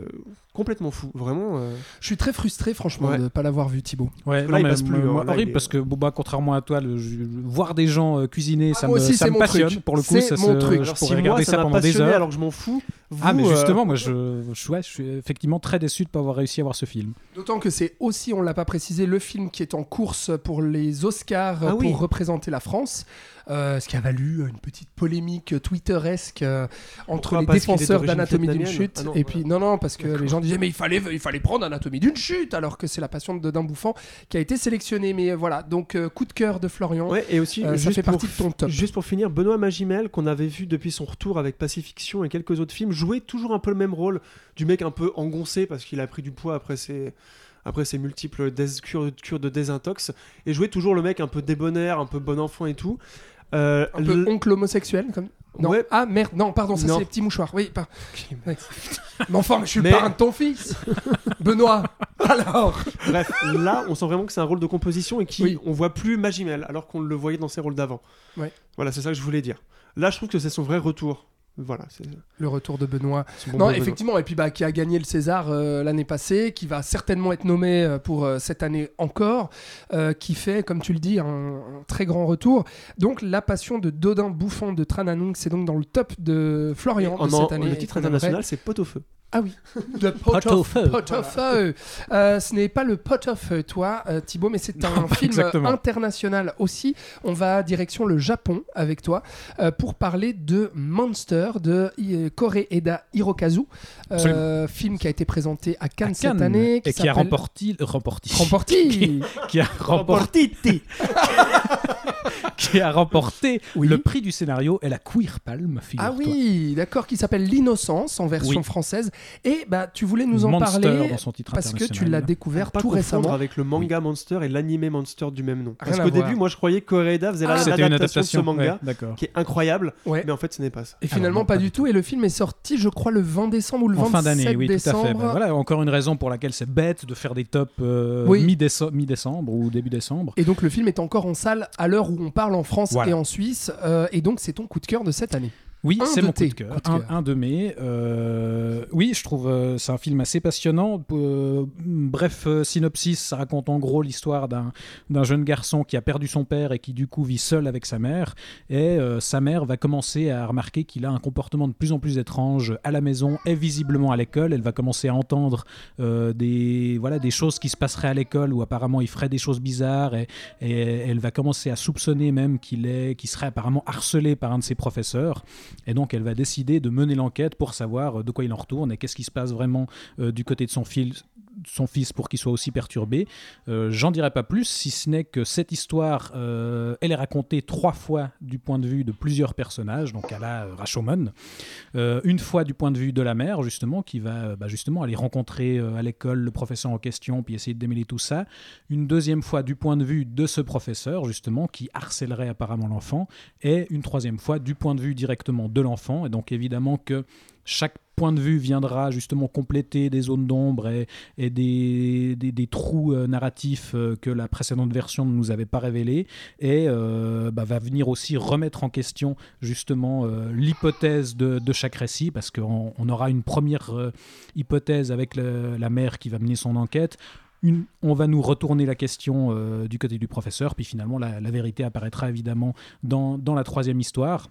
complètement fou vraiment euh, Je suis très frustré, franchement, Ouais. de ne pas l'avoir vu, Thibaut. Ouais, Là, non, il mais passe plus, moi, hein. Là, horrible est- parce que Bouba, contrairement à toi, le- je- voir des gens euh, cuisiner, Ah, ça moi me, aussi, ça me passionne. truc. Pour le coup, C'est ça mon truc. je alors si pourrais moi regarder ça ça pendant des heures. alors que je m'en fous ah, mais euh, justement, moi, je, je, ouais, je suis effectivement très déçu de ne pas avoir réussi à voir ce film. D'autant que c'est aussi, on l'a pas précisé, le film qui est en course pour les Oscars Ah pour oui. représenter la France. Euh, ce qui a valu une petite polémique twitteresque euh, entre Pourquoi les défenseurs d'Anatomie d'une chute Ah non, et voilà. puis non non parce que les gens disaient mais il fallait il fallait prendre Anatomie d'une chute alors que c'est la passion de d'un bouffant qui a été sélectionnée mais euh, voilà donc coup de cœur de Florian Ouais, et aussi, ça juste fait pour partie de ton top. Juste pour finir, Benoît Magimel, qu'on avait vu depuis son retour avec Pacifiction et quelques autres films, jouait toujours un peu le même rôle du mec un peu engoncé parce qu'il a pris du poids après ses, après ses multiples cures, cures de désintox, et jouait toujours le mec un peu débonnaire, un peu bon enfant et tout. Euh, un peu oncle homosexuel comme non Ouais. ah merde non pardon ça c'est les petits mouchoirs oui pas Ouais. mais enfin je suis Mais- le parrain de ton fils Benoît alors Bref, là, on sent vraiment que c'est un rôle de composition et qui Oui. on voit plus Magimel alors qu'on le voyait dans ses rôles d'avant. Ouais. Voilà, c'est ça que je voulais dire. Là, je trouve que c'est son vrai retour. Voilà, c'est le retour de Benoît bon non, Benoît. effectivement, et puis bah, qui a gagné le César euh, l'année passée, qui va certainement être nommé euh, pour euh, cette année encore, euh, qui fait, comme tu le dis, un, un très grand retour. Donc, La Passion de Dodin Bouffon de Trananung, c'est donc dans le top de Florian En, de en- cette année. le titre international, c'est Pot au feu. Ah oui, le pot, au of feu. Euh, ce n'est pas le pot of feu, toi, euh, Thibaut, mais c'est un film exactement. international aussi. On va direction le Japon avec toi euh, pour parler de Monster de I- Koreeda Hirokazu, euh, film qui a été présenté à Cannes, À cette année, et qui a remporté, remporté, remporté. qui a remporté, qui a remporté Oui. le prix du scénario et la Queer Palm. Ah oui, d'accord, qui s'appelle L'innocence en version Oui. française. Et bah, tu voulais nous en Monster parler dans son titre parce que tu l'as découvert pas tout récemment. avec le manga Monster et l'animé Monster du même nom. Parce qu'au début, moi, je croyais que Koreeda faisait Ah, la- l'adaptation de ce adaptation manga, ouais, D'accord. qui est incroyable, Ouais. mais en fait, ce n'est pas ça. Et finalement, non, pas, pas du tout. Et le film est sorti, je crois, le 20 décembre ou le En 27 fin d'année, oui, tout à fait. Ben voilà, encore une raison pour laquelle c'est bête de faire des tops euh, Oui. mi-décembre ou début décembre. Et donc le film est encore en salle à l'heure où on parle en France Voilà. et en Suisse. euh, et donc c'est ton coup de cœur de cette année. Oui, c'est mon coup de cœur. coups de Un, cœur. un de mes. euh, oui, je trouve euh, c'est un film assez passionnant. Euh, bref, euh, synopsis, ça raconte en gros l'histoire d'un jeune garçon qui a perdu son père et qui du coup vit seul avec sa mère. Et sa mère va commencer à remarquer qu'il a un comportement de plus en plus étrange à la maison et visiblement à l'école. Elle va commencer à entendre des, voilà, des choses qui se passeraient à l'école où apparemment il ferait des choses bizarres et, et elle va commencer à soupçonner même qu'il qu'il serait apparemment harcelé par un de ses professeurs. Et donc elle va décider de mener l'enquête pour savoir de quoi il en retourne et qu'est-ce qui se passe vraiment euh, du côté de son fils son fils pour qu'il soit aussi perturbé. Euh, J'en dirai pas plus, si ce n'est que cette histoire, euh, elle est racontée trois fois du point de vue de plusieurs personnages, donc à la euh, Rashomon. Une fois du point de vue de la mère, justement, qui va bah, justement aller rencontrer à l'école le professeur en question, puis essayer de démêler tout ça. Une deuxième fois du point de vue de ce professeur, justement, qui harcèlerait apparemment l'enfant. Et une troisième fois du point de vue directement de l'enfant. Et donc évidemment que chaque point de vue viendra justement compléter des zones d'ombre et, des, des- trous euh, narratifs euh, que la précédente version ne nous avait pas révélés et euh, bah, va venir aussi remettre en question justement l'hypothèse de, de chaque récit parce qu'on on aura une première hypothèse avec la mère qui va mener son enquête une- on va nous retourner la question du côté du professeur, puis finalement la, la vérité apparaîtra évidemment dans, dans la troisième histoire.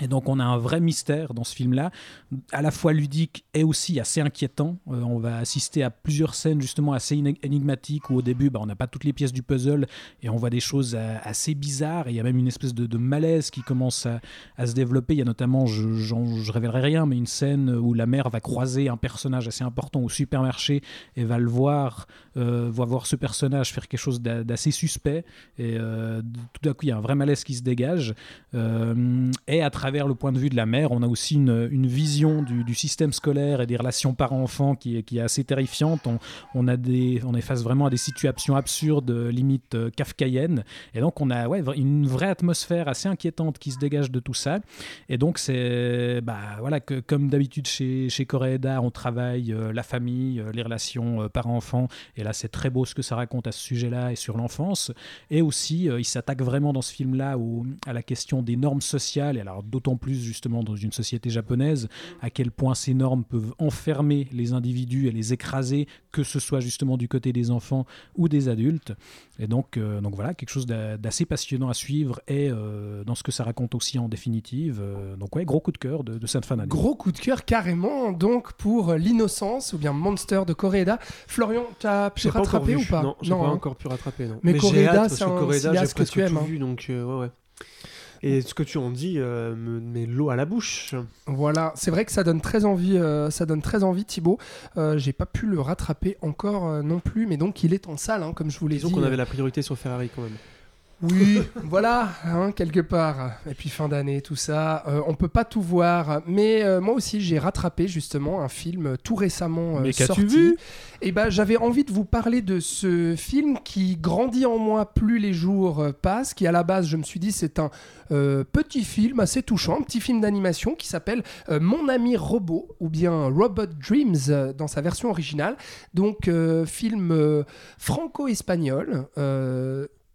Et donc on a un vrai mystère dans ce film-là, à la fois ludique et aussi assez inquiétant. Euh, on va assister à plusieurs scènes justement assez éni- énigmatiques où au début bah, on n'a pas toutes les pièces du puzzle et on voit des choses euh, assez bizarres. Il y a même une espèce de, malaise qui commence à, se développer. Il y a notamment, je, j'en- je révélerai rien, mais une scène où la mère va croiser un personnage assez important au supermarché et va le voir, euh, va voir ce personnage faire quelque chose d'a- d'assez suspect. Et tout d'un coup il y a un vrai malaise qui se dégage. Et à travers le point de vue de la mère, on a aussi une, vision du, système scolaire et des relations parents-enfants qui, est- assez terrifiante. On, a des, on est face vraiment à des situations absurdes, limite euh, kafkaïennes. Et donc on a ouais, une vraie atmosphère assez inquiétante qui se dégage de tout ça. Et donc c'est bah, voilà, que, comme d'habitude chez, chez Koreeda, on travaille euh, la famille, euh, les relations euh, parents-enfants. Et là c'est très beau ce que ça raconte à ce sujet-là et sur l'enfance. Et aussi, euh, il s'attaque vraiment dans ce film-là à la question des normes sociales. Et alors, d'autant plus justement dans une société japonaise, à quel point ces normes peuvent enfermer les individus et les écraser, que ce soit justement du côté des enfants ou des adultes. Et donc, euh, donc voilà, quelque chose d'a- d'assez passionnant à suivre et euh, dans ce que ça raconte aussi en définitive. Euh, donc ouais, gros coup de cœur de, de fin d'année. Gros coup de cœur carrément donc pour l'innocence ou bien Monster de Koreeda. Florian, t'as pu rattraper ou pas? Non, j'ai pas hein. encore pu rattraper. Non. Mais Coréda, hâte, parce c'est un Coréda, cinéaste j'ai que presque tu aimes, tout hein. vu, donc euh, ouais, ouais. Et ce que tu en dis euh, me met l'eau à la bouche. Voilà, c'est vrai que ça donne très envie, euh, ça donne très envie Thibaut. Euh, J'ai pas pu le rattraper encore non plus, mais donc il est en salle, hein, comme je vous l'ai dit. Disons qu'on avait la priorité sur Ferrari quand même. Oui, voilà, hein, quelque part. Et puis fin d'année, tout ça. Euh, on peut pas tout voir, mais euh, moi aussi j'ai rattrapé justement un film tout récemment euh, Mais qu'as-tu sorti. vu? Et ben j'avais envie de vous parler de ce film qui grandit en moi plus les jours euh, passent. Qui à la base, je me suis dit, c'est un euh, petit film assez touchant, un petit film d'animation qui s'appelle euh, Mon ami robot ou bien Robot Dreams euh, dans sa version originale. Donc euh, film euh, franco-espagnol.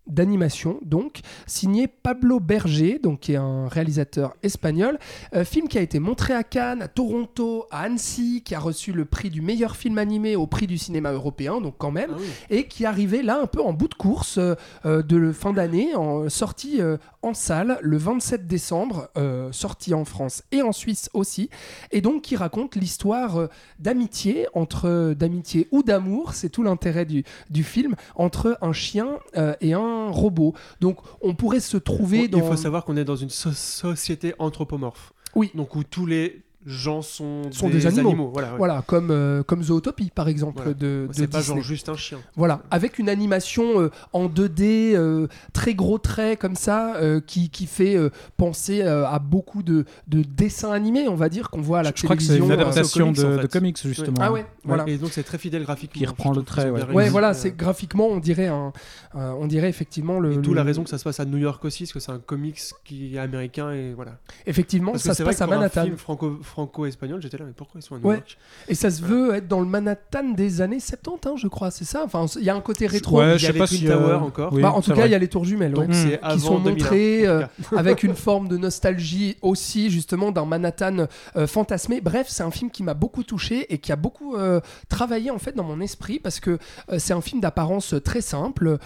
D'animation donc signé Pablo Berger donc qui est un réalisateur espagnol Euh, film qui a été montré à Cannes à Toronto à Annecy qui a reçu le prix du meilleur film animé au prix du cinéma européen donc quand même Ah oui. et qui arrivait là un peu en bout de course euh, euh, de fin d'année, en sortie euh, en salle le 27 décembre, sorti en France et en Suisse aussi, et donc qui raconte l'histoire d'amitié entre d'amitié ou d'amour, c'est tout l'intérêt du, du film, entre un chien et un robot. Donc on pourrait se trouver dans Il faut savoir qu'on est dans une so- société anthropomorphe. Oui. Donc où tous les gens sont, Sont des animaux. Voilà. ouais. voilà comme euh, comme Zootopie par exemple Voilà. de, de C'est pas genre juste un chien. Voilà, avec une animation euh, en 2D, euh, très gros traits comme ça, euh, qui, qui fait euh, penser euh, à beaucoup de, de dessins animés, on va dire, qu'on voit à la Je crois que c'est télévision. une euh, adaptation comics, en de, fait. de comics justement. Ah ouais, voilà. Et donc c'est très fidèle graphiquement. Qui reprend Je le trait, ouais. voilà, c'est graphiquement, on dirait un, euh, on dirait effectivement le. Et d'où le- la raison que ça se passe à New York aussi, parce que c'est un comics qui est américain et voilà. Effectivement, Parce ça se passe à Manhattan. film franco- franco-espagnol, j'étais là, mais pourquoi ils sont à New Ouais. York? Et ça se veut être dans le Manhattan des années 70, hein, je crois, c'est ça? Enfin, il y a un côté rétro. Ouais, je a sais pas si Tower euh, encore. oui, Bah, en tout cas, il y a les tours jumelles. Donc ouais. c'est qui sont 2001. montrés euh, avec une forme de nostalgie aussi justement d'un Manhattan euh, fantasmé. Bref, c'est un film qui m'a beaucoup touché et qui a beaucoup euh, travaillé en fait dans mon esprit parce que c'est un film d'apparence très simple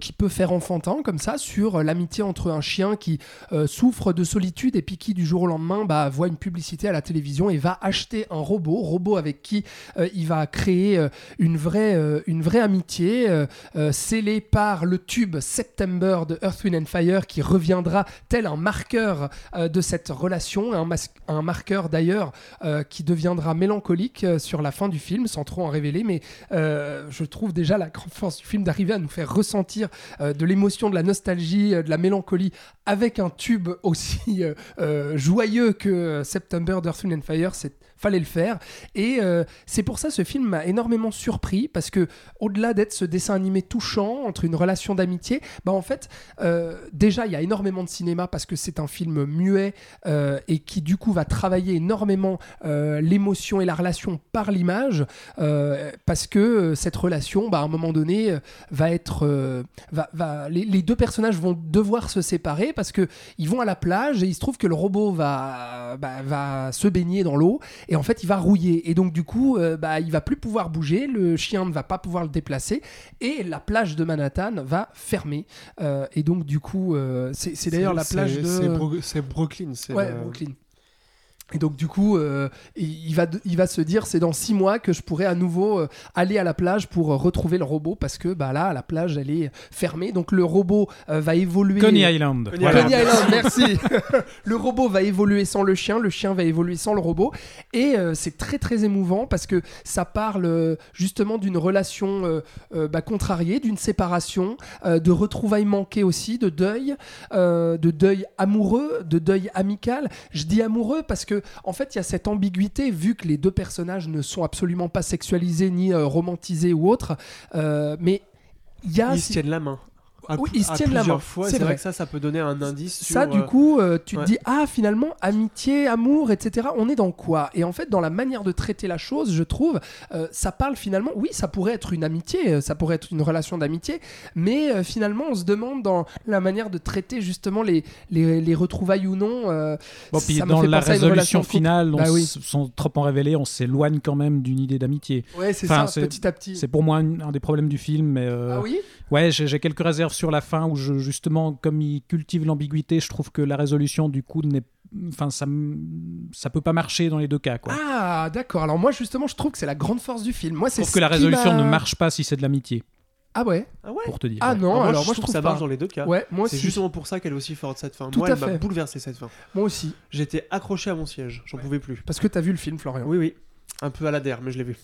qui peut faire enfantin comme ça sur l'amitié entre un chien qui souffre de solitude et puis qui du jour au lendemain bah, voit une publicité à la et va acheter un robot, robot avec qui euh, il va créer euh, une vraie euh, une vraie amitié scellée par le tube September de Earth, Wind and Fire qui reviendra tel un marqueur de cette relation, un, marqueur d'ailleurs qui deviendra mélancolique sur la fin du film, sans trop en révéler, mais je trouve déjà la grande force du film d'arriver à nous faire ressentir de l'émotion, de la nostalgie, de la mélancolie avec un tube aussi joyeux que September d'Earth, Wind and fallait le faire. Et euh, c'est pour ça ce film m'a énormément surpris parce que au-delà d'être ce dessin animé touchant entre une relation d'amitié bah en fait euh, déjà il y a énormément de cinéma parce que c'est un film muet euh, et qui du coup va travailler énormément l'émotion et la relation par l'image parce que cette relation bah, à un moment donné va être va, les deux personnages vont devoir se séparer parce que ils vont à la plage et il se trouve que le robot va bah, va se baigner dans l'eau et en fait il va rouiller et donc du coup euh, bah, il va plus pouvoir bouger le chien ne va pas pouvoir le déplacer et la plage de Manhattan va fermer Euh, et donc du coup euh, c'est d'ailleurs la plage de C'est Bro- c'est Brooklyn. c'est Ouais, Brooklyn. Et donc du coup, euh, il, va, il va se dire, c'est dans six mois que je pourrai à nouveau euh, aller à la plage pour euh, retrouver le robot parce que bah là, la plage, elle est fermée. Donc le robot va évoluer. Coney Island. Coney Voilà. Coney Island, merci. le robot va évoluer sans le chien, le chien va évoluer sans le robot, et c'est très très émouvant parce que ça parle justement d'une relation bah, contrariée, d'une séparation, de retrouvailles manquées aussi, de deuil, de deuil amoureux, de deuil amical. Je dis amoureux parce que en fait il y a cette ambiguïté vu que les deux personnages ne sont absolument pas sexualisés ni euh, romantisés ou autres, euh, mais il y a Ils se tiennent la main. À, Oui, pl- ils se à tiennent la plusieurs main, fois. c'est C'est vrai vrai. que ça, ça peut donner un indice sur. Ça, du euh, coup, euh, tu ouais. te dis, ah, finalement, amitié, amour, etc., on est dans quoi? Et en fait, dans la manière de traiter la chose, je trouve, euh, ça parle finalement, oui, ça pourrait être une amitié, ça pourrait être une relation d'amitié, mais euh, finalement, on se demande dans la manière de traiter justement les, les, les retrouvailles ou non. euh, Bon, puis ça dans fait la résolution finale, on Bah oui. sans trop en révéler, on s'éloigne quand même d'une idée d'amitié. Ouais, c'est Enfin, ça, c'est- petit à petit. C'est pour moi un, un des problèmes du film, mais euh, Ah oui? ouais, j'ai j'ai quelques réserves sur la fin où je, justement, comme il cultive l'ambiguïté, je trouve que la résolution du coup n'est, enfin, ça, ça peut pas marcher dans les deux cas, quoi. Ah, d'accord. Alors moi, justement, je trouve que c'est la grande force du film. Moi, je c'est trouve que la résolution ne marche pas si c'est de l'amitié, Ah ouais? Ah ouais? Pour te dire. Ah non, moi, alors je moi, je trouve trouve que ça pas. marche dans les deux cas. Ouais, moi C'est justement pour ça qu'elle est aussi forte cette fin. Tout Moi, à elle m'a bouleversé cette fin. Moi aussi. J'étais accroché à mon siège, j'en pouvais plus. Parce que t'as vu le film, Florian. Oui, oui. Un peu à la der, mais je l'ai vu.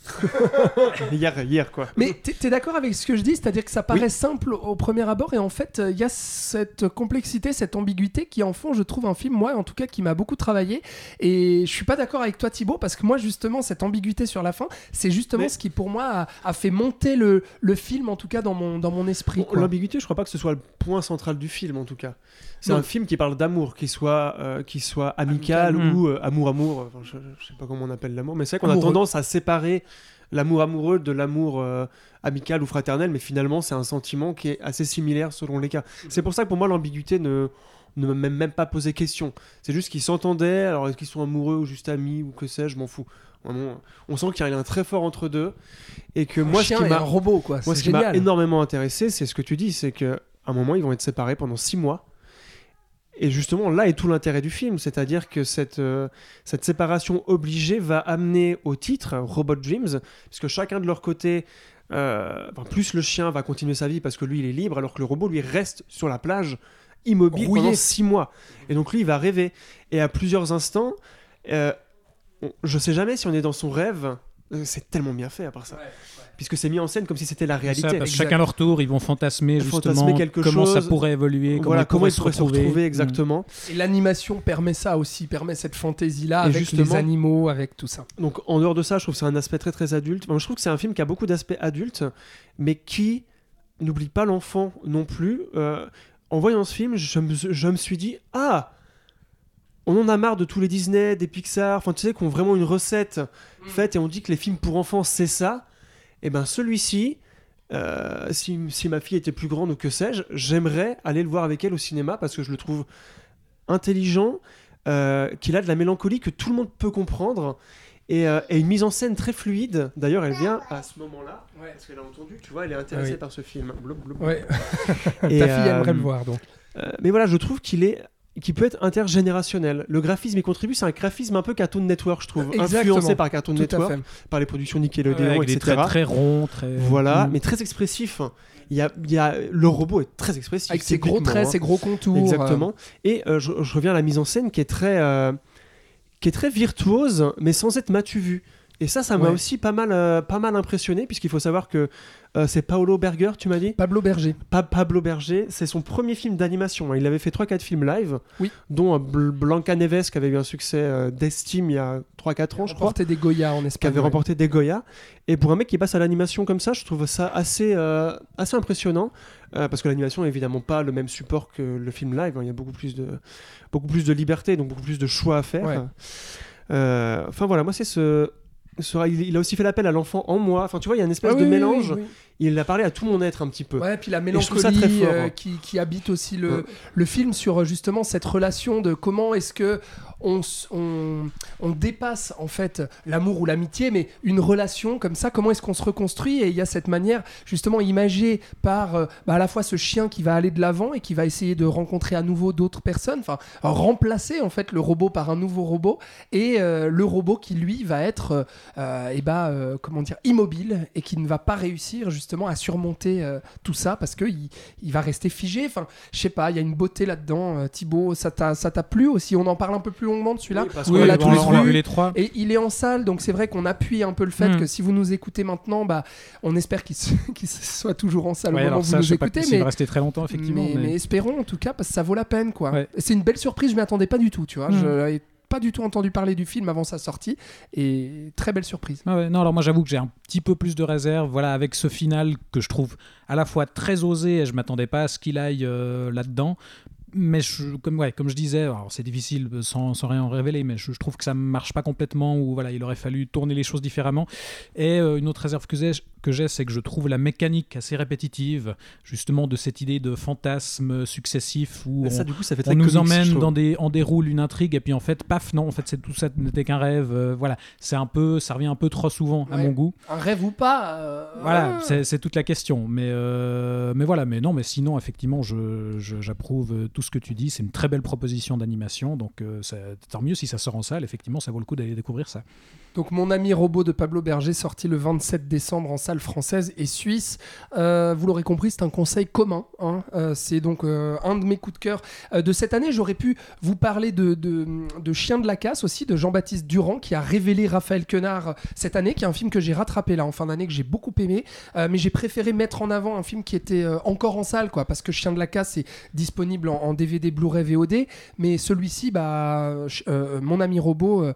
hier, hier, quoi. Mais t'es d'accord avec ce que je dis? C'est-à-dire que ça paraît simple au premier abord et en fait, il y a cette complexité, cette ambiguïté qui en font, je trouve, un film, moi en tout cas, qui m'a beaucoup travaillé. Et je suis pas d'accord avec toi, Thibaut, parce que moi, justement, cette ambiguïté sur la fin, c'est justement Mais- ce qui, pour moi, a, a fait monter le, le film, en tout cas, dans mon, dans mon esprit. Bon. L'ambiguïté, je crois pas que ce soit le point central du film, en tout cas. C'est un film qui parle d'amour, qui soit, euh, qui soit amical, Amical. ou euh, amour-amour. Enfin, je, je sais pas comment on appelle l'amour, mais c'est vrai qu'on a tendance à séparer l'amour amoureux de l'amour euh, amical ou fraternel, mais finalement, c'est un sentiment qui est assez similaire selon les cas. C'est pour ça que pour moi, l'ambiguïté ne ne m'a même, pas posé question. C'est juste qu'ils s'entendaient, alors est-ce qu'ils sont amoureux ou juste amis ou que sais-je, je m'en fous. Vraiment, on sent qu'il y a un lien très fort entre deux et que Un moi, ce qui m'a robot, quoi. moi, qui m'a énormément intéressé, c'est ce que tu dis, c'est qu'à un moment, ils vont être séparés pendant six mois. Et justement, là est tout l'intérêt du film, c'est-à-dire que cette, euh, cette séparation obligée va amener au titre Robot Dreams, puisque chacun de leur côté, euh, enfin, plus le chien va continuer sa vie parce que lui il est libre, alors que le robot lui reste sur la plage immobile Rouillé. pendant six mois. Et donc lui il va rêver. Et à plusieurs instants, euh, on- je sais jamais si on est dans son rêve. Euh, C'est tellement bien fait à part ça. Puisque c'est mis en scène comme si c'était la ça, réalité. parce chacun leur tour, ils vont fantasmer Fantasmer justement quelque comment ça pourrait évoluer, comment voilà ils comment pourraient ils pourraient se retrouver, exactement. Et l'animation permet ça aussi, permet cette fantaisie-là Et avec justement- les animaux, avec tout ça. Donc en dehors de ça, je trouve que c'est un aspect très très adulte. Moi, je trouve que c'est un film qui a beaucoup d'aspects adultes, mais qui n'oublie pas l'enfant non plus. Euh, en voyant ce film, je me, je me suis dit ah, on en a marre de tous les Disney, des Pixar, enfin tu sais, qui ont vraiment une recette faite et on dit que les films pour enfants c'est ça. Et ben celui-ci. euh, si, si ma fille était plus grande ou que sais-je, j'aimerais aller le voir avec elle au cinéma parce que je le trouve intelligent, euh, qu'il a de la mélancolie que tout le monde peut comprendre et, euh, et une mise en scène très fluide. D'ailleurs, elle vient à ce moment-là parce qu'elle a entendu, tu vois, elle est intéressée Oui. par ce film. Blop, blop. Ouais. Et, Ta fille aimerait le voir, donc. mais voilà, je trouve qu'il est qui peut être intergénérationnel. Le graphisme y contribue, c'est un graphisme un peu Cartoon Network, je trouve, Exactement. influencé par Cartoon Tout Network, par les productions Nickelodeon, des etc. traits très ronds, très. Voilà, Mm. mais très expressif. Il y a, il y a, le robot est très expressif. Avec ses gros traits, hein. ses gros contours. Exactement. Et euh, je, je reviens à la mise en scène qui est très, euh, qui est très virtuose, mais sans être matu vu. Et ça, ça m'a Ouais. aussi pas mal, euh, pas mal impressionné, puisqu'il faut savoir que euh, c'est Paolo Berger, tu m'as dit? Pablo Berger. Pa- Pablo Berger, c'est son premier film d'animation. hein. Il avait fait 3-4 films live, Oui. dont euh, Bl- Blanca Neves, qui avait eu un succès d'estime il y a 3-4 ans, je crois Remporté des Goya en qui Espagne. avait ouais. remporté des Goya. Et pour un mec qui passe à l'animation comme ça, je trouve ça assez, assez impressionnant. parce que l'animation n'est évidemment pas le même support que le film live. hein. Il y a beaucoup plus, de, beaucoup plus de liberté, donc beaucoup plus de choix à faire. Ouais. Enfin voilà, moi c'est ce. Il, il a aussi fait l'appel à l'enfant en moi. Enfin, tu vois, il y a une espèce Ah de oui, mélange. oui, oui. Il a parlé à tout mon être un petit peu. Ouais, puis la mélancolie très fort, euh, hein. qui, qui habite aussi le, Ouais. le film sur euh, justement cette relation de comment est-ce que on, dépasse en fait l'amour ou l'amitié, mais une relation comme ça, comment est-ce qu'on se reconstruit? Et il y a cette manière justement imagée par euh, bah, à la fois ce chien qui va aller de l'avant et qui va essayer de rencontrer à nouveau d'autres personnes, enfin remplacer en fait le robot par un nouveau robot et euh, le robot qui lui va être euh, ben, euh, comment dire immobile et qui ne va pas réussir justement à surmonter tout ça parce que il, va rester figé. Enfin, je sais pas, il y a une beauté là-dedans. Thibaut, ça t'a plu aussi? On en parle un peu plus longuement de celui-là. Oui, parce Oui, on l'a tous on vu. vu les trois. Et il est en salle, donc c'est vrai qu'on appuie un peu le fait Hmm. que si vous nous écoutez maintenant, bah, on espère qu'il se- soit toujours en salle Ouais, au moment où vous ça, je nous écoutez. Mais rester très longtemps, effectivement. mais, mais- mais espérons en tout cas parce que ça vaut la peine quoi. Ouais. C'est une belle surprise, je m'y attendais pas du tout, tu vois. Mm. Je n'avais pas pas du tout entendu parler du film avant sa sortie. Et très belle surprise. Ah ouais, non, alors moi j'avoue que j'ai un petit peu plus de réserve, voilà, avec ce final que je trouve à la fois très osé et je m'attendais pas à ce qu'il aille euh, là-dedans. Mais comme, je disais, c'est difficile sans, sans rien en révéler, mais je, trouve que ça marche pas complètement, ou voilà, il aurait fallu tourner les choses différemment. Et euh, une autre réserve que j'ai, que j'ai, c'est que je trouve la mécanique assez répétitive, justement de cette idée de fantasme successif où on, du coup, ça fait on nous comics, je emmène dans des, on déroule une intrigue et puis en fait, paf, non, en fait, c'est tout ça n'était qu'un rêve. euh, voilà, c'est un peu, ça revient un peu trop souvent à mon goût. Un rêve ou pas euh, Voilà, c'est toute la question. Mais, euh, mais voilà, mais non, mais sinon, effectivement, je- je- j'approuve euh, tout ce que tu dis. C'est une très belle proposition d'animation. Donc, euh, ça- tant mieux si ça sort en salle. Effectivement, ça vaut le coup d'aller découvrir ça. Donc mon ami robot de Pablo Berger sorti le 27 décembre en salle française et suisse. Euh, vous l'aurez compris, c'est un conseil commun. hein. Euh, c'est donc euh, un de mes coups de cœur de cette année. J'aurais pu vous parler de, Chien de la casse aussi, de Jean-Baptiste Durand qui a révélé Raphaël Quenard cette année, qui est un film que j'ai rattrapé là en fin d'année, que j'ai beaucoup aimé. Mais j'ai préféré mettre en avant un film qui était encore en salle, quoi, parce que Chien de la casse est disponible en, DVD, Blu-ray, VOD. Mais celui-ci, bah, mon ami robot,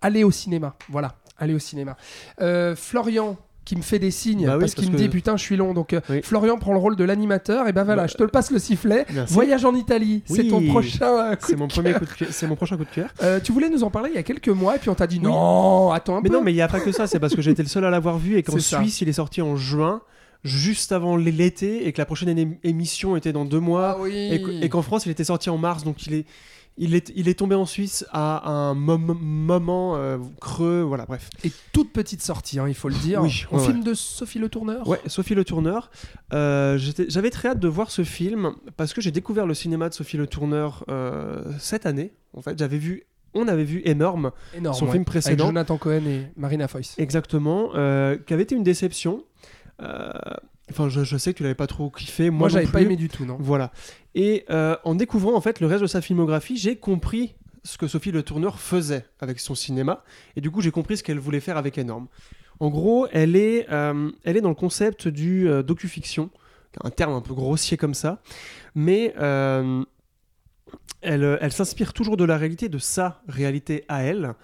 allez au cinéma. Voilà, allez au cinéma. Euh, Florian qui me fait des signes Bah oui, parce qu'il me que- dit putain je suis long donc euh, Oui. Florian prend le rôle de l'animateur et ben voilà Bah, je te le passe le sifflet Merci. voyage en Italie c'est ton prochain euh, coup C'est de mon cœur. premier coup de cœur. C'est mon prochain coup de cœur. Euh, tu voulais nous en parler il y a quelques mois et puis on t'a dit non attends un Mais peu non, mais il n'y a pas que ça. C'est parce que été le seul à l'avoir vu et qu'en ça. Suisse, il est sorti en juin, juste avant l'été, et que la prochaine émi- émission était dans deux mois. ah et qu'en France, il était sorti en mars, donc il est, il est, il est tombé en Suisse à un mom- moment euh, creux, voilà, bref. et toute petite sortie hein, il faut le dire Oui, un ouais, film de Sophie Le Tourneur? Ouais, Sophie Le Tourneur. Euh, J'avais très hâte de voir ce film parce que j'ai découvert le cinéma de Sophie Le Tourneur euh, cette année. En fait, j'avais vu, on avait vu Énorme, énorme son ouais. film avec précédent. Jonathan Cohen et Marina Foïs exactement, euh, qui avait été une déception. Euh, Enfin, je, je sais que tu l'avais pas trop kiffé. Moi, j'avais pas aimé du tout non Voilà. Et euh, en découvrant en fait le reste de sa filmographie, j'ai compris ce que Sophie Le Tourneur faisait avec son cinéma. Et du coup, j'ai compris ce qu'elle voulait faire avec Énorme. En gros, elle est, euh, elle est dans le concept du euh, docu-fiction, un terme un peu grossier comme ça, mais elle, elle s'inspire toujours de la réalité, de sa réalité à elle.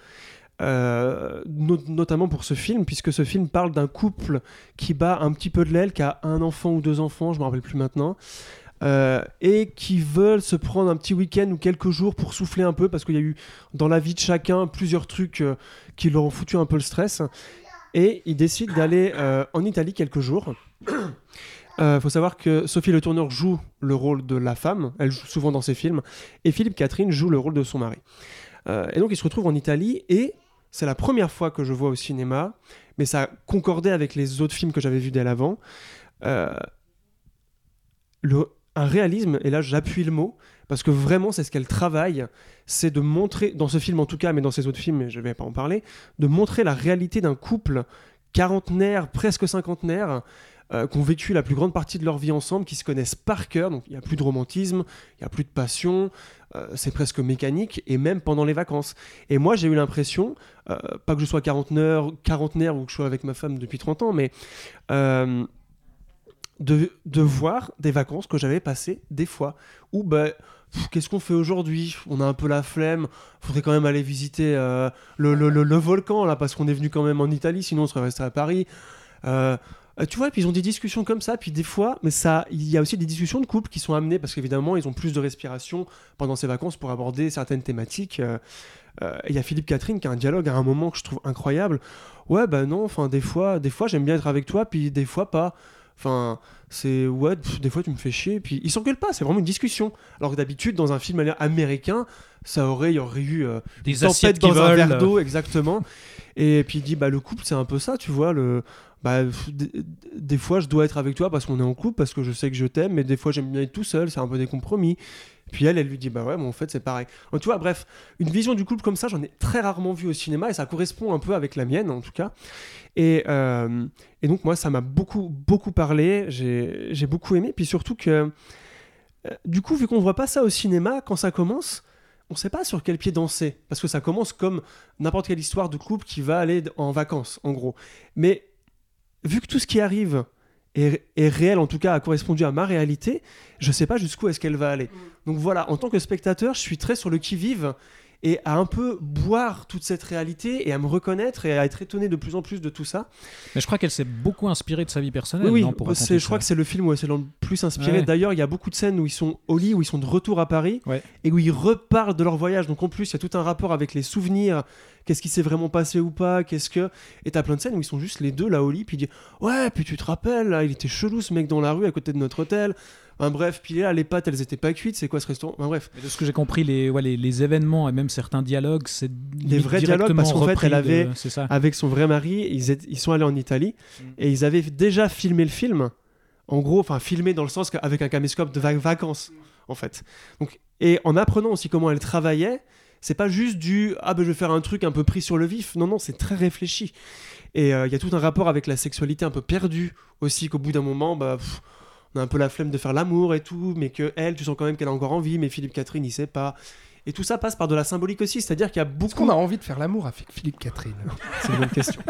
Euh, no- notamment pour ce film, puisque ce film parle d'un couple qui bat un petit peu de l'aile, qui a un enfant ou deux enfants, je me rappelle plus maintenant, euh, et qui veulent se prendre un petit week-end ou quelques jours pour souffler un peu, parce qu'il y a eu dans la vie de chacun plusieurs trucs euh, qui leur ont foutu un peu le stress, et ils décident d'aller en Italie quelques jours. Il faut savoir que Sophie Le Tourneur joue le rôle de la femme, elle joue souvent dans ses films, et Philippe Catherine joue le rôle de son mari. Et donc ils se retrouvent en Italie, et c'est la première fois que je vois au cinéma, mais ça concordait avec les autres films que j'avais vus dès l'avant. Euh, un réalisme, et là j'appuie le mot, parce que vraiment c'est ce qu'elle travaille, c'est de montrer, dans ce film en tout cas, mais dans ses autres films, je ne vais pas en parler, de montrer la réalité d'un couple quarantenaire, presque cinquantenaire, euh, qui ont vécu la plus grande partie de leur vie ensemble, qui se connaissent par cœur, donc il n'y a plus de romantisme, il n'y a plus de passion, euh, c'est presque mécanique, et même pendant les vacances. Et moi j'ai eu l'impression, euh, pas que je sois quarantenaire, quarantenaire ou que je sois avec ma femme depuis 30 ans, mais euh, de, de voir des vacances que j'avais passées des fois, où bah, qu'est-ce qu'on fait aujourd'hui? On a un peu la flemme, faudrait quand même aller visiter le, le- le- volcan, là, parce qu'on est venu quand même en Italie, sinon on serait resté à Paris. Euh, tu vois, puis ils ont des discussions comme ça, puis des fois, mais ça, il y a aussi des discussions de couple qui sont amenées parce qu'évidemment, ils ont plus de respiration pendant ces vacances pour aborder certaines thématiques. Euh, euh, Il y a Philippe Catherine qui a un dialogue à un moment que je trouve incroyable. Ouais, bah non, enfin, des fois, des fois j'aime bien être avec toi, puis des fois pas. Enfin, c'est ouais, pff, des fois tu me fais chier, puis ils s'engueulent pas, c'est vraiment une discussion. Alors que d'habitude, dans un film américain, ça aurait, il y aurait eu euh, Des tempête assiettes dans qui un verre d'eau, exactement. Et puis il dit, bah le couple, c'est un peu ça, tu vois. Le, bah, des, fois, je dois être avec toi parce qu'on est en couple, parce que je sais que je t'aime, mais des fois, j'aime bien être tout seul, c'est un peu des compromis. Puis elle, elle lui dit, bah ouais, mais en fait, c'est pareil. Donc, tu vois, bref, une vision du couple comme ça, j'en ai très rarement vu au cinéma et ça correspond un peu avec la mienne, en tout cas. Et, euh, et donc, moi, ça m'a beaucoup, beaucoup parlé, j'ai j'ai beaucoup aimé. Puis surtout que, euh, du coup, vu qu'on ne voit pas ça au cinéma, quand ça commence, on ne sait pas sur quel pied danser. Parce que ça commence comme n'importe quelle histoire de couple qui va aller en vacances, en gros. Mais vu que tout ce qui arrive est, est réel, en tout cas a correspondu à ma réalité, je ne sais pas jusqu'où est-ce qu'elle va aller. Donc voilà, en tant que spectateur, je suis très sur le qui-vive. Et à un peu boire toute cette réalité et à me reconnaître et à être étonné de plus en plus de tout ça. Mais je crois qu'elle s'est beaucoup inspirée de sa vie personnelle. Oui, non, pour je crois que c'est le film où elle s'est le plus inspirée. Ouais. D'ailleurs, il y a beaucoup de scènes où ils sont au lit, où ils sont de retour à Paris Ouais. et où ils reparlent de leur voyage. Donc en plus, il y a tout un rapport avec les souvenirs. Qu'est-ce qui s'est vraiment passé ou pas? Qu'est-ce que? Et t'as plein de scènes où ils sont juste les deux là au lit, puis ils disent ouais, puis tu te rappelles, là, il était chelou ce mec dans la rue à côté de notre hôtel. Enfin, bref, puis là les pâtes elles étaient pas cuites. C'est quoi ce restaurant? Enfin, bref. Mais de ce que j'ai compris, les, ouais, les, les événements et même certains dialogues, c'est Les vrais dialogues, parce qu'en fait, elle avait- C'est ça. avec son vrai mari, ils, étaient- ils sont allés en Italie Mm. et ils avaient déjà filmé le film. En gros, enfin filmé dans le sens qu'avec un caméscope de va- vacances, en fait. Donc, et en apprenant aussi comment elle travaillait, c'est pas juste du ah ben je vais faire un truc un peu pris sur le vif. Non non, c'est très réfléchi. Et euh, il y a tout un rapport avec la sexualité un peu perdue aussi qu'au bout d'un moment, bah pff, on a un peu la flemme de faire l'amour et tout, mais que elle, tu sens quand même qu'elle a encore envie, mais Philippe Catherine, il sait pas. Et tout ça passe par de la symbolique aussi, c'est-à-dire qu'il y a Est-ce beaucoup qu'on a envie de faire l'amour avec Philippe Catherine? C'est une bonne question.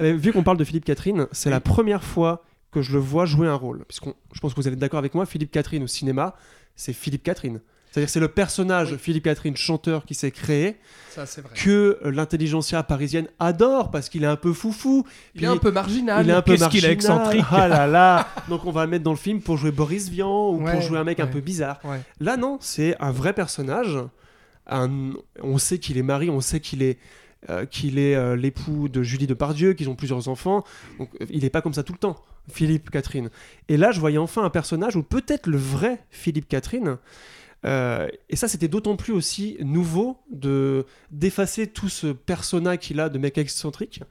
Euh, vu qu'on parle de Philippe Catherine, c'est la première fois que je le vois jouer un rôle. Puisqu'on, je pense que vous allez être d'accord avec moi, Philippe Catherine au cinéma, c'est Philippe Catherine. C'est-à-dire que c'est le personnage Oui. Philippe Catherine, chanteur, qui s'est créé, Ça, c'est vrai. que l'intelligentsia parisienne adore parce qu'il est un peu foufou. Il est un peu marginal. Il est un peu qu'est-ce qu'il est marginal. excentrique. Ah là là Donc on va le mettre dans le film pour jouer Boris Vian ou Ouais, pour jouer un mec un peu bizarre. Ouais. Là, non, c'est un vrai personnage. Un- On sait qu'il est marié, on sait qu'il est, euh, qu'il est euh, l'époux de Julie Depardieu, qu'ils ont plusieurs enfants. Donc, euh, il n'est pas comme ça tout le temps, Philippe Catherine. Et là, je voyais enfin un personnage, ou peut-être le vrai Philippe Catherine. Euh, et ça, c'était d'autant plus aussi nouveau de d'effacer tout ce persona qu'il a de mec excentrique.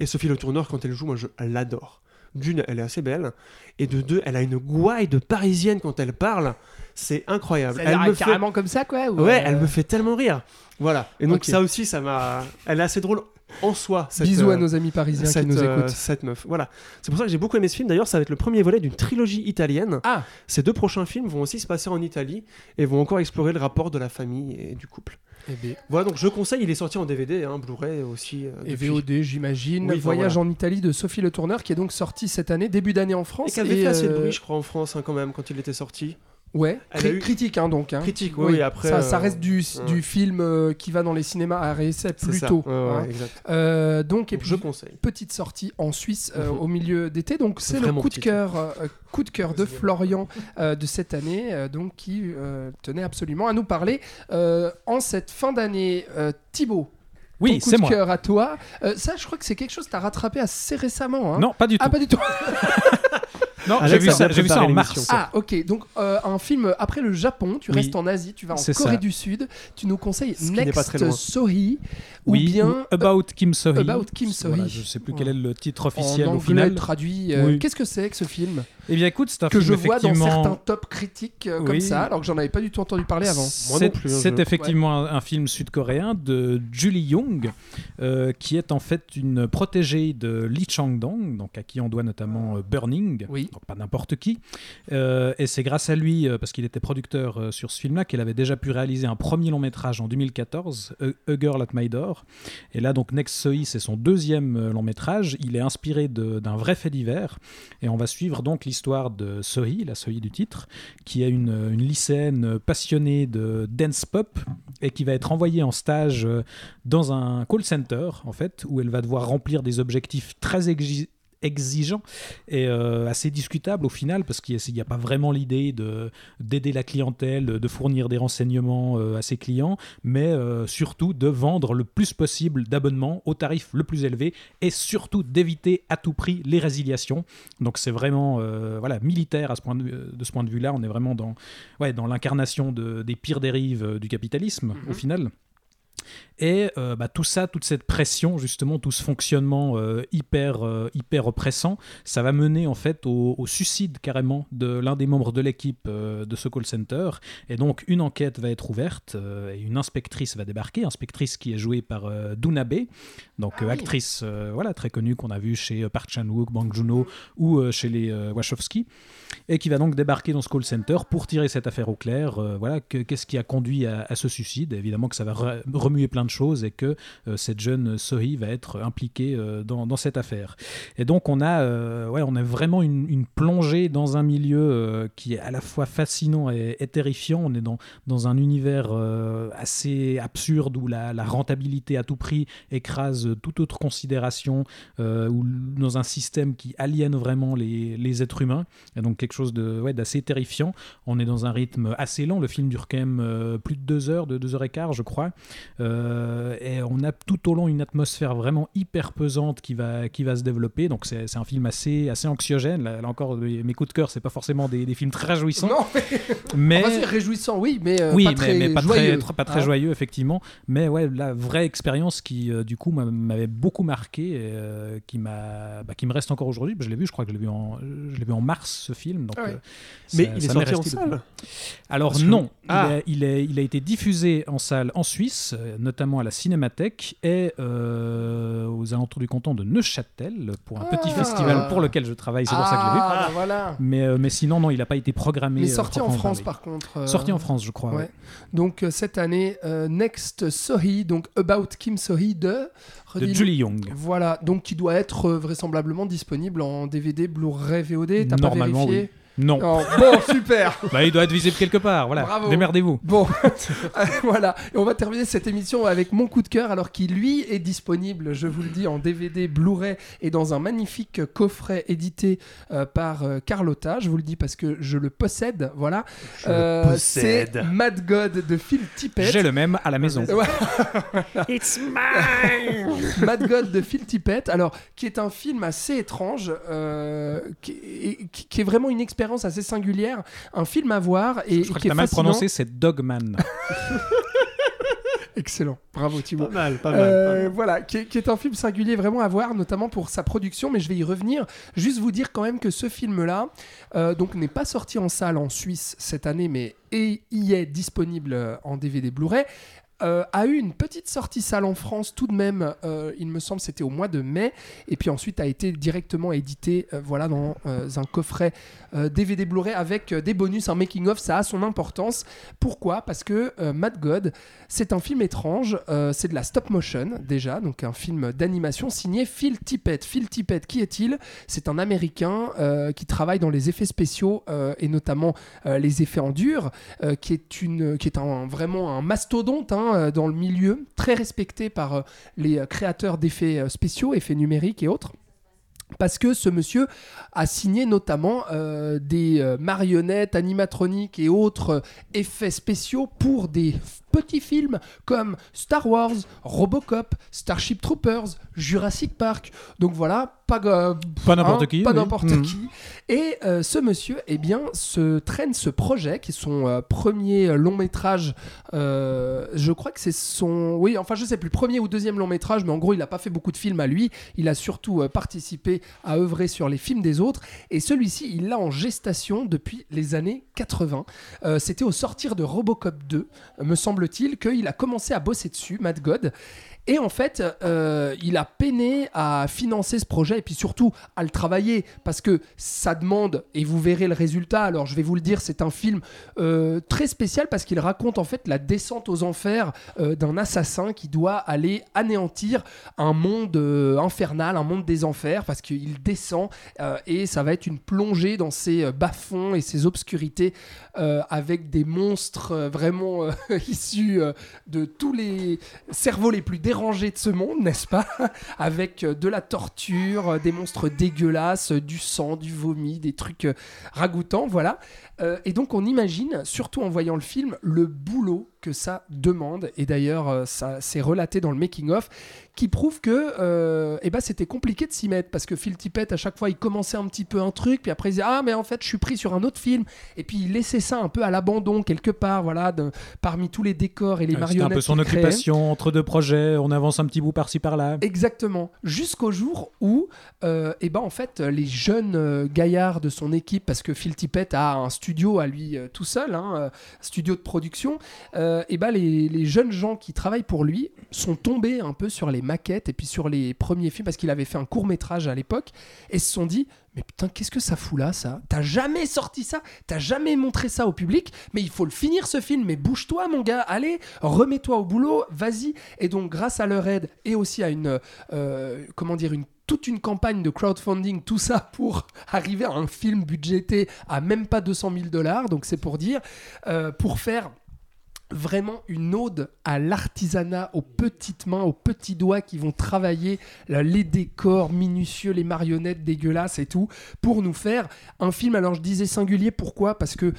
Et Sophie Le Tourneur, quand elle joue, moi, je l'adore. D'une, elle est assez belle, et de deux, elle a une gouaille de parisienne quand elle parle. C'est incroyable. Ça Elle me fait carrément comme ça, quoi ou, Ouais, euh, elle me fait tellement rire. Voilà. Et donc ça aussi, ça m'a. Elle est assez drôle en soi. Cette, Bisous à euh, nos amis parisiens cette, qui nous euh, écoutent. cette meuf. Voilà. C'est pour ça que j'ai beaucoup aimé ce film. D'ailleurs, ça va être le premier volet d'une trilogie italienne. Ah, Ces deux prochains films vont aussi se passer en Italie et vont encore explorer le rapport de la famille et du couple. et, B. Voilà, donc je conseille. Il est sorti en DVD, hein, Blu-ray aussi. euh, et depuis. VOD, j'imagine. Oui, Voyage voilà. en Italie de Sophie Le Tourneur, qui est donc sorti cette année, début d'année en Et France. qui avait fait assez de bruit, je crois, en France, hein, quand même, quand il était sorti. Ouais, cri- eu- critique, hein, donc. hein. Critique, oui, oui, après, Ça, ça euh, reste du, ouais. du film euh, qui va dans les cinémas à réessai plutôt. Ouais, ouais, hein. exact. Euh, donc, et puis, je conseille. petite sortie en Suisse euh, Mhm. au milieu d'été. Donc c'est le coup de cœur, euh, coup de cœur de. Florian euh, de cette année, euh, donc qui euh, tenait absolument à nous parler euh, en cette fin d'année. Euh, Thibaut, Oui, ton coup c'est de moi. cœur à toi. Euh, ça, je crois que c'est quelque chose que tu as rattrapé assez récemment. hein. Non, pas du tout. Ah, pas du tout. non, j'ai vu ça, vu ça en mars. Ah, ok. Donc, euh, un film après le Japon, tu Oui. restes en Asie, tu vas en Corée ça. du Sud. Tu nous conseilles Ce Next. Sohi ou Oui, bien ou About Kim So-hee. About Kim So-hee. Voilà, je sais plus quel est le titre en officiel anglais au final. traduit. euh, Oui. Qu'est-ce que c'est que ce film Eh bien, écoute, c'est un que film je vois dans certains top critiques euh, comme Oui. ça, alors que j'en avais pas du tout entendu parler avant. Moi C'est non plus, hein, c'est je- effectivement un, un film sud-coréen de Julie Young, euh, qui est en fait une protégée de Lee Chang-dong, donc à qui on doit notamment euh, Burning, Oui. donc pas n'importe qui. Euh, et c'est grâce à lui, parce qu'il était producteur sur ce film-là, qu'elle avait déjà pu réaliser un premier long métrage en 2014, A, Girl at My Door. Et là, donc Next Sohi, c'est son deuxième long métrage. Il est inspiré d'un vrai fait divers. Et on va suivre donc l'histoire de Sohi, la Sohi du titre, qui est une, une lycéenne passionnée de dance pop et qui va être envoyée en stage euh, dans un call center, en fait, où elle va devoir remplir des objectifs très exi- exigeants et euh, assez discutables au final parce qu'il n'y a, pas vraiment l'idée de d'aider la clientèle, de fournir des renseignements euh, à ses clients, mais euh, surtout de vendre le plus possible d'abonnements au tarif le plus élevé et surtout d'éviter à tout prix les résiliations. Donc c'est vraiment voilà militaire à ce point de, ce point de vue-là. On est vraiment dans ouais dans l'incarnation de- des pires dérives du capitalisme au final. Et euh, bah, tout ça, toute cette pression, justement, tout ce fonctionnement euh, hyper, euh, hyper oppressant, ça va mener en fait au, au suicide carrément de l'un des membres de l'équipe de ce call center. Et donc une enquête va être ouverte et une inspectrice va débarquer, inspectrice qui est jouée par Bae, donc Ah oui. actrice voilà très connue qu'on a vue chez Park Chan-wook, Bang Joon-ho ou euh, chez les Wachowski, et qui va donc débarquer dans ce call center pour tirer cette affaire au clair. voilà, que- qu'est-ce qui a conduit à, à ce suicide Évidemment que ça va re- remuer plein de choses et que cette jeune Sohi va être impliquée dans, dans, cette affaire. Et donc on a, ouais, on a vraiment une, plongée dans un milieu qui est à la fois fascinant et, terrifiant. On est dans, dans un univers assez absurde où la, rentabilité à tout prix écrase toute autre considération, ou dans un système qui aliène vraiment les, les êtres humains. Et donc quelque chose de, ouais, d'assez terrifiant. On est dans un rythme assez lent. Le film dure quand même euh, plus de deux heures, de deux heures et quart, je crois. Euh, et on a tout au long une atmosphère vraiment hyper pesante qui va, qui va se développer. Donc c'est, un film assez, assez anxiogène. Là, encore, mes coups de cœur, c'est pas forcément des, des films très réjouissants. Non, mais, mais... réjouissant, oui, mais euh, oui, pas très mais, pas joyeux. Très, pas très Hein joyeux, effectivement. Mais ouais, la vraie expérience qui, du coup, m'avait beaucoup marqué, et, qui m'a, bah, qui me reste encore aujourd'hui. Je l'ai vu, je crois que je l'ai vu en, je l'ai vu en mars ce film. Donc, Ah ouais. euh, Mais ça- il est sorti en salle. Alors Parce que- non, Ah. il, est- il, a été diffusé en salle en Suisse, euh, notamment à la Cinémathèque et euh, aux alentours du canton de Neuchâtel pour un petit Ah. festival pour lequel je travaille. C'est pour ça que je l'ai vu. Ah, bah voilà. Mais, euh, mais sinon, non, il n'a pas été programmé. Mais euh, sorti en proprement France, par contre. euh, Sorti en France, je crois. ouais. ouais. Donc euh, cette année, euh, Next Sohi, donc About Kim Sohi de. Julie Young. Voilà, donc qui doit être euh, vraisemblablement disponible en DVD, Blu-ray, VOD. T'as pas vérifié Non. Non. Bon, super. Bah, il doit être visible quelque part. Voilà. Bravo. Démerdez-vous. Bon, voilà. Et on va terminer cette émission avec mon coup de cœur, alors qui lui est disponible, je vous le dis, en DVD, Blu-ray et dans un magnifique coffret édité euh, par euh, Carlotta. Je vous le dis parce que je le possède. Voilà. Euh, possède. C'est Mad God de Phil Tippett. J'ai le même à la maison. It's mine Mad God de Phil Tippett, alors qui est un film assez étrange, euh, qui, est- qui- qui est vraiment une expérience assez singulière, un film à voir et Je crois qui que est t'as mal prononcé, c'est Dogman. Excellent, bravo Thibaut. Pas mal, pas mal. Euh, pas mal. voilà, qui est, qui est un film singulier vraiment à voir, notamment pour sa production, mais je vais y revenir. Juste vous dire quand même que ce film-là, euh, donc n'est pas sorti en salle en Suisse cette année, mais et y est disponible en DVD Blu-ray. Euh, a eu une petite sortie salle en France tout de même, euh, il me semble c'était au mois de mai, et puis ensuite a été directement édité euh, voilà, dans un coffret DVD Blu-ray avec des bonus, un making-of, ça a son importance. Pourquoi? Parce que Mad God, c'est un film étrange, c'est de la stop motion déjà, donc un film d'animation signé Phil Tippett. Phil Tippett, qui est-il? C'est un Américain qui travaille dans les effets spéciaux et notamment les effets en dur, qui est, une, qui est vraiment un mastodonte hein, euh, dans le milieu, très respecté par euh, les euh, créateurs d'effets spéciaux, effets numériques et autres. Parce que ce monsieur a signé notamment des marionnettes animatroniques et autres effets spéciaux pour des petits films comme Star Wars, Robocop, Starship Troopers, Jurassic Park. Donc voilà, pas, euh, Pas n'importe hein, qui. Pas oui. n'importe Mhm. qui. Et euh, ce monsieur, eh bien, se traîne ce projet qui est son euh, premier long métrage. euh, je crois que c'est son. Oui, enfin, je sais plus, premier ou deuxième long métrage, mais en gros, il n'a pas fait beaucoup de films à lui. Il a surtout participé à œuvrer sur les films des autres. Et celui-ci, il l'a en gestation depuis les années 80. Euh, C'était au sortir de Robocop 2, euh, me semble-t-il, qu'il a commencé à bosser dessus, Mad God. Et en fait, euh, il a peiné à financer ce projet et puis surtout à le travailler parce que ça demande, et vous verrez le résultat, alors je vais vous le dire, c'est un film euh, très spécial parce qu'il raconte en fait la descente aux enfers euh, d'un assassin qui doit aller anéantir un monde infernal, un monde des enfers parce qu'il descend et ça va être une plongée dans euh, bas-fonds et ces obscurités avec des monstres vraiment issus de tous les cerveaux les plus dérangés de ce monde, n'est-ce pas Avec euh, de la torture, euh, des monstres dégueulasses, euh, du sang, du vomi, des trucs ragoûtants, voilà. Et donc on imagine, surtout en voyant le film, le boulot que ça demande. Et d'ailleurs, euh, ça c'est relaté dans le making-of, qui prouve que euh, eh ben, c'était compliqué de s'y mettre parce que Phil Tippett, à chaque fois, il commençait un petit peu un truc, puis après il disait Ah, mais en fait, je suis pris sur un autre film. Et puis il laissait ça un peu à l'abandon, quelque part, voilà, de- parmi tous les décors et les Ouais, C'était marionnettes. un peu son créait. occupation entre deux projets. On avance un petit bout par-ci par-là. Exactement. Jusqu'au jour où, euh, eh ben, en fait, les jeunes euh, gaillards de son équipe, parce que Phil Tippett a un studio à lui euh, tout seul, hein, studio de production, euh, ben, les, les jeunes gens qui travaillent pour lui sont tombés un peu sur les maquettes et puis sur les premiers films, parce qu'il avait fait un court métrage à l'époque, et se sont dit, mais putain, qu'est-ce que ça fout là, ça? T'as jamais sorti ça T'as jamais montré ça au public Mais il faut le finir ce film. Mais bouge-toi, mon gars. Allez, remets-toi au boulot. Vas-y. Et donc, grâce à leur aide et aussi à une, euh, comment dire, une toute une campagne de crowdfunding, tout ça pour arriver à un film budgété à même pas 200 000 dollars. Donc, c'est pour dire, euh, pour faire vraiment une ode à l'artisanat, aux petites mains, aux petits doigts qui vont travailler les décors minutieux, les marionnettes dégueulasses et tout, pour nous faire un film. Alors je disais singulier, pourquoi? Parce que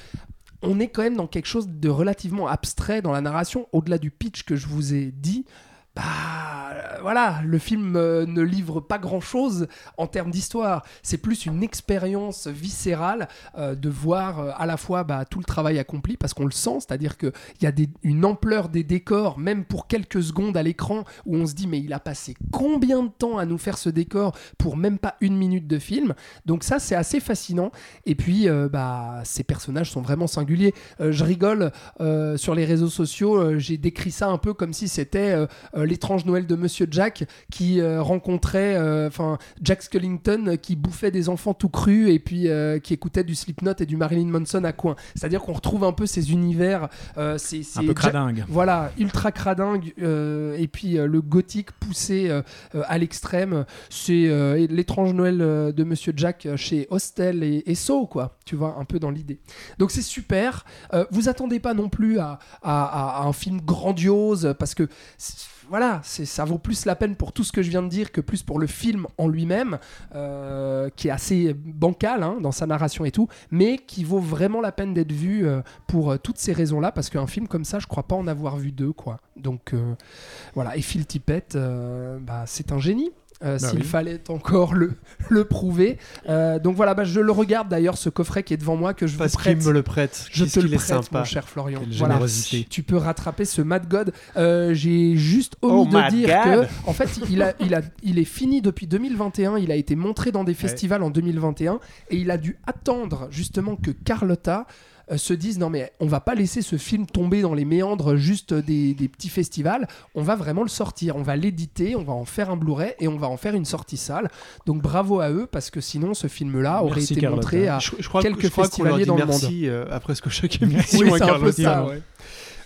on est quand même dans quelque chose de relativement abstrait dans la narration, au-delà du pitch que je vous ai dit bah euh, voilà, le film euh, ne livre pas grand-chose en termes d'histoire. C'est plus une expérience viscérale euh, de voir à la fois bah, tout le travail accompli, parce qu'on le sent, c'est-à-dire qu'il y a une ampleur des décors, même pour quelques secondes à l'écran, où on se dit mais il a passé combien de temps à nous faire ce décor pour même pas une minute de film? Donc ça c'est assez fascinant. Et puis bah ces personnages sont vraiment singuliers. je rigole sur les réseaux sociaux, j'ai décrit ça un peu comme si c'était euh, l'étrange Noël de Monsieur Jack qui euh, rencontrait, euh, enfin Jack Skellington qui bouffait des enfants tout crus et puis qui écoutait du Slipknot et du Marilyn Manson à coin. C'est-à-dire qu'on retrouve un peu ces univers, c'est un peu cradingue. Voilà, ultra cradingue et puis le gothique poussé à l'extrême. C'est l'étrange Noël de Monsieur Jack chez Hostel et, et So, quoi. Tu vois, un peu dans l'idée. Donc c'est super. vous attendez pas non plus à, à un film grandiose parce que voilà, ça vaut plus la peine pour tout ce que je viens de dire que plus pour le film en lui-même, euh, qui est assez bancal hein, dans sa narration et tout, mais qui vaut vraiment la peine d'être vu euh, pour euh, toutes ces raisons-là, parce qu'un film comme ça, je crois pas en avoir vu deux, quoi. Donc voilà, et Phil Tippett, bah, c'est un génie. Euh, bah s'il fallait encore le, le prouver. Euh, donc voilà, bah, je le regarde d'ailleurs, ce coffret qui est devant moi, que je Parce vous prête. me le prête. Je te le prête, sympa. mon cher Florian. Voilà. Tu peux rattraper ce Mad God. Euh, j'ai juste omis oh, de dire que, en fait, il, a, il, a, il est fini depuis 2021. Il a été montré dans des festivals en 2021 et il a dû attendre justement que Carlotta se disent non mais on va pas laisser ce film tomber dans les méandres juste des, petits festivals, on va vraiment le sortir, on va l'éditer, on va en faire un Blu-ray et on va en faire une sortie salle. Donc bravo à eux parce que sinon ce film-là aurait été montré à quelques festivaliers dans le monde. Euh, après ce que chaque émission oui, c'est un peu ça, ouais.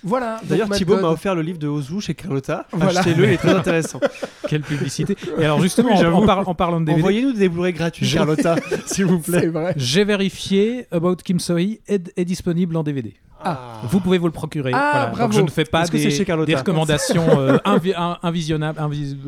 Voilà. D'ailleurs, Thibaut m'a offert le livre de Ozu chez Carlotta. Achetez-le, il est très intéressant. Quelle publicité. Et alors, justement, en, parlant de DVD. Envoyez-nous des Blu-ray gratuits, Carlotta, s'il vous plaît. J'ai vérifié About Kim Sohee est disponible en DVD. Ah. Vous pouvez vous le procurer. Ah, Donc je ne fais pas des, des, recommandations euh, invisionnables,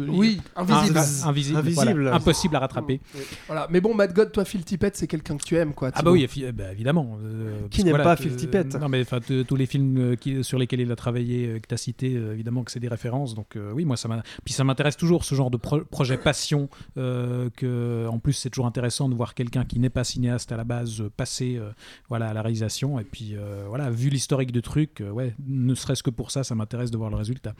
oui, invisibles, impossible à rattraper. Voilà. Mais bon, Matt God, toi, Phil Tippett, c'est quelqu'un que tu aimes, quoi. Ah bah oui, bah, évidemment. Euh, qui n'aime pas Phil Tippett Non, mais tous les films euh, qui, sur lesquels il a travaillé, que tu as cité, évidemment que c'est des références. Donc oui, moi, ça Puis ça m'intéresse toujours ce genre de projet passion. que en plus, c'est toujours intéressant de voir quelqu'un qui n'est pas cinéaste à la base passer, voilà, à la réalisation. Et puis voilà vu l'historique de trucs, euh, ouais, ne serait-ce que pour ça, ça m'intéresse de voir le résultat.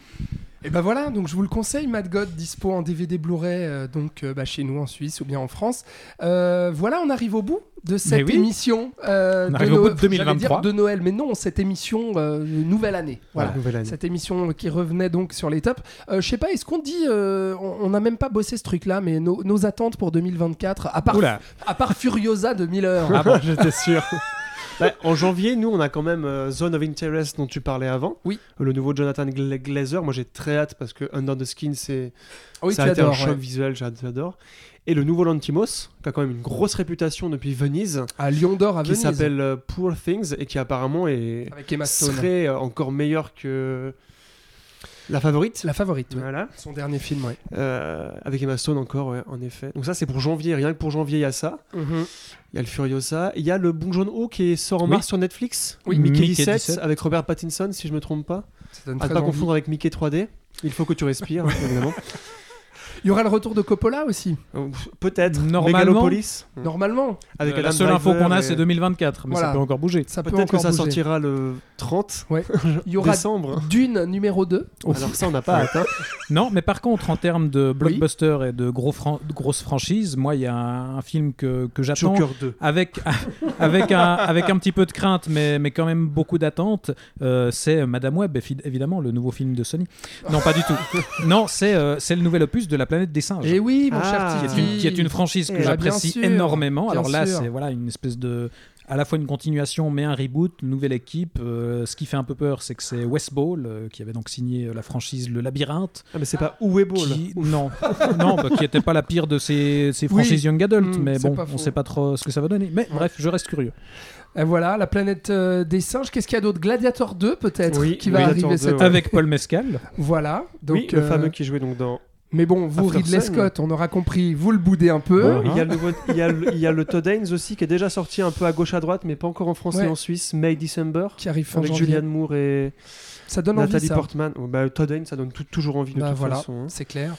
Et ben voilà, donc je vous le conseille, Mad God dispo en DVD Blu-ray, euh, donc euh, bah, chez nous en Suisse ou bien en France. voilà, on arrive au bout de cette émission on arrive au bout de 2023 de Noël, mais non, cette émission nouvelle année. Voilà, nouvelle année. cette émission qui revenait donc sur les tops. je sais pas, est-ce qu'on dit, on n'a même pas bossé ce truc-là, mais nos, attentes pour 2024, à part, à part Furiosa de Miller. Ah bon, j'étais sûr. Bah, en janvier, nous, on a quand même euh, Zone of Interest dont tu parlais avant. Oui. Le nouveau Jonathan Glazer. Moi, j'ai très hâte parce que Under the Skin, c'est. Ah ça a été un choc visuel, j'adore. Et le nouveau Lantimos, qui a quand même une grosse réputation depuis Venise. À Lyon d'Or à Venise. Qui s'appelle euh, Poor Things et qui apparemment est. Avec Emma Stone. serait euh, encore meilleur que. La favorite La favorite, Voilà. Son dernier film, ouais. Euh, avec Emma Stone encore, ouais, en effet. Donc ça, c'est pour janvier. Rien que pour janvier, il y a ça. Mhm. Il y a le Furiosa. Il y a le Bon Jaune Haut qui sort en mars sur Netflix. Oui, Mickey, 17, avec Robert Pattinson, si je me trompe pas. À ne pas confondre avec Mickey 3D. Il faut que tu respires, évidemment. Il y aura le retour de Coppola aussi. Peut-être. Normalement. Normalement. Avec euh, la seule info qu'on a, c'est 2024, mais ça peut encore bouger. Peut-être que ça sortira le 30 ouais. Il y aura décembre. Dune numéro 2. Alors ça, on n'a pas atteint. non, mais par contre, en termes de blockbuster et de gros grosses franchises, moi, il y a un, film que, que j'attends. Avec, avec, un, avec un petit peu de crainte, mais, mais quand même beaucoup d'attente. Euh, c'est Madame Web, évidemment, le nouveau film de Sony. Non, pas du tout. Non, c'est euh, c'est le nouvel opus de la planète des singes. Et oui, mon Ah. cher qui est, Titi. une, qui est une franchise que Eh, j'apprécie énormément. bien Alors là, c'est voilà une espèce de à la fois une continuation mais un reboot, nouvelle équipe. Euh, ce qui fait un peu peur, c'est que c'est West Ball euh, qui avait donc signé euh, la franchise Le Labyrinthe, Ah, mais c'est pas Uwe Ball. qui non non bah, qui était pas la pire de ces, ces Oui. franchises young adult, Mm, mais bon, on sait pas trop ce que ça va donner. Mais bref, je reste curieux. Et voilà, la planète euh, des singes. Qu'est-ce qu'il y a d'autre? Gladiator 2 peut-être Oui, qui va arriver 2, cette ouais. année. Avec Paul Mescal. Voilà. Donc, oui, le euh, fameux qui jouait donc dans. Mais bon, vous Ridley. Scott, on aura compris, vous le boudez un peu. Bon, il, y a le nouveau- il, y a le, il y a le Todd Haynes aussi qui est déjà sorti un peu à gauche à droite, mais pas encore en France Ouais. et en Suisse. May December. Qui arrive fin Avec janvier. Julianne Moore et Ça donne envie Nathalie ça. Portman. Oh, bah, Todd Haynes, ça donne tout- toujours envie de Bah toute voilà, façon. hein. c'est clair.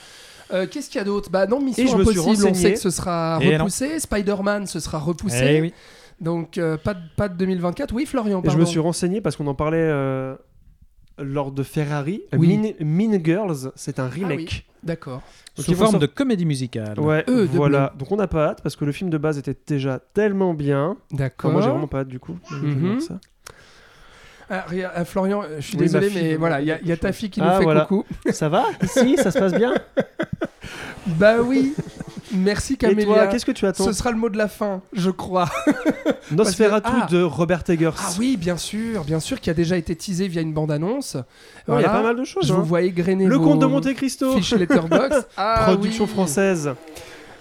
Euh, Qu'est-ce qu'il y a d'autre? Bah non, Mission Impossible, on sait que ce sera Et repoussé. Spider-Man, ce sera repoussé. Eh oui. Donc euh, pas, de, pas de 2024. Oui, Florian, Et je pardon. me suis renseigné parce qu'on en parlait euh, lors de Ferrari. Oui. Mean, Mean Girls, c'est un remake. D'accord. Donc, Sous ils vont forme de comédie musicale. Ouais, Eux, de voilà. Donc on n'a pas hâte parce que le film de base était déjà tellement bien. Enfin, D'accord. moi j'ai vraiment pas hâte du coup. Mhm. voir ça. Ah, ah, Florian, euh, je suis Oui, désolé, fille mais voilà, il y, a- y ta fille qui nous Ah, fait voilà. coucou. Ça va? Ici, ça se passe bien? Bah oui. Merci Et toi, Camélia. qu'est-ce que tu attends Ce sera le mot de la fin, je crois. Nosferatu que- ah. de Robert Eggers. Ah oui, bien sûr, bien sûr, qui a déjà été teasé via une bande-annonce. Il Voilà. y a pas mal de choses. Je hein. vous vois égrener Le vos Comte de Monte Cristo. fiches Letterboxd. Ah Production oui, française.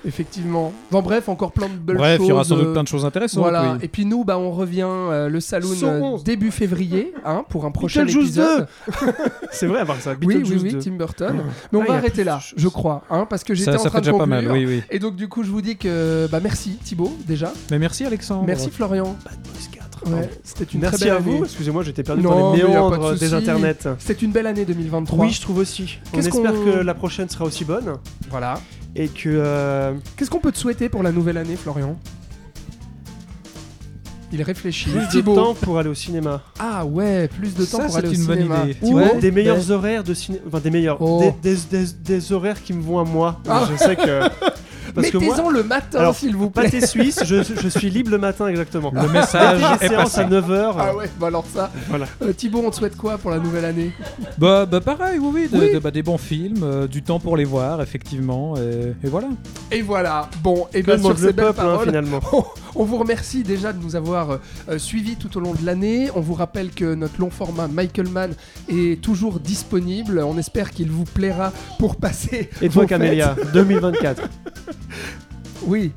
Effectivement. Bon, bref, encore plein de belles Bref, choses. il y aura sans doute euh, plein de choses intéressantes. Voilà. oui. Et puis nous, bah, on revient euh, le saloon euh, 11. début février hein, pour un prochain épisode. C'est vrai, à part ça. Oui, oui, oui, 2. Tim Burton. Mais on Ah, va arrêter là, je crois, hein, parce que j'étais Ça, en ça train fait de déjà pas conclure. mal. Oui, oui. Et donc du coup, je vous dis que bah merci Thibaut déjà. Mais merci Alexandre. Merci Florian. Bad Boys 4. Ouais, pardon. c'était une Merci très belle à vous. Excusez-moi, j'étais perdu Non, dans les pas de méandres des internets. C'était une belle année 2023. Oui, je trouve aussi. On espère que la prochaine sera aussi bonne Voilà. Et que euh, Qu'est-ce qu'on peut te souhaiter pour la nouvelle année, Florian? Il réfléchit. plus de Thibaut. temps pour aller au cinéma Ah ouais, plus de temps Ça, pour c'est aller au une bonne cinéma. idée. ou Ouais. des meilleurs horaires de cinéma, enfin des meilleurs, Oh. des, des- des- des horaires qui me vont à moi. Ah. Je sais que Mettez-en le matin, Alors, s'il vous plaît. pâté suisse, je, je suis libre le matin exactement. Le message est passé. à 9h. Ah ouais, bah alors ça. Voilà. Euh, Thibaut, on te souhaite quoi pour la nouvelle année? Bah, bah pareil, oui, oui, de- Oui. de- bah, des bons films, euh, du temps pour les voir, effectivement, et, et voilà. Et voilà. Bon, et bien sur ces le belles peuple hein, paroles. finalement. On- On vous remercie déjà de nous avoir euh, suivis tout au long de l'année. On vous rappelle que notre long format Michael Mann est toujours disponible. On espère qu'il vous plaira pour passer. Et toi Camélia, 2024. Oui.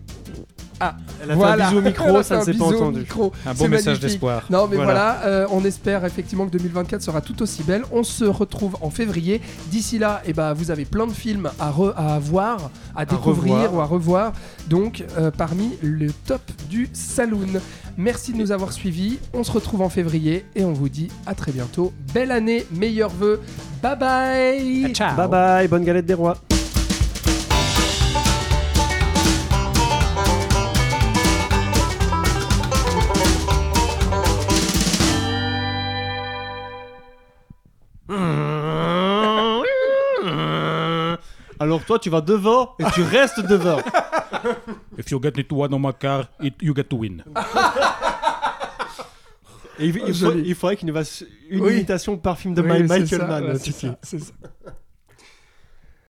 Elle a voilà. fait un bisou au micro, ça ne s'est pas entendu. micro. Un beau message d'espoir. Non mais voilà, Voilà. euh, on espère effectivement que 2024 sera tout aussi belle. On se retrouve en février. D'ici là, eh ben, vous avez plein de films à, re- à voir, à découvrir ou à revoir. Donc euh, parmi le top du saloon. Merci de nous avoir suivis. On se retrouve en février et on vous dit à très bientôt. Belle année, meilleurs vœux. Bye bye. Ciao. Bye bye, bonne galette des rois. Alors toi tu vas devant et tu restes devant. If you get into one on my car, it, you get to win. Et il, il, faut- Joli. il faudrait qu'il nous fasse une Oui. imitation par film de Oui, c'est Michael ça, Mann. ouais, c'est Titi. ça, c'est ça.